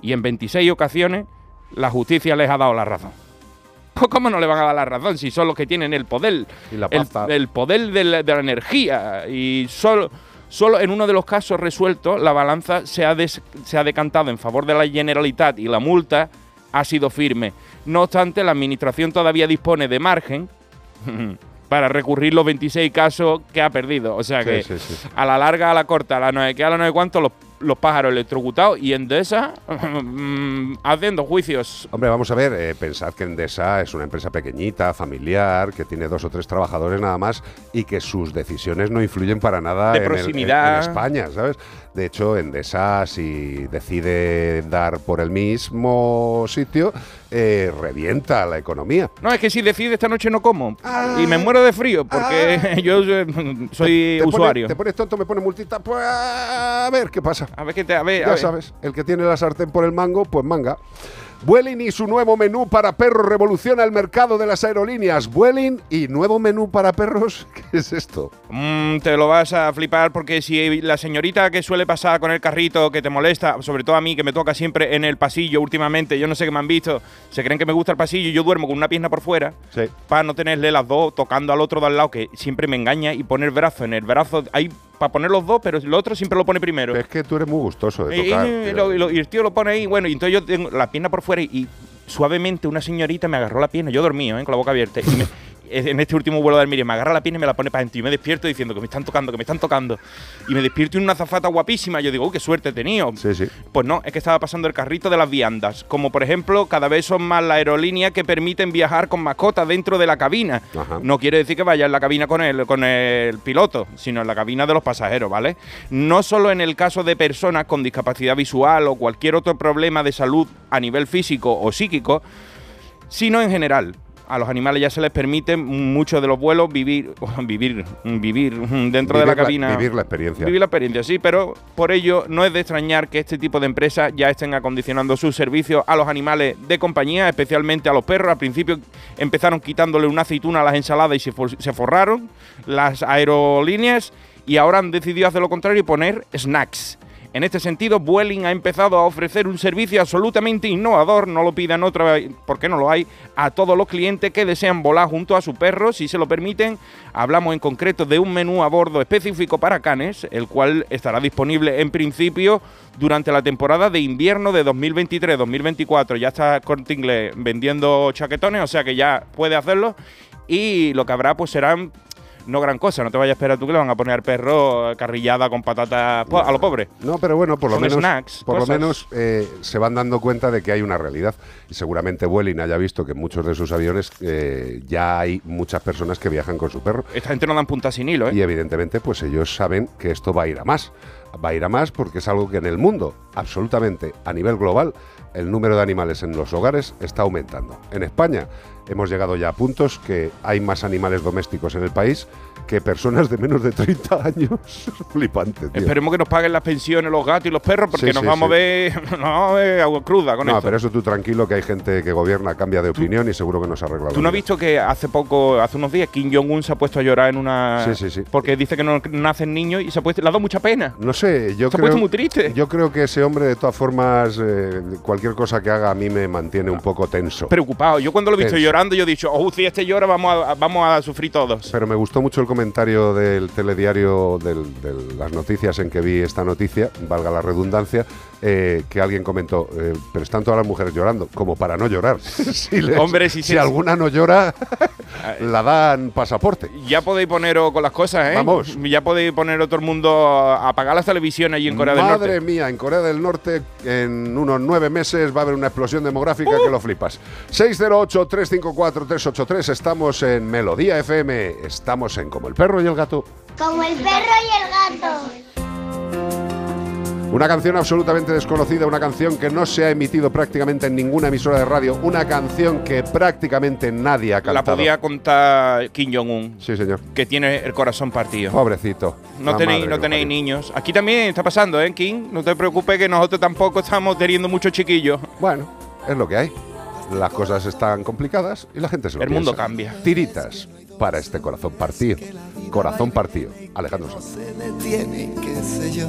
y en 26 ocasiones la justicia les ha dado la razón. [laughs] Pues, ¿Cómo no le van a dar la razón si son los que tienen el poder? Y la el, el poder de la, de la energía. Y solo, solo en uno de los casos resueltos la balanza se ha, des- se ha decantado en favor de la Generalitat y la multa ha sido firme. No obstante, la Administración todavía dispone de margen [laughs] para recurrir los 26 casos que ha perdido. O sea Sí, que sí, sí. a la larga, a la corta, a la no sé qué, a la no sé cuánto, los, los pájaros electrocutados y Endesa [laughs] mm, haciendo juicios. Hombre, vamos a ver, eh, pensad que Endesa es una empresa pequeñita, familiar, que tiene dos o tres trabajadores nada más y que sus decisiones no influyen para nada De en, el- en- proximidad. en España, ¿sabes? De hecho, Endesa, si decide dar por el mismo sitio, eh, revienta la economía. No, es que si decide esta noche no como. y me muero de frío porque [laughs] yo soy- Te pone- usuario. te pones tonto, me pone multita, pues a ver qué pasa. A ver qué te. A ver, a Ya ver. sabes, el que tiene la sartén por el mango, pues manga. Vueling y su nuevo menú para perros revoluciona el mercado de las aerolíneas. Vueling y nuevo menú para perros, [laughs] ¿qué es esto? Mm, te lo vas a flipar porque si la señorita que suele pasar con el carrito que te molesta, sobre todo a mí que me toca siempre en el pasillo últimamente, yo no sé qué me han visto, se creen que me gusta el pasillo y yo duermo con una pierna por fuera Sí. para no tenerle las dos tocando al otro de al lado que siempre me engaña y pone el brazo en el brazo hay para poner los dos, pero el otro siempre lo pone primero. Es que tú eres muy gustoso de Y, tocar. y tío. lo- y lo- y el tío lo pone ahí, bueno, y entonces yo tengo la pierna por fuera y, suavemente una señorita me agarró la pierna, yo dormido, ¿eh? con la boca abierta, y me- en este último vuelo de Almería me agarra la pierna y me la pone para adentro y me despierto diciendo que me están tocando, que me están tocando. Y me despierto en una zafata guapísima, yo digo, uy, qué suerte he tenido. Sí, sí. Pues no, es que estaba pasando el carrito de las viandas. Como por ejemplo, cada vez son más las aerolíneas que permiten viajar con mascotas dentro de la cabina. No quiere decir que vaya en la cabina con el, con el piloto, sino en la cabina de los pasajeros, ¿vale? No solo en el caso de personas con discapacidad visual o cualquier otro problema de salud a nivel físico o psíquico, sino en general. A los animales ya se les permite muchos de los vuelos vivir, [laughs] vivir, vivir dentro de la cabina. vivir la experiencia. Vivir la experiencia, sí, pero por ello no es de extrañar que este tipo de empresas ya estén acondicionando sus servicios a los animales de compañía, especialmente a los perros. Al principio empezaron quitándole una aceituna a las ensaladas y se, for- se forraron las aerolíneas y ahora han decidido hacer lo contrario y poner snacks. En este sentido, Vueling ha empezado a ofrecer un servicio absolutamente innovador, no lo pidan otra vez, porque no lo hay, a todos los clientes que desean volar junto a su perro, si se lo permiten. Hablamos en concreto de un menú a bordo específico para canes, el cual estará disponible en principio durante la temporada de invierno de 2023-2024. Ya está Corte vendiendo chaquetones, o sea que ya puede hacerlo. Y lo que habrá pues serán no gran cosa, no te vayas a esperar tú que le van a poner al perro carrillada con patatas a lo pobre. No, pero bueno, por lo Son menos, snacks, por lo menos eh, se van dando cuenta de que hay una realidad. Y seguramente Vueling haya visto que en muchos de sus aviones eh, ya hay muchas personas que viajan con su perro. Esta gente no dan punta sin hilo, ¿eh? Y evidentemente, pues ellos saben que esto va a ir a más. Va a ir a más porque es algo que en el mundo, absolutamente a nivel global, el número de animales en los hogares está aumentando. En España hemos llegado ya a puntos que hay más animales domésticos en el país que personas de menos de 30 años. [laughs] Flipante, tío. Esperemos que nos paguen las pensiones los gatos y los perros porque Sí, nos sí, vamos sí. a ver, [laughs] nos vamos a ver agua cruda con no, esto. pero eso tú tranquilo que hay gente que gobierna, cambia de opinión y seguro que nos arregla. ¿Tú no has visto que hace poco, hace unos días, Kim Jong-un se ha puesto a llorar en una... Sí, sí, sí. Porque dice que no nacen niños y se ha puesto, le ha dado mucha pena. No sé, yo Se ha creo, puesto muy triste. Yo creo que ese hombre, de todas formas, eh, cualquier cosa que haga a mí me mantiene un poco tenso. Preocupado. Yo cuando lo he visto Tenso. Llorando, yo he dicho, oh, si este llora, vamos a, vamos a sufrir todos. Pero me gustó mucho el comentario del telediario de las noticias en que vi esta noticia, valga la redundancia, eh, que alguien comentó, eh, pero están todas las mujeres llorando, como para no llorar. [laughs] si les- Hombre, si alguna no llora, [laughs] la dan pasaporte. Ya podéis poneros con las cosas, ¿eh? Vamos. Ya podéis poner todo el mundo a apagar las televisiones allí en Corea del Madre Norte. mía, en Corea del Norte en unos nueve meses va a haber una explosión demográfica Uh. que lo flipas. 608-354-383, estamos en Melodía FM, estamos en Como el Perro y el Gato. Como el perro y el gato. Una canción absolutamente desconocida, una canción que no se ha emitido prácticamente en ninguna emisora de radio, una canción que prácticamente nadie ha La cantado. podía contar Kim Jong-un. Sí, señor. Que tiene el corazón partido. Pobrecito. No La tenéis, no niños. Aquí también está pasando, ¿eh, Kim? No te preocupes que nosotros tampoco estamos teniendo muchos chiquillos. Bueno, es lo que hay. Las cosas están complicadas y la gente se lo El mundo cambia. Tiritas para este corazón partido. Corazón partido. Alejandro Sanz. detiene, qué sé yo.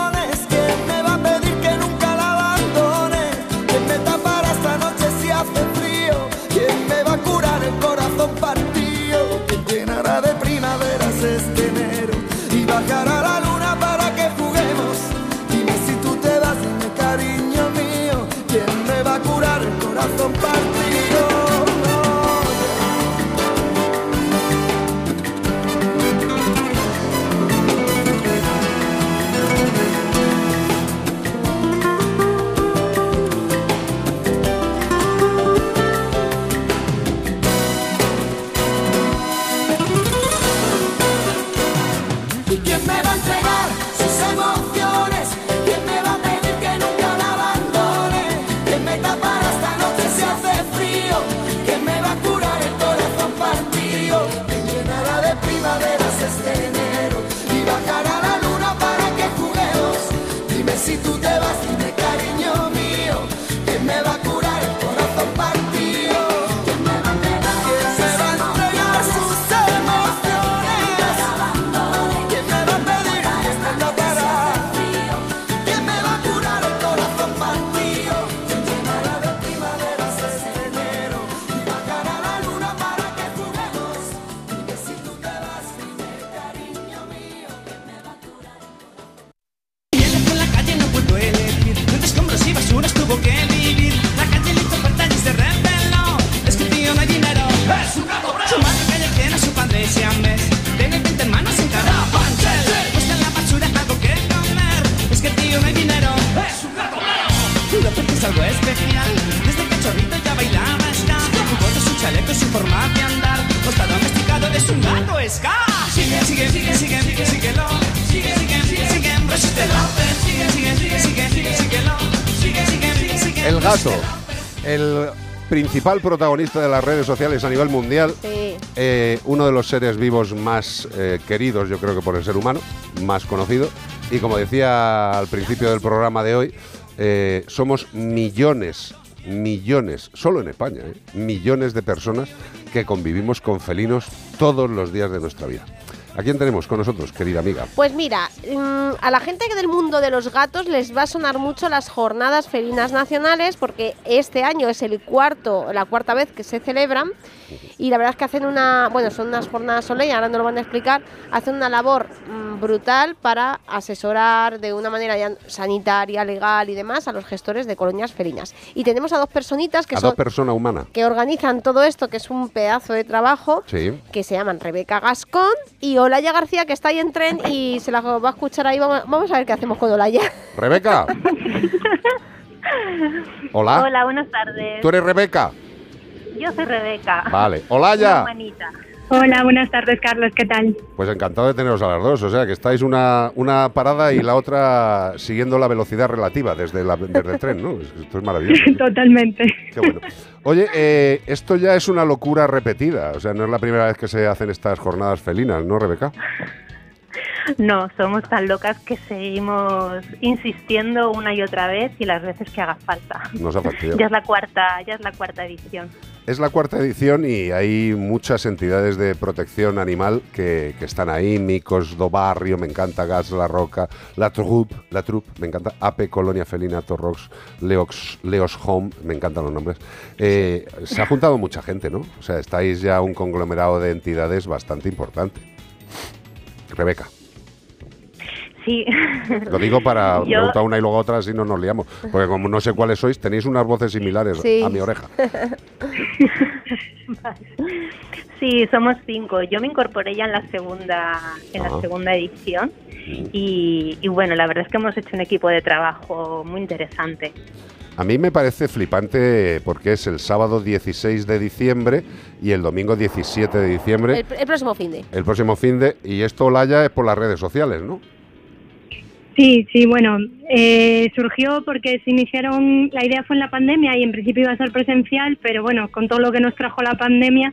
El corazón principal protagonista de las redes sociales a nivel mundial, Sí. eh, uno de los seres vivos más eh, queridos, yo creo que por el ser humano, más conocido. Y como decía al principio del programa de hoy, eh, somos millones, millones, solo en España, millones de personas que convivimos con felinos todos los días de nuestra vida. ¿A quién tenemos con nosotros, querida amiga? Pues mira, mm, a la gente del mundo de los gatos les va a sonar mucho las jornadas felinas nacionales porque este año es el cuarto, la cuarta vez que se celebran y la verdad es que hacen una, bueno, son unas jornadas soleñas, ahora no lo van a explicar, hacen una labor mm, brutal para asesorar de una manera ya sanitaria, legal y demás a los gestores de colonias felinas. Y tenemos a dos personitas que a son dos personas humanas. que organizan todo esto, que es un pedazo de trabajo, Sí. que se llaman Rebeca Gascón y Olaya García, que está ahí en tren y se la va a escuchar ahí. Vamos, vamos a ver qué hacemos con Olaya. Rebeca. [laughs] Hola. Hola, buenas tardes. ¿Tú eres Rebeca? Yo soy Rebeca. Vale. Una hermanita. Hola, buenas tardes, Carlos. ¿Qué tal? Pues encantado de teneros a las dos. O sea, que estáis una, una parada y la otra siguiendo la velocidad relativa desde, la, desde el tren, ¿no? Es- Esto es maravilloso. [laughs] Totalmente. Qué bueno. Oye, eh, esto ya es una locura repetida. O sea, no es la primera vez que se hacen estas jornadas felinas, ¿no, Rebeca? No, somos tan locas que seguimos insistiendo una y otra vez y las veces que haga falta. Nos ha fastidiado. Ya es la cuarta, ya es la cuarta edición. Es la cuarta edición y hay muchas entidades de protección animal que, que están ahí. Micos do Barrio, me encanta Gas La Roca, La Troupe, La Troupe, me encanta APE, Colonia Felina, Torrox, Leox, Leos Home, me encantan los nombres. Eh, se ha juntado mucha gente, ¿no? O sea, estáis ya un conglomerado de entidades bastante importante. Rebeca, Sí. lo digo para [laughs] Yo- preguntar una y luego otra, así no nos liamos. Porque como no sé cuáles sois, tenéis unas voces similares Sí. a mi oreja. [laughs] Sí, somos cinco. Yo me incorporé ya en la segunda, en la segunda edición y, y bueno, la verdad es que hemos hecho un equipo de trabajo muy interesante. A mí me parece flipante porque es el sábado 16 de diciembre y el domingo 17 de diciembre, El, el próximo fin de. el próximo fin de, y esto Olaya es por las redes sociales, ¿no? Sí, sí, bueno, eh, surgió porque se iniciaron, la idea fue en la pandemia y en principio iba a ser presencial, pero bueno, con todo lo que nos trajo la pandemia,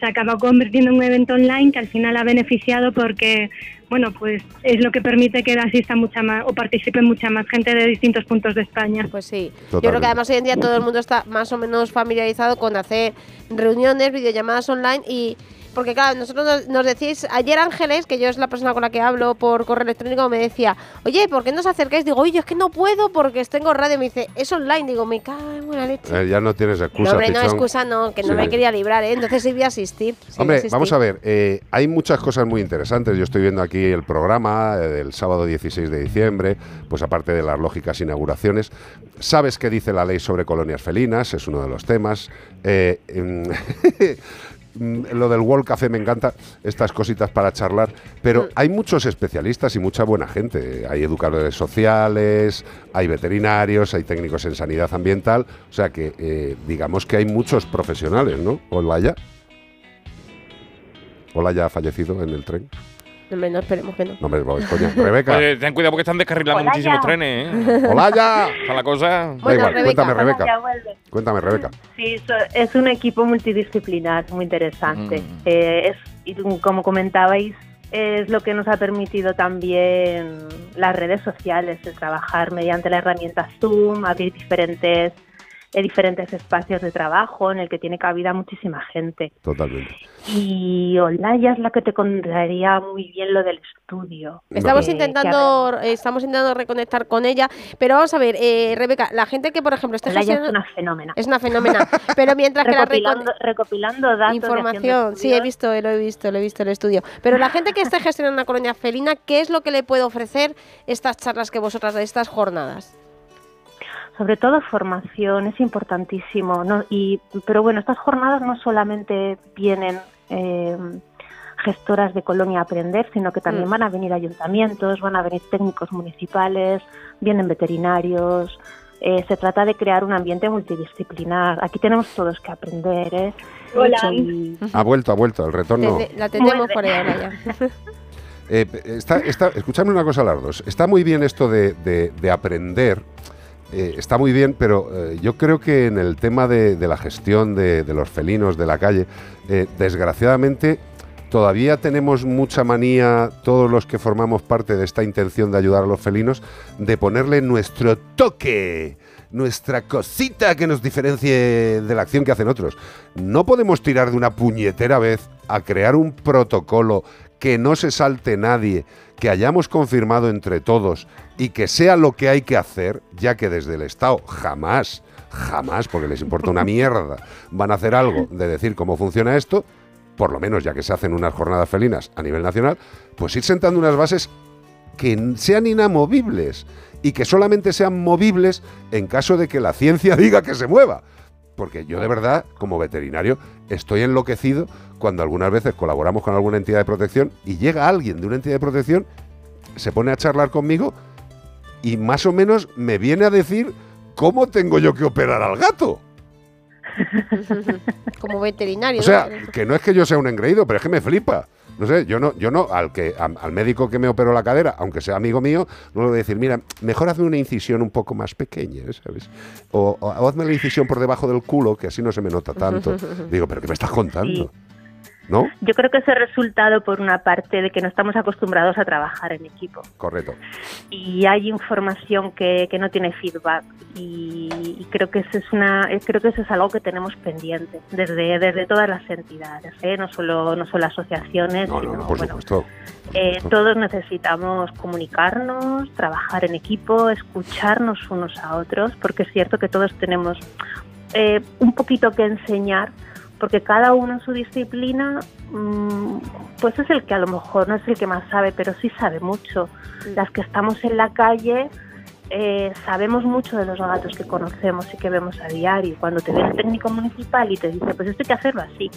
se acabó convirtiendo en un evento online que al final ha beneficiado porque, bueno, pues es lo que permite que asista mucha más o participe mucha más gente de distintos puntos de España. Pues sí. Yo creo que además hoy en día todo el mundo está más o menos familiarizado con hacer reuniones, videollamadas online y porque claro, nosotros nos, nos decís, ayer Ángeles, que yo es la persona con la que hablo por correo electrónico, me decía, oye, ¿por qué no os acercáis? Digo, oye, es que no puedo porque tengo radio. Me dice, es online. Digo, me cago en la leche. Eh, ya no tienes No, excusa, hombre, no, excusa no, que no Sí. me quería librar, ¿eh? Entonces sí voy a asistir. sí voy a Hombre, asistir. vamos a ver, eh, hay muchas cosas muy interesantes. Yo estoy viendo aquí el programa eh, del sábado 16 de diciembre, pues aparte de las lógicas inauguraciones. ¿Sabes qué dice la ley sobre colonias felinas? Es uno de los temas. Eh, em, mm, [laughs] lo del World Café me encanta, estas cositas para charlar, pero hay muchos especialistas y mucha buena gente. Hay educadores sociales, hay veterinarios, hay técnicos en sanidad ambiental, o sea que eh, digamos que hay muchos profesionales, ¿no? Olaya. Olaya ha fallecido en el tren. No, hombre, no, esperemos que no. No coña. [laughs] Rebeca. Oye, ten cuidado porque están descarrilando Hola, muchísimos ya. trenes, ¿eh? Hola, ya. Está la cosa. Da igual, cuéntame, Rebeca. Cuéntame, Rebeca. Sí, so- es un equipo multidisciplinar muy interesante. Mm. Eh, es, y como comentabais, es lo que nos ha permitido también las redes sociales, el trabajar mediante la herramienta Zoom, abrir diferentes, eh, diferentes espacios de trabajo en el que tiene cabida muchísima gente. Totalmente. Y Olaya es la que te contaría muy bien lo del estudio. Estamos Eh, intentando, estamos intentando reconectar con ella, pero vamos a ver, eh, Rebeca, la gente que por ejemplo esté Olaya es gestionando- una fenómena. es una fenómena, [laughs] pero mientras que la recopilando, recopilando datos información, sí he visto, lo he visto, lo he visto el estudio, pero la gente que esté gestionando una colonia felina, ¿qué es lo que le puede ofrecer estas charlas que vosotras estas jornadas? Sobre todo formación es importantísimo ¿no? y pero bueno estas jornadas no solamente vienen eh, gestoras de colonia a aprender sino que también Mm. van a venir ayuntamientos van a venir técnicos municipales vienen veterinarios eh, se trata de crear un ambiente multidisciplinar aquí tenemos todos que aprender ¿eh? Hola. Y- Ha vuelto, ha vuelto, el retorno. La tendremos por ahí ahora ya. [laughs] Eh, está, está, escuchadme una cosa, las dos. Está muy bien esto de, de- de aprender. Eh, está muy bien, pero eh, yo creo que en el tema de, la gestión de, de los felinos de la calle, eh, desgraciadamente todavía tenemos mucha manía, todos los que formamos parte de esta intención de ayudar a los felinos, de ponerle nuestro toque, nuestra cosita que nos diferencie de la acción que hacen otros. No podemos tirar de una puñetera vez a crear un protocolo que no se salte nadie, que hayamos confirmado entre todos y que sea lo que hay que hacer, ya que desde el Estado jamás, jamás, porque les importa una mierda, van a hacer algo de decir cómo funciona esto, por lo menos ya que se hacen unas jornadas felinas a nivel nacional, pues ir sentando unas bases que sean inamovibles y que solamente sean movibles en caso de que la ciencia [laughs] diga que se mueva. Porque yo de verdad, como veterinario, estoy enloquecido cuando algunas veces colaboramos con alguna entidad de protección y llega alguien de una entidad de protección, se pone a charlar conmigo y más o menos me viene a decir cómo tengo yo que operar al gato. [laughs] Como veterinario. O sea, ¿no? que no es que yo sea un engreído, pero es que me flipa. No sé, yo no, yo no, al que, am- al médico que me operó la cadera, aunque sea amigo mío, no le voy a decir, mira, mejor hazme una incisión un poco más pequeña, ¿sabes? O, o- o hazme la incisión por debajo del culo, que así no se me nota tanto. [laughs] Digo, pero ¿qué me estás contando? ¿No? Yo creo que es el resultado por una parte de que no estamos acostumbrados a trabajar en equipo Correcto. y hay información que, que no tiene feedback y, y creo que eso es una creo que eso es algo que tenemos pendiente desde desde todas las entidades ¿eh? no solo no solo asociaciones No, no, sino, no, por bueno, supuesto. eh, todos necesitamos comunicarnos, trabajar en equipo, escucharnos unos a otros, porque es cierto que todos tenemos eh, un poquito que enseñar, porque cada uno en su disciplina, mm, pues es el que a lo mejor no es el que más sabe, pero sí sabe mucho. Las que estamos en la calle eh, sabemos mucho de los gatos que conocemos y que vemos a diario. Cuando te viene el técnico municipal y te dice, pues esto hay que hacerlo así,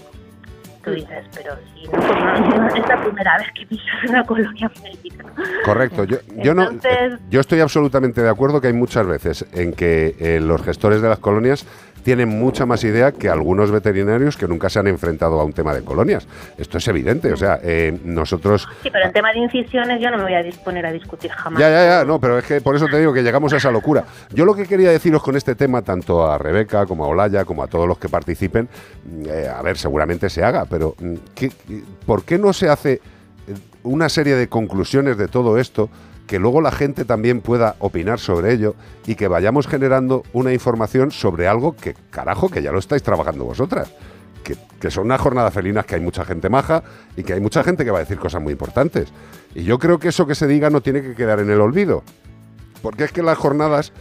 tú dices, pero si no, pues no, es la primera vez que pisas una colonia médica. Correcto. Yo, yo, no, yo estoy absolutamente de acuerdo que hay muchas veces en que eh, los gestores de las colonias tienen mucha más idea que algunos veterinarios que nunca se han enfrentado a un tema de colonias. Esto es evidente. O sea, eh, nosotros Sí, pero en tema de incisiones yo no me voy a disponer a discutir jamás. Ya, ya, ya, no, pero es que por eso te digo que llegamos a esa locura. Yo lo que quería deciros con este tema, tanto a Rebeca como a Olaya, como a todos los que participen, mm, eh, a ver, seguramente se haga, pero mm, ¿qué- ¿por qué no se hace eh, una serie de conclusiones de todo esto? Que luego la gente también pueda opinar sobre ello y que vayamos generando una información sobre algo que, carajo, que ya lo estáis trabajando vosotras. Que, que son unas jornadas felinas que hay mucha gente maja y que hay mucha gente que va a decir cosas muy importantes. Y yo creo que eso que se diga no tiene que quedar en el olvido. Porque es que las jornadas,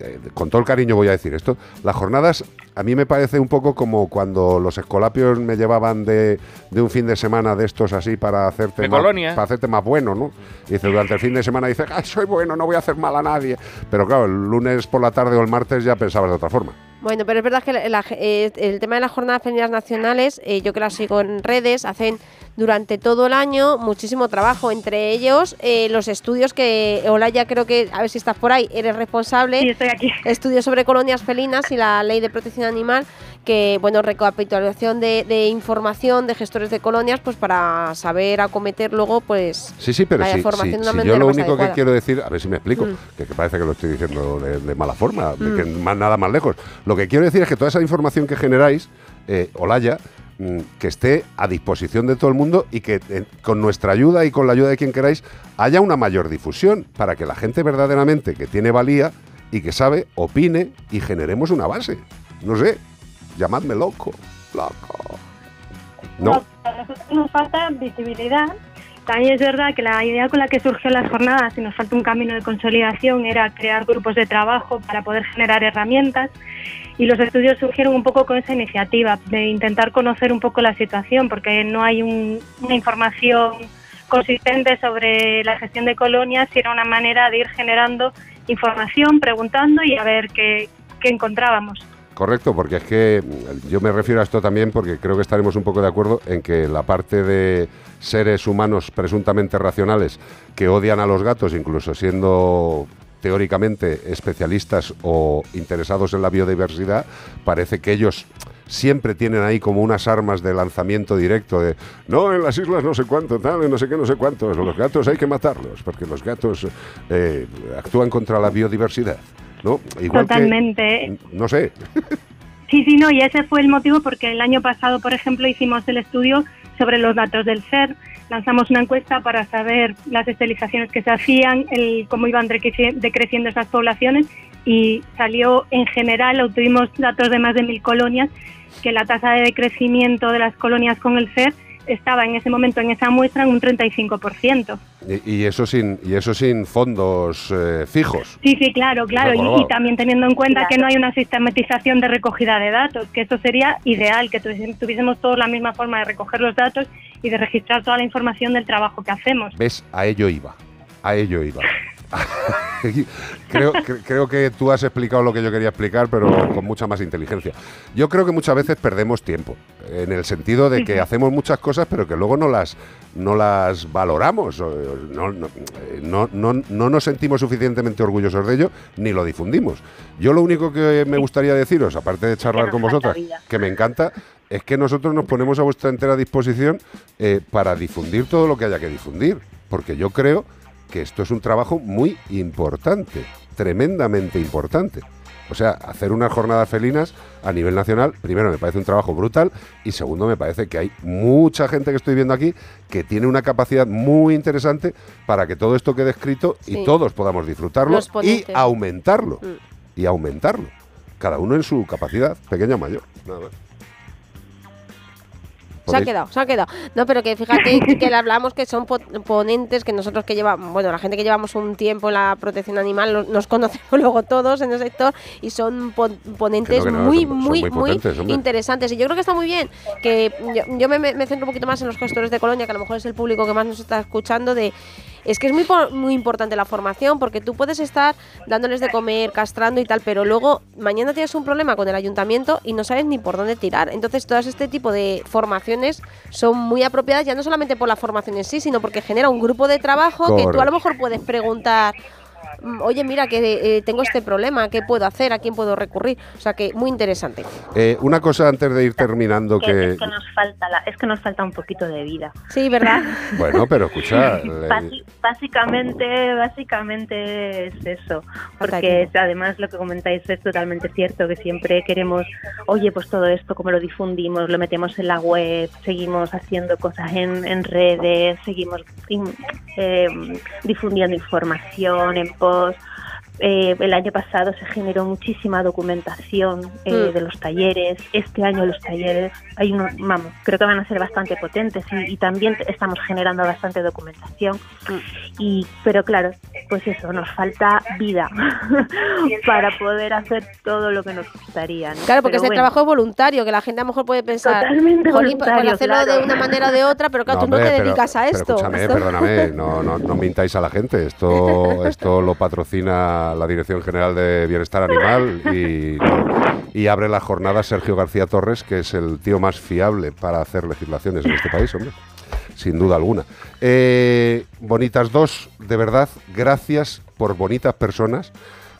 eh, con todo el cariño voy a decir esto, las jornadas a mí me parece un poco como cuando los escolapios me llevaban de, de un fin de semana de estos así para hacerte, De más, colonia. para hacerte más bueno, ¿no? Y dice, durante el fin de semana dices, soy bueno, no voy a hacer mal a nadie. Pero claro, el lunes por la tarde o el martes ya pensabas de otra forma. Bueno, pero es verdad que la- la- eh, el tema de las jornadas femeninas nacionales, eh, yo que las sigo en redes, hacen durante todo el año muchísimo trabajo. Entre ellos, eh, los estudios que Olaya creo que, a ver si estás por ahí, eres responsable. Sí, estoy aquí. Estudios sobre colonias felinas y la ley de protección animal, que, bueno, recapitulación de, de información de gestores de colonias, pues para saber acometer luego, pues, Sí, sí, pero la sí, formación sí, de una sí, manera yo lo más único que quiero decir, a ver si me explico, Mm. que, que parece que lo estoy diciendo de, de mala forma, de que Mm. más, nada más lejos. Lo que quiero decir es que toda esa información que generáis, eh, Olaya, mm, que esté a disposición de todo el mundo y que eh, con nuestra ayuda y con la ayuda de quien queráis haya una mayor difusión para que la gente verdaderamente que tiene valía y que sabe opine y generemos una base. No sé, llamadme loco, loco. ¿No? A nosotros nos falta visibilidad. También es verdad que la idea con la que surgió las jornadas y nos falta un camino de consolidación era crear grupos de trabajo para poder generar herramientas y los estudios surgieron un poco con esa iniciativa de intentar conocer un poco la situación porque no hay un- una información consistente sobre la gestión de colonias y era una manera de ir generando información, preguntando y a ver qué, qué encontrábamos. Correcto, porque es que mm, yo me refiero a esto también porque creo que estaremos un poco de acuerdo en que la parte de seres humanos presuntamente racionales que odian a los gatos, incluso siendo teóricamente especialistas o interesados en la biodiversidad, parece que ellos siempre tienen ahí como unas armas de lanzamiento directo de no, en las islas no sé cuánto, tal, no sé qué, no sé cuántos, los gatos hay que matarlos, porque los gatos eh, actúan contra la biodiversidad. ¿No? Igual que- Totalmente. no sé. [laughs] Sí, sí, no, y ese fue el motivo porque el año pasado, por ejemplo, hicimos el estudio sobre los datos del CER, lanzamos una encuesta para saber las estilizaciones que se hacían, el, cómo iban decreci- decreciendo esas poblaciones y salió en general, obtuvimos datos de más de mil colonias, que la tasa de decrecimiento de las colonias con el CER estaba en ese momento en esa muestra en un 35%. Y, y eso sin y eso sin fondos eh, fijos. Sí, sí, claro, claro. Y, también teniendo en cuenta que no hay una sistematización de recogida de datos, que eso sería ideal, que tuviésemos todos la misma forma de recoger los datos y de registrar toda la información del trabajo que hacemos. ¿Ves? A ello iba. A ello iba. [laughs] [laughs] creo, cre- creo que tú has explicado lo que yo quería explicar, pero con mucha más inteligencia. Yo creo que muchas veces perdemos tiempo, en el sentido de que hacemos muchas cosas, pero que luego no las, no las valoramos, no, no, eh, no- no- no nos sentimos suficientemente orgullosos de ello, ni lo difundimos. Yo lo único que me gustaría deciros, aparte de charlar con vosotras, que me encanta, es que nosotros nos ponemos a vuestra entera disposición eh, para difundir todo lo que haya que difundir, porque yo creo que esto es un trabajo muy importante, tremendamente importante. O sea, hacer unas jornadas felinas a nivel nacional, primero me parece un trabajo brutal y segundo me parece que hay mucha gente que estoy viendo aquí que tiene una capacidad muy interesante para que todo esto quede escrito y Sí. todos podamos disfrutarlo y aumentarlo. Mm. Y aumentarlo. Cada uno en su capacidad, pequeña o mayor. Nada más. Se ha quedado, se ha quedado. No, pero que fíjate [laughs] que le hablamos que son po- ponentes, que nosotros que llevamos, bueno, la gente que llevamos un tiempo en la protección animal, nos [laughs] conocemos luego todos en el sector y son pon- ponentes Que no, que no, muy, son- muy, muy muy potentes, hombre. interesantes. Y yo creo que está muy bien que yo, yo me- me centro un poquito más en los gestores de colonia, que a lo mejor es el público que más nos está escuchando, de es que es muy, muy importante la formación porque tú puedes estar dándoles de comer, castrando y tal, pero luego mañana tienes un problema con el ayuntamiento y no sabes ni por dónde tirar. Entonces, todas este tipo de formaciones son muy apropiadas ya no solamente por la formación en sí, sino porque genera un grupo de trabajo que tú a lo mejor puedes preguntar. "Mm, Oye, mira, que eh, tengo este problema, ¿qué puedo hacer? ¿A quién puedo recurrir? O sea que muy interesante. Eh, una cosa antes de ir terminando Que- que... es que nos falta la- es que nos falta un poquito de vida. Sí, ¿verdad? [laughs] Bueno, pero escucha... le- Basi- básicamente, básicamente es eso, porque además lo que comentáis es totalmente cierto, que siempre queremos, oye, pues todo esto, cómo lo difundimos, lo metemos en la web, seguimos haciendo cosas en, en redes, seguimos in- eh, difundiendo información en post. Eh, el año pasado se generó muchísima documentación eh, Mm. de los talleres. Este año los talleres, hay uno, vamos, creo que van a ser bastante potentes y, y también estamos generando bastante documentación. Y, pero claro, pues eso, nos falta vida [laughs] para poder hacer todo lo que nos gustaría. ¿no? Claro, porque Pero ese bueno, trabajo es voluntario, que la gente a lo mejor puede pensar, Totalmente "Jolín, por voluntario, hacerlo de claro". una manera o de otra, pero claro, No, tú no te pero- dedicas a pero esto. escúchame, [laughs] perdóname, no, no, no mintáis a la gente. Esto, esto lo patrocina la Dirección General de Bienestar Animal y, y abre las jornadas Sergio García Torres, que es el tío más fiable para hacer legislaciones en este país, hombre. Sin duda alguna. Eh, bonitas dos, de verdad, gracias por bonitas personas.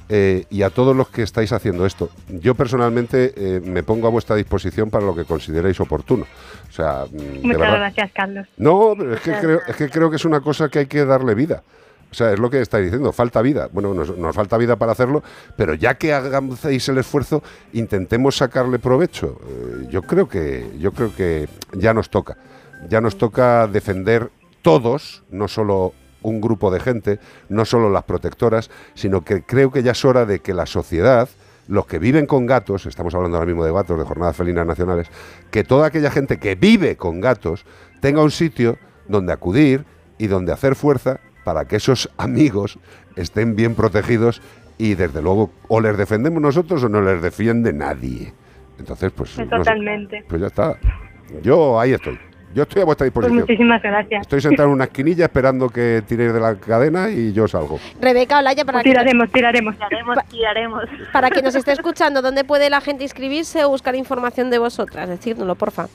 eh, y a todos los que estáis haciendo esto. Yo personalmente eh, me pongo a vuestra disposición para lo que consideréis oportuno. O sea, mm, de Muchas verdad. gracias, Carlos. No, es que, creo, es que creo que es una cosa que hay que darle vida. O sea, es lo que estáis diciendo, falta vida. Bueno, nos, falta vida para hacerlo, pero ya que hagamos el esfuerzo, intentemos sacarle provecho. Eh, yo creo que yo creo que ya nos toca. Ya nos toca defender todos, no solo un grupo de gente, no solo las protectoras, sino que creo que ya es hora de que la sociedad, los que viven con gatos, estamos hablando ahora mismo de gatos, de jornadas felinas nacionales, que toda aquella gente que vive con gatos tenga un sitio donde acudir y donde hacer fuerza para que esos amigos estén bien protegidos y desde luego o les defendemos nosotros o no les defiende nadie. Entonces, pues, no sé, Totalmente. pues ya está. Yo ahí estoy. Yo estoy a vuestra Pues disposición. muchísimas gracias. Estoy sentado en una esquinilla esperando que tiréis de la cadena y yo salgo. Rebeca Olaya, para Tiraremos, tiraremos. Tiraremos, tiraremos. Para quien nos [laughs] esté escuchando, ¿dónde puede la gente inscribirse o buscar información de vosotras? Decírnoslo, porfa.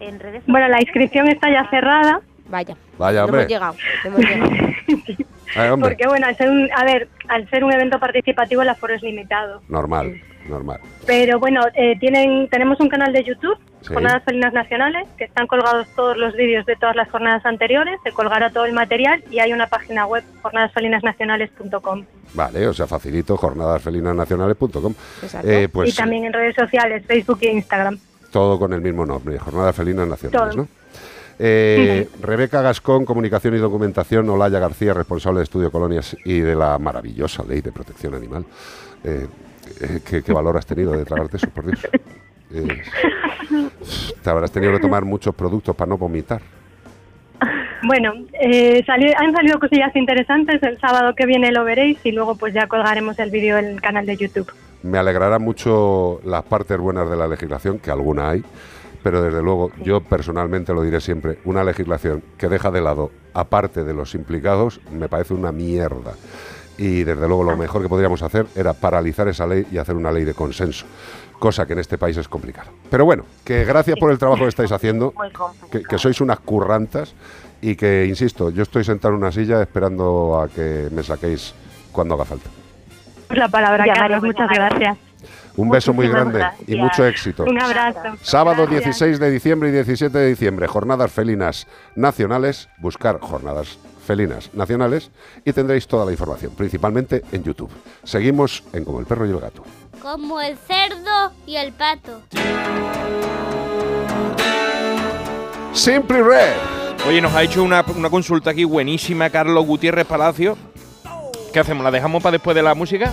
En redes Bueno, la inscripción está ya cerrada. Vaya. Vaya, No hombre. hemos llegado. hemos llegado. [laughs] Ay, hombre. Porque bueno, al ser un, a ver, al ser un evento participativo el aforo es limitado. Normal, normal. Pero bueno, eh, tienen, tenemos un canal de YouTube, Sí. Jornadas Felinas Nacionales, que están colgados todos los vídeos de todas las jornadas anteriores, se colgará todo el material y hay una página web, jornadasfelinasnacionales.com. Vale, o sea, facilito jornadasfelinasnacionales.com. Exacto. Eh, pues y también en redes sociales, Facebook e Instagram. todo con el mismo nombre, Jornadas Felinas Nacionales, Todo. ¿no? Eh, Rebeca Gascón, Comunicación y Documentación, Olaya García, responsable de Estudio Colonias y de la maravillosa Ley de Protección Animal. Eh, eh, ¿qué, qué valor has tenido de tragarte eso, por Dios? Te habrás tenido que tomar muchos productos para no vomitar. Bueno, eh, sali- han salido cosillas interesantes. El sábado que viene lo veréis y luego pues ya colgaremos el vídeo en el canal de YouTube. Me alegrará mucho las partes buenas de la legislación, que alguna hay, pero desde luego yo personalmente lo diré siempre, una legislación que deja de lado a parte de los implicados me parece una mierda. Y desde luego lo mejor que podríamos hacer era paralizar esa ley y hacer una ley de consenso, cosa que en este país es complicado. Pero bueno, que gracias por el trabajo que estáis haciendo, que, que sois unas currantas y que, insisto, yo estoy sentado en una silla esperando a que me saquéis cuando haga falta. La palabra, Carlos. Muchas gracias. Un beso muy grande y mucho éxito. Un abrazo. Sábado Gracias. 16 de diciembre y 17 de diciembre, jornadas felinas nacionales. Buscar jornadas felinas nacionales y tendréis toda la información, principalmente en YouTube. Seguimos en Como el perro y el gato. Como el cerdo y el pato. Simply Red. Oye, nos ha hecho una, una consulta aquí buenísima Carlos Gutiérrez Palacio. ¿Qué hacemos? ¿La dejamos para después de la música?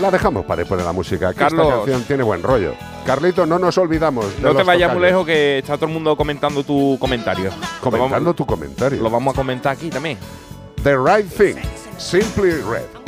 La dejamos para después de la música. que Carlos. Esta canción tiene buen rollo. Carlito, no nos olvidamos. de No te vayas muy lejos que está todo el mundo comentando tu comentario. Comentando vamos- tu comentario. Lo vamos a comentar aquí también. The Right Thing. Simply Red.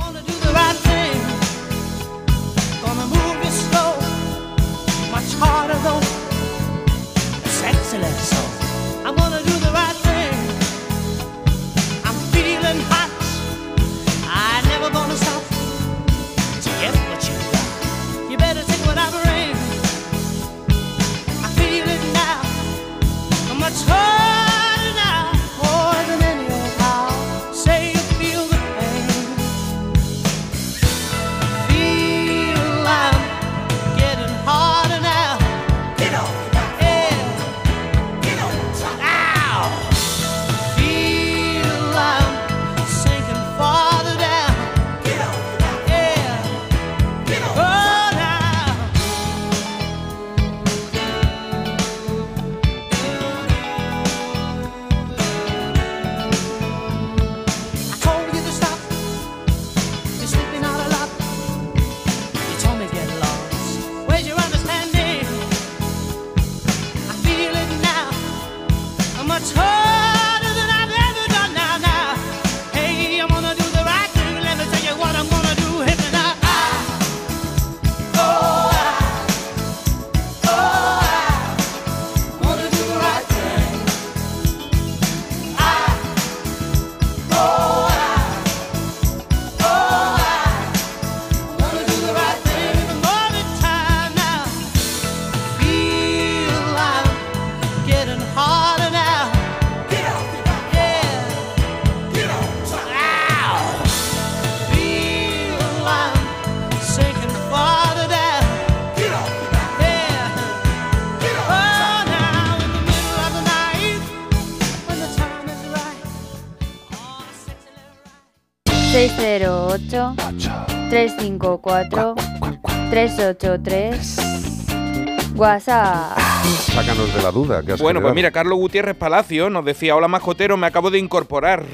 383 WhatsApp. Sácanos de la duda. que has Bueno, pues mira, Carlos Gutiérrez Palacio nos decía, hola mascotero, me acabo de incorporar.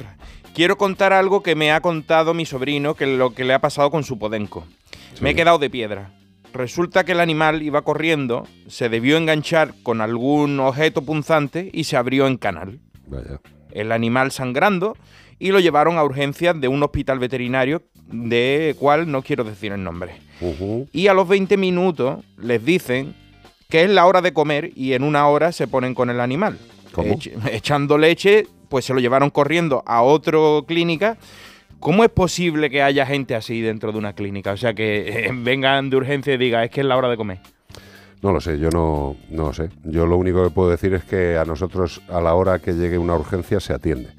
Quiero contar algo que me ha contado mi sobrino, que lo que le ha pasado con su podenco. Me he quedado de piedra. Resulta que el animal iba corriendo, se debió enganchar con algún objeto punzante y se abrió en canal. Vaya. El animal sangrando y lo llevaron a urgencias de un hospital veterinario de cual no quiero decir el nombre. Y a los 20 minutos les dicen que es la hora de comer y en una hora se ponen con el animal. ¿Cómo? Ech- echando leche, pues se lo llevaron corriendo a otra clínica. ¿Cómo es posible que haya gente así dentro de una clínica? O sea, que eh, vengan de urgencia y digan, es que es la hora de comer. No lo sé, yo no, no lo sé. Yo lo único que puedo decir es que a nosotros a la hora que llegue una urgencia se atiende.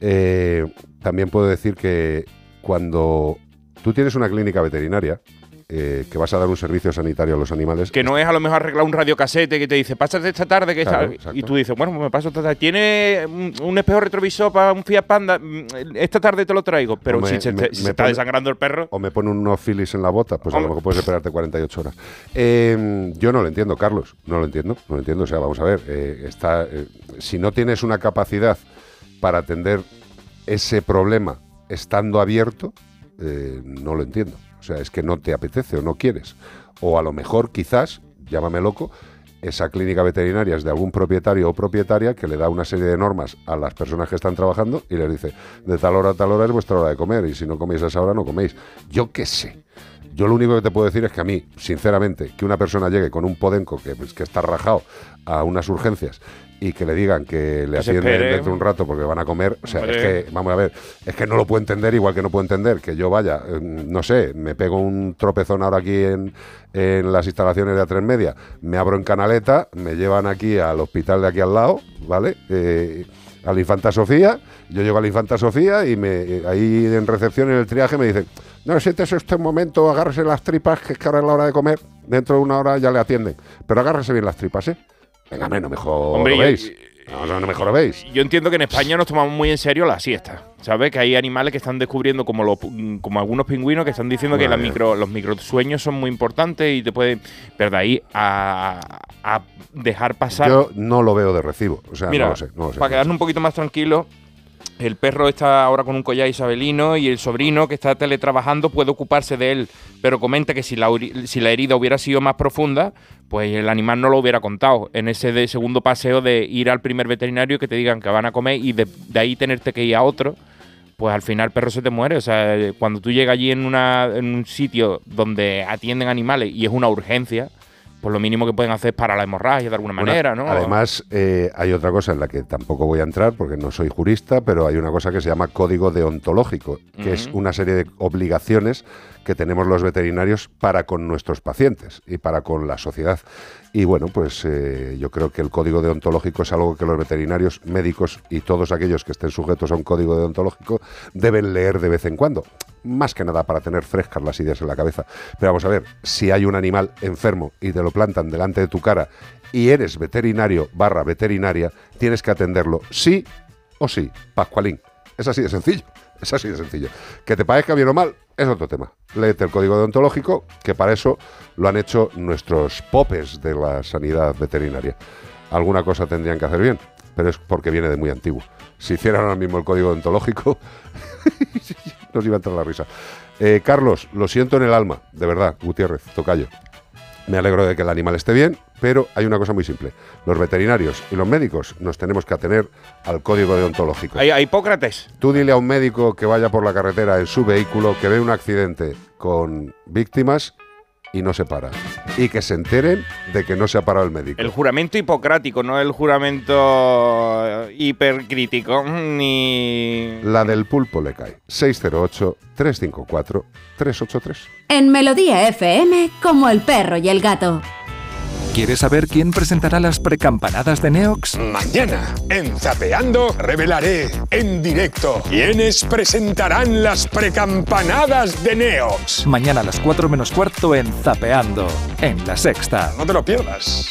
Eh, también puedo decir que cuando tú tienes una clínica veterinaria eh, que vas a dar un servicio sanitario a los animales, Que no es a lo mejor arreglar un radiocasete que te dice, pásate esta tarde, que Claro, está-". exacto. y tú dices, bueno, me paso esta tarde. ¿Tiene un, espejo retrovisor para un Fiat Panda? Mm, Esta tarde te lo traigo. Pero me- si se, me- te- si me se está desangrando el perro, o me pone unos filis en la bota, pues a lo mejor puedes esperarte 48 horas. Eh, yo no lo entiendo, Carlos, no lo entiendo, no lo entiendo. O sea, vamos a ver, eh, está, eh, si no tienes una capacidad para atender ese problema estando abierto, eh, no lo entiendo. O sea, es que no te apetece o no quieres. O a lo mejor, quizás, llámame loco, esa clínica veterinaria es de algún propietario o propietaria que le da una serie de normas a las personas que están trabajando y les dice, de tal hora a tal hora es vuestra hora de comer y si no coméis a esa hora no coméis. Yo qué sé. Yo lo único que te puedo decir es que a mí, sinceramente, que una persona llegue con un podenco que, pues, que está rajado a unas urgencias y que le digan que le atienden dentro de un rato porque van a comer, o sea, es que, vamos a ver, es que no lo puedo entender igual que no puedo entender que yo vaya, eh, no sé, me pego un tropezón ahora aquí en, en las instalaciones de A3 Media, me abro en Canaleta, me llevan aquí al hospital de aquí al lado, ¿vale? Eh, a la Infanta Sofía, yo llego a la Infanta Sofía y me, eh, ahí en recepción en el triaje me dicen, no, siéntese usted un momento, agárrese las tripas, que es que ahora es la hora de comer, dentro de una hora ya le atienden, pero agárrese bien las tripas, ¿eh? Venga, hombre, no me Hombre, yo- jorobéis. No, no, no me jorobéis. Yo entiendo que en España nos tomamos muy en serio la siesta. ¿Sabes? Que hay animales que están descubriendo, como los, como algunos pingüinos, que están diciendo que mía. micro, los microsueños son muy importantes y te pueden. Pero de ahí a, a dejar pasar. Yo no lo veo de recibo. O sea, Mira, no lo sé. No lo sé. para quedarnos un poquito más tranquilos, el perro está ahora con un collar isabelino y el sobrino que está teletrabajando puede ocuparse de él, pero comenta que si la, si la herida hubiera sido más profunda, pues el animal no lo hubiera contado. En ese de segundo paseo de ir al primer veterinario que te digan que van a comer y de, ahí tenerte que ir a otro, pues al final el perro se te muere. O sea, cuando tú llegas allí en, una, en un sitio donde atienden animales y es una urgencia, pues lo mínimo que pueden hacer es parar la hemorragia de alguna Una- manera, ¿no? Además, eh, hay otra cosa en la que tampoco voy a entrar porque no soy jurista, pero hay una cosa que se llama código deontológico, que es una serie de obligaciones que tenemos los veterinarios para con nuestros pacientes y para con la sociedad. Y bueno, pues eh, yo creo que el código deontológico es algo que los veterinarios, médicos y todos aquellos que estén sujetos a un código deontológico deben leer de vez en cuando. Más que nada para tener frescas las ideas en la cabeza. Pero vamos a ver, si hay un animal enfermo y te lo plantan delante de tu cara y eres veterinario barra veterinaria, tienes que atenderlo sí o sí, Pascualín. Es así de sencillo, es así de sencillo. Que te parezca bien o mal es otro tema. Léete el código deontológico, que para eso lo han hecho nuestros popes de la sanidad veterinaria. Alguna cosa tendrían que hacer bien, pero es porque viene de muy antiguo. Si hicieran ahora mismo el código deontológico, [laughs] nos iba a entrar la risa. Eh, Carlos, lo siento en el alma, de verdad, Gutiérrez, tocayo. Me alegro de que el animal esté bien, pero hay una cosa muy simple. Los veterinarios y los médicos nos tenemos que atener al código deontológico. A, Hipócrates. Tú dile a un médico que vaya por la carretera en su vehículo, que ve un accidente con víctimas y no se para. Y que se enteren de que no se ha parado el médico. El juramento hipocrático, no el juramento eh, hipercrítico, mm, ni... La del pulpo le cae. 608-354-383. En Melodía FM, como el perro y el gato. ¿Quieres saber quién presentará las precampanadas de Neox? Mañana, en Zapeando, revelaré en directo quiénes presentarán las precampanadas de Neox. Mañana a las 4 menos cuarto en Zapeando, en La Sexta. No te lo pierdas.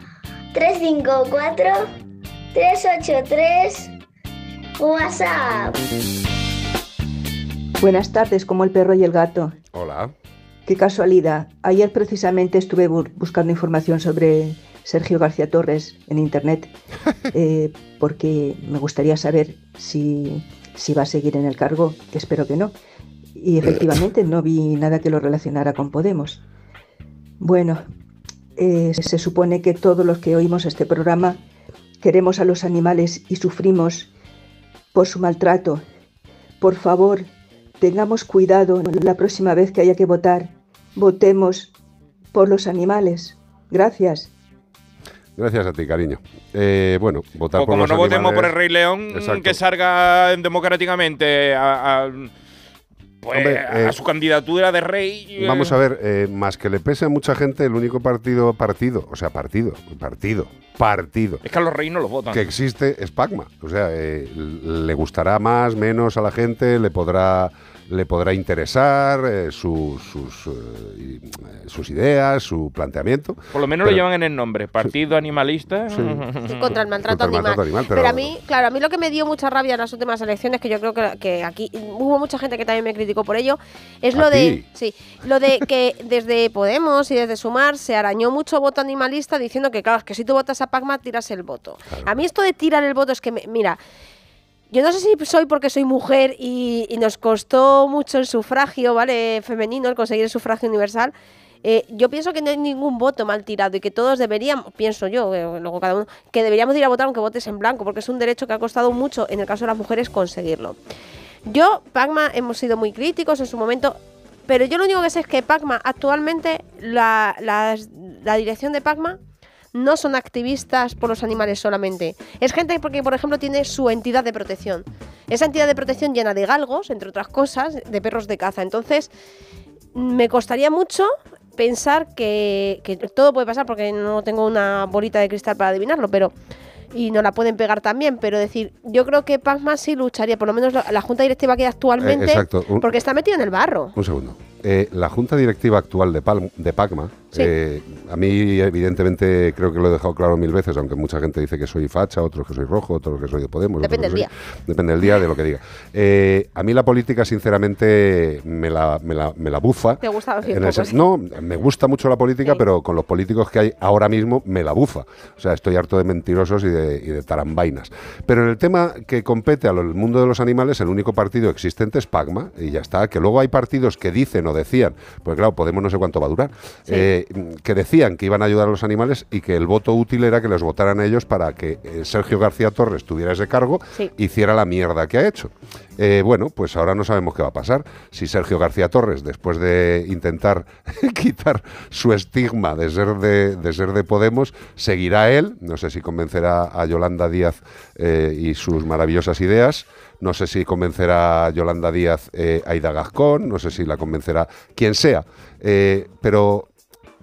354 383 WhatsApp. Buenas tardes, como el perro y el gato. Hola. Qué casualidad. Ayer precisamente estuve bu- buscando información sobre Sergio García Torres en internet [laughs] eh, porque me gustaría saber si, si va a seguir en el cargo, que espero que no. Y efectivamente no vi nada que lo relacionara con Podemos. Bueno, eh, se supone que todos los que oímos este programa queremos a los animales y sufrimos por su maltrato. Por favor, tengamos cuidado la próxima vez que haya que votar. Votemos por los animales. Gracias. Gracias a ti, cariño. Eh, bueno, votar O por como los no votemos por el Rey León, Exacto. que salga democráticamente a, a- pues, Hombre, a eh, su candidatura de rey. eh, Vamos a ver, eh, más que le pese a mucha gente, el único partido, partido, o sea, partido, partido, partido. Es que a los reyes no los votan. Que existe es Pacma. O sea, eh, le gustará más, menos a la gente, le podrá, le podrá interesar eh, su- sus, eh, eh, sus ideas, su planteamiento. Por lo menos Pero- lo llevan en el nombre. Partido Animalista. Sí, contra el maltrato Contra el animal. maltrato animal, pero... pero- a mí, claro, a mí lo que me dio mucha rabia en las últimas elecciones, que yo creo que, que aquí hubo mucha gente que también me criticó por ello, es ¿A lo de, sí, lo de que desde Podemos y desde Sumar se arañó mucho voto animalista diciendo que claro, es que si tú votas a Pacma tiras el voto. A mí esto de tirar el voto es que, me- mira, yo no sé si soy porque soy mujer y, nos costó mucho el sufragio, ¿vale? Femenino, el conseguir el sufragio universal. Eh, yo pienso que no hay ningún voto mal tirado y que todos deberíamos, pienso yo, eh, luego cada uno, que deberíamos ir a votar aunque votes en blanco, porque es un derecho que ha costado mucho, en el caso de las mujeres, conseguirlo. Yo, Pacma, hemos sido muy críticos en su momento, pero yo lo único que sé es que Pacma, actualmente, la, la dirección de Pacma no son activistas por los animales solamente. Es gente porque, por ejemplo, tiene su entidad de protección. Esa entidad de protección llena de galgos, entre otras cosas, de perros de caza. Entonces, me costaría mucho pensar que, que todo puede pasar porque no tengo una bolita de cristal para adivinarlo, pero y no la pueden pegar también, pero decir, yo creo que Pacma sí lucharía, por lo menos la, la junta directiva que hay actualmente, Eh, porque está metido en el barro. Un segundo. Eh, la junta directiva actual de, Palm- de Pacma, Sí. eh, a mí evidentemente creo que lo he dejado claro mil veces, aunque mucha gente dice que soy facha, otros que soy rojo, otros que soy de Podemos. Depende del soy- Depende del día, de lo que diga. Eh, a mí la política, sinceramente, me la, me la, me la bufa. Te gusta decir En el. No, me gusta mucho la política, pero con los políticos que hay ahora mismo me la bufa. O sea, estoy harto de mentirosos y de, y de tarambainas. Pero en el tema que compete al mundo de los animales, el único partido existente es Pacma, y ya está. Que luego hay partidos que dicen decían, pues claro, Podemos no sé cuánto va a durar, eh, que decían que iban a ayudar a los animales y que el voto útil era que les votaran a ellos para que eh, Sergio García Torres tuviera ese cargo, hiciera la mierda que ha hecho. Eh, bueno, pues ahora no sabemos qué va a pasar. Si Sergio García Torres, después de intentar [laughs] quitar su estigma de ser de, de ser de Podemos, seguirá él. No sé si convencerá a Yolanda Díaz eh, y sus maravillosas ideas. No sé si convencerá Yolanda Díaz eh, a Ida Gascón. No sé si la convencerá quien sea. Eh, pero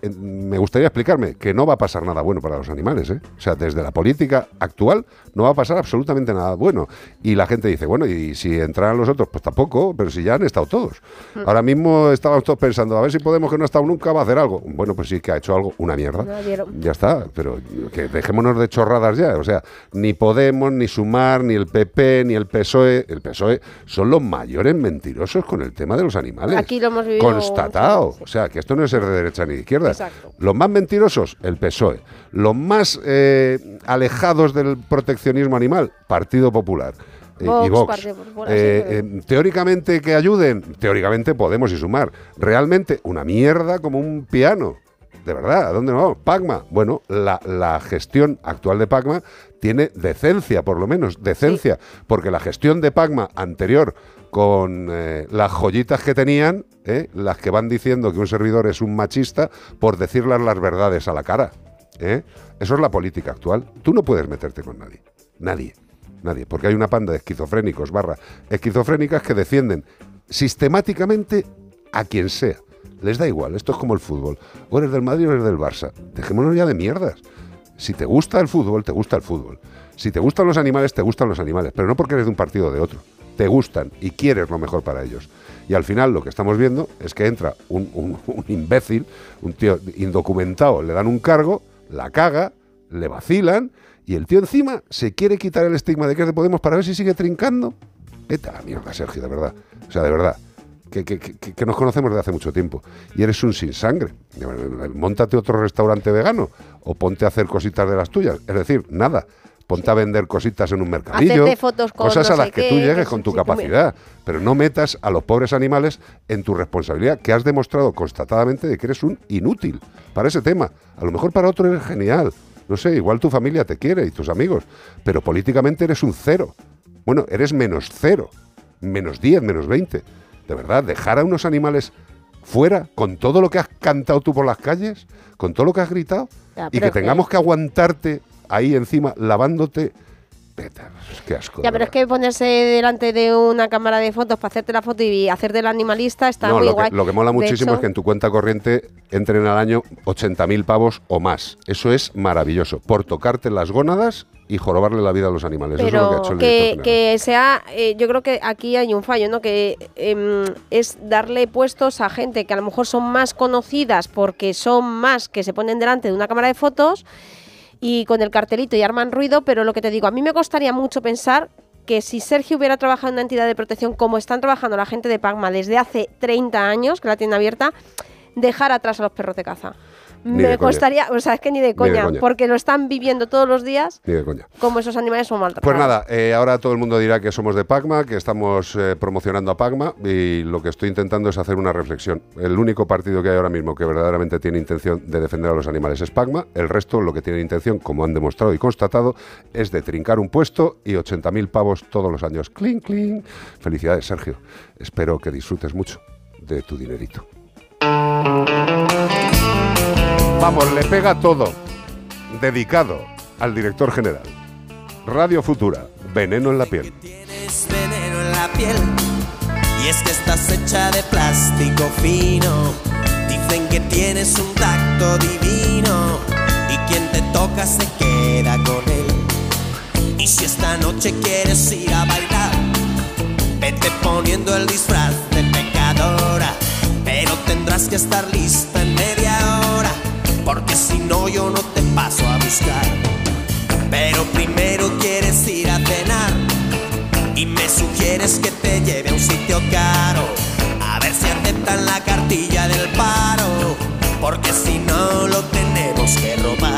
me gustaría explicarme que no va a pasar nada bueno para los animales. ¿eh? O sea, desde la política actual no va a pasar absolutamente nada bueno. Y la gente dice, bueno, y si entraran los otros, pues tampoco, pero si ya han estado todos. Mm. Ahora mismo estábamos todos pensando, a ver si Podemos, que no ha estado nunca, va a hacer algo. Bueno, pues sí que ha hecho algo, una mierda. No. Ya está, pero que dejémonos de chorradas ya. O sea, ni Podemos, ni Sumar, ni el PP, ni el PSOE. El PSOE son los mayores mentirosos con el tema de los animales. Aquí lo hemos vivido Constatado. O sea, que esto no es ser de derecha ni de izquierda. Exacto. Los más mentirosos, el PSOE. Los más eh, alejados del proteccionismo animal, Partido Popular. eh, Vox, y Vox. Popular, Eh, sí, eh, teóricamente que ayuden, teóricamente podemos y sumar. Realmente una mierda como un piano. De verdad, ¿a dónde nos vamos? Pacma. Bueno, la, la gestión actual de Pacma tiene decencia, por lo menos, decencia. Porque la gestión de Pacma anterior, con eh, las joyitas que tenían, eh, las que van diciendo que un servidor es un machista, por decirles las verdades a la cara. ¿eh? Eso es la política actual. Tú no puedes meterte con nadie. Nadie. Nadie. Porque hay una panda de esquizofrénicos barra esquizofrénicas que defienden sistemáticamente a quien sea. Les da igual. Esto es como el fútbol. O eres del Madrid o eres del Barça. Dejémonos ya de mierdas. Si te gusta el fútbol, te gusta el fútbol. Si te gustan los animales, te gustan los animales. Pero no porque eres de un partido o de otro. Te gustan y quieres lo mejor para ellos. Y al final lo que estamos viendo es que entra [laughs] un, imbécil, un tío indocumentado, le dan un cargo, la caga, le vacilan y el tío encima se quiere quitar el estigma de que es de Podemos para ver si sigue trincando. Vete a la mierda, Sergio, de verdad. O sea, de verdad. Que, que- que- que nos conocemos desde hace mucho tiempo. Y eres un sin sangre. Móntate otro restaurante vegano o ponte a hacer cositas de las tuyas. Es decir, nada. Ponte a vender cositas en un mercadillo. Hacerte fotos con cosas no a las que qué, tú llegues con tu capacidad. Pero no metas a los pobres animales en tu responsabilidad, que has demostrado constatadamente de que eres un inútil para ese tema. A lo mejor para otro eres genial. No sé, igual tu familia te quiere y tus amigos. Pero políticamente eres un cero. Bueno, eres menos cero. Menos 10, menos 20. De verdad, dejar a unos animales fuera con todo lo que has cantado tú por las calles, con todo lo que has gritado, Ya, y que- tengamos que aguantarte ahí encima lavándote. Qué asco. Ya, pero es que ponerse delante de una cámara de fotos para hacerte la foto y hacerte el animalista está no, muy lo, guay. que, lo que mola muchísimo hecho, es que en tu cuenta corriente entren al año 80.000 pavos o más. Eso es maravilloso. Por tocarte las gónadas y jorobarle la vida a los animales. Eso es lo que ha Pero hecho el que, que sea, eh, yo creo que aquí hay un fallo, ¿no? Que em, es darle puestos a gente que a lo mejor son más conocidas porque son más que se ponen delante de una cámara de fotos y con el cartelito y arman ruido, pero lo que te digo, a mí me costaría mucho pensar que si Sergio hubiera trabajado en una entidad de protección como están trabajando la gente de Pagma desde hace 30 años, que la tiene abierta, dejar atrás a los perros de caza. Ni me de coña. costaría, o sea, es que ni de coña, coña. porque lo están viviendo todos los días Ni de coña. como esos animales son maltratados. Pues nada, eh, ahora todo el mundo dirá que somos de Pagma, que estamos eh, promocionando a Pagma y lo que estoy intentando es hacer una reflexión. El único partido que hay ahora mismo que verdaderamente tiene intención de defender a los animales es Pagma, el resto lo que tiene intención, como han demostrado y constatado, es de trincar un puesto y 80.000 pavos todos los años. ¡Cling, cling! Felicidades, Sergio. Espero que disfrutes mucho de tu dinerito. Vamos, le pega todo. Dedicado al director general. Radio Futura, veneno en la piel. Tienes veneno en la piel y es que estás hecha de plástico fino. Dicen que tienes un tacto divino y quien te toca se queda con él. Y si esta noche quieres ir a bailar, vete poniendo el disfraz de pecadora, pero tendrás que estar lista en hora, porque si no yo no te paso a buscar. Pero primero quieres ir a cenar y me sugieres que te lleve a un sitio caro. A ver si aceptan la cartilla del paro, porque si no lo tenemos que robar.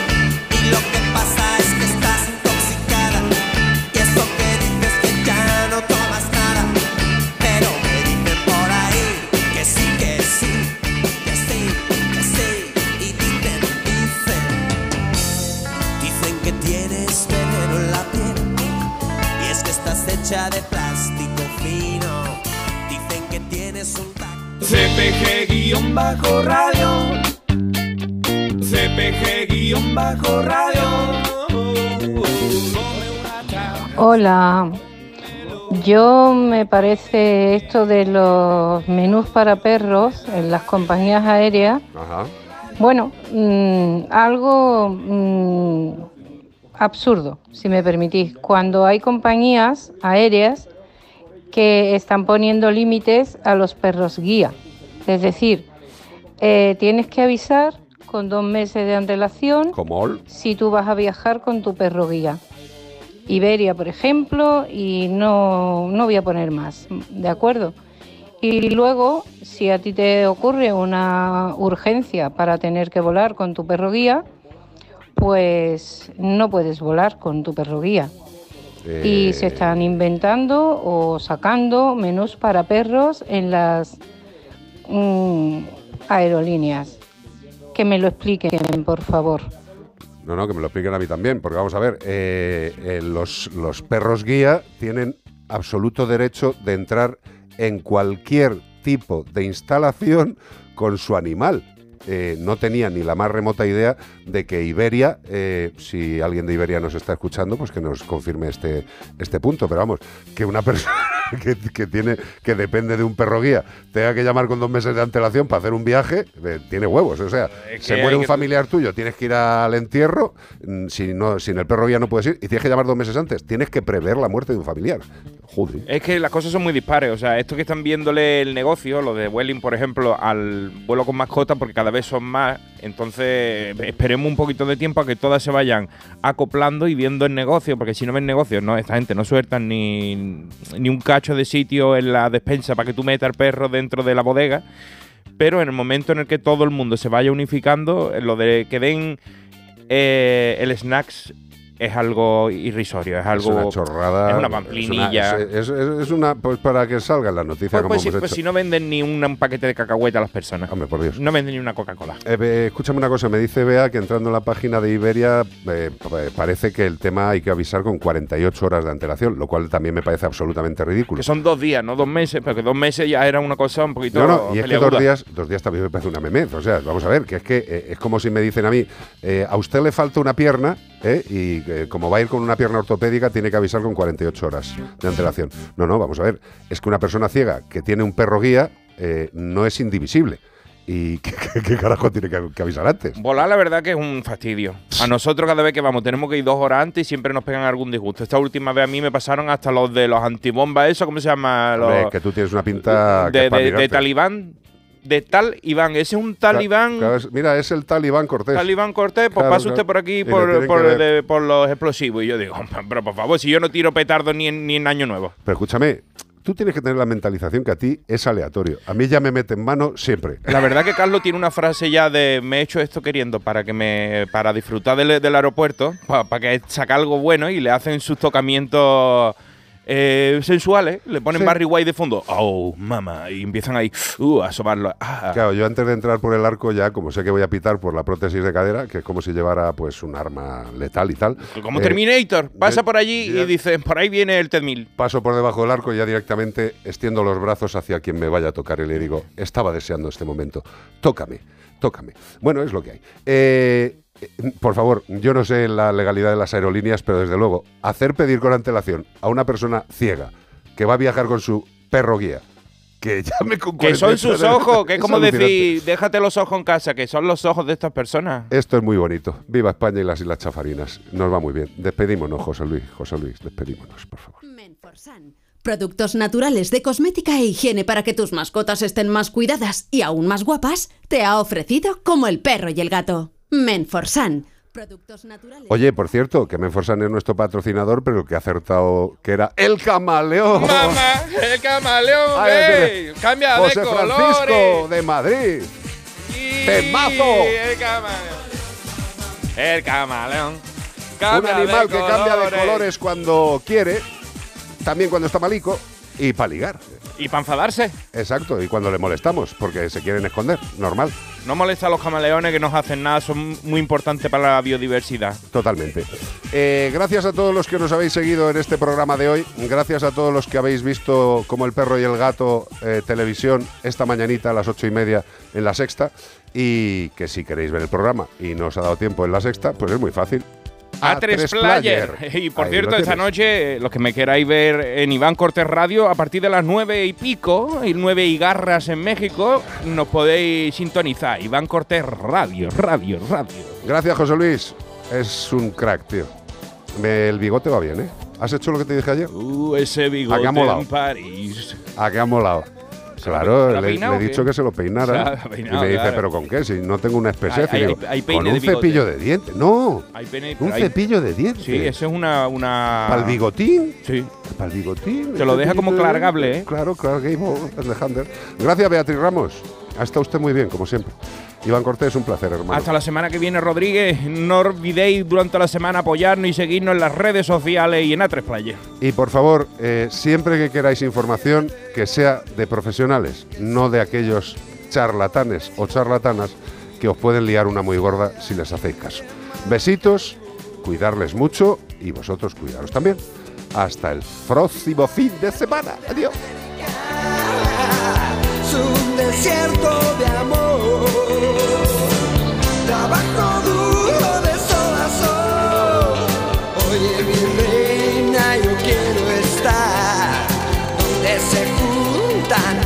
CPG-radio. Hola, yo me parece esto de los menús para perros en las compañías aéreas, Ajá. bueno, mm, algo mm, absurdo, si me permitís. Cuando hay compañías aéreas que están poniendo límites a los perros guía, es decir, eh, tienes que avisar con dos meses de antelación si tú vas a viajar con tu perro guía. Iberia, por ejemplo, y no, no voy a poner más, ¿de acuerdo? Y luego, si a ti te ocurre una urgencia para tener que volar con tu perro guía, pues no puedes volar con tu perro guía. Y Eh, se están inventando o sacando menús para perros en las mm, aerolíneas. Que me lo expliquen, por favor. No, no, que me lo expliquen a mí también, porque vamos a ver, eh, eh, los, los perros guía tienen absoluto derecho de entrar en cualquier tipo de instalación con su animal. Eh, no tenía ni la más remota idea de que Iberia, eh, si alguien de Iberia nos está escuchando, pues que nos confirme este, este punto. Pero vamos, que una persona [laughs] que, que tiene, que depende de un perro guía tenga que llamar con dos meses de antelación para hacer un viaje, eh, tiene huevos. O sea, Es se muere un que- familiar tuyo, tienes que ir al entierro, mm, si no, sin el perro guía no puedes ir, y tienes que llamar dos meses antes. Tienes que prever la muerte de un familiar. Joder. Es que las cosas son muy dispares. O sea, esto que están viéndole el negocio, lo de Vueling, por ejemplo, al vuelo con mascota, porque cada vez son más. Entonces, esperemos un poquito de tiempo a que todas se vayan acoplando y viendo el negocio, porque si no ven negocio, no, esta gente no sueltan ni, ni un cacho de sitio en la despensa para que tú metas al perro dentro de la bodega. Pero en el momento en el que todo el mundo se vaya unificando, lo de que den eh, el snacks es algo irrisorio, es algo. es una chorrada. Es una pamplinilla. Es, es- es- es una, pues para que salga en la noticia Pues, como pues si, pues si no venden ni un, un paquete de cacahuete a las personas. Hombre, por Dios. No venden ni una Coca-Cola. Eh, escúchame una cosa, me dice Bea que entrando en la página de Iberia eh, pa- parece que el tema hay que avisar con 48 horas de antelación, lo cual también me parece absolutamente ridículo. Que son dos días, no dos meses, porque dos meses ya era una cosa un poquito. No, no, y es que dos días, dos días también me parece una memez. O sea, vamos a ver, que es que eh, es como si me dicen a mí, eh, a usted le falta una pierna, ¿eh? y eh, como va a ir con una pierna ortopédica, tiene que avisar con 48 horas de antelación. No, no, vamos a ver, es que una persona ciega que tiene un perro guía eh, no es indivisible. ¿Y [laughs] qué, qué- qué carajo tiene que, que avisar antes? Volar, la verdad que es un fastidio. A nosotros, cada vez que vamos, tenemos que ir dos horas antes y siempre nos pegan algún disgusto. Esta última vez a mí me pasaron hasta los de los antibombas, eso, ¿cómo se llama? Los- Hombre, que tú tienes una pinta de, talibán. De tal Iván. Ese es un talibán. Claro, mira, es el talibán Cortés. Talibán Cortés, pues Claro, pasa usted por aquí por, de- los explosivos. Y yo digo, [laughs] pero por favor, si yo no tiro petardo ni en, ni en Año Nuevo. Pero escúchame, tú tienes que tener la mentalización que a ti es aleatorio. A mí ya me mete en mano siempre. La verdad que Carlos tiene una frase ya de me he hecho esto queriendo para que me para disfrutar del, del aeropuerto, para que saque algo bueno y le hacen sus tocamientos eh, sensuales, le ponen Sí. Barry White de fondo, oh mamá, y empiezan ahí uh, a asomarlo. Ah. Claro, yo antes de entrar por el arco ya, como sé que voy a pitar por la prótesis de cadera, que es como si llevara pues un arma letal y tal. Como eh, Terminator, pasa yo- por allí ya- y dice, por ahí viene el T-1000. Paso por debajo del arco y ya directamente extiendo los brazos hacia quien me vaya a tocar y le digo, estaba deseando este momento, tócame, tócame. Bueno, es lo que hay. Eh, por favor, yo no sé la legalidad de las aerolíneas, pero desde luego, hacer pedir con antelación a una persona ciega que va a viajar con su perro guía, que [laughs] llame con Que son 48 sus ojos, que es como decir, déjate los ojos en casa, que son los ojos de estas personas. Esto es muy bonito. Viva España y las Islas Chafarinas. Nos va muy bien. Despedímonos, José Luis. José Luis, despedímonos, por favor. Productos naturales de cosmética e higiene para que tus mascotas estén más cuidadas y aún más guapas, te ha ofrecido como el perro y el gato. Menforsan. Productos naturales. Oye, por cierto, que Menforsan es nuestro patrocinador, pero que ha acertado que era el camaleón. ¡Mamá! ¡El camaleón! Ay, ey, espere. ¡Cambia José de Francisco colores! de Madrid. Sí, ¡Temazo! El camaleón. El camaleón. Un Cambia animal que cambia de colores. colores cuando quiere, también cuando está malico, y para ligar. Y para enfadarse. Exacto, y cuando le molestamos, porque se quieren esconder, normal. No molesta a los camaleones que no hacen nada, son muy importantes para la biodiversidad. Totalmente. Eh, gracias a todos los que nos habéis seguido en este programa de hoy. Gracias a todos los que habéis visto como el perro y el gato eh, televisión esta mañanita a las ocho y media en la sexta. Y que si queréis ver el programa y no os ha dado tiempo en la sexta, pues es muy fácil. A tres player. [laughs] Y por Ahí cierto, esta noche, eh, los que me queráis ver en Iván Cortés Radio, a partir de las nueve y pico, y nueve y garras en México, nos podéis sintonizar. Iván Cortés Radio, radio, radio. Gracias, José Luis. Es un crack, tío. Me- el bigote va bien, ¿eh? ¿Has hecho lo que te dije ayer? Uh, ese bigote en París. ¿A qué ha molado? Claro, ¿Se la ha le, peinado le he dicho que se lo peinara. [laughs] Y me dice, claro. ¿pero con qué? Si no tengo un especie. Con un de cepillo de dientes. No, Hay pene- un hay- cepillo de dientes. Sí, eso es una. una... ¿Para el bigotín? Sí. Para el bigotín. Te lo deja como dientes. ¿eh? Claro, clargable, Alexander. Gracias, Beatriz Ramos. Ha estado usted muy bien, como siempre. Iván Cortés, un placer, hermano. Hasta la semana que viene, Rodríguez. No olvidéis durante la semana apoyarnos y seguirnos en las redes sociales y en A3 Player. Y por favor, eh, siempre que queráis información, que sea de profesionales, no de aquellos charlatanes o charlatanas que os pueden liar una muy gorda si les hacéis caso. Besitos, cuidarles mucho y vosotros cuidaros también. Hasta el próximo fin de semana. Adiós desierto de amor. Trabajo duro de sol a sol. Oye, mi reina, yo quiero estar donde se juntan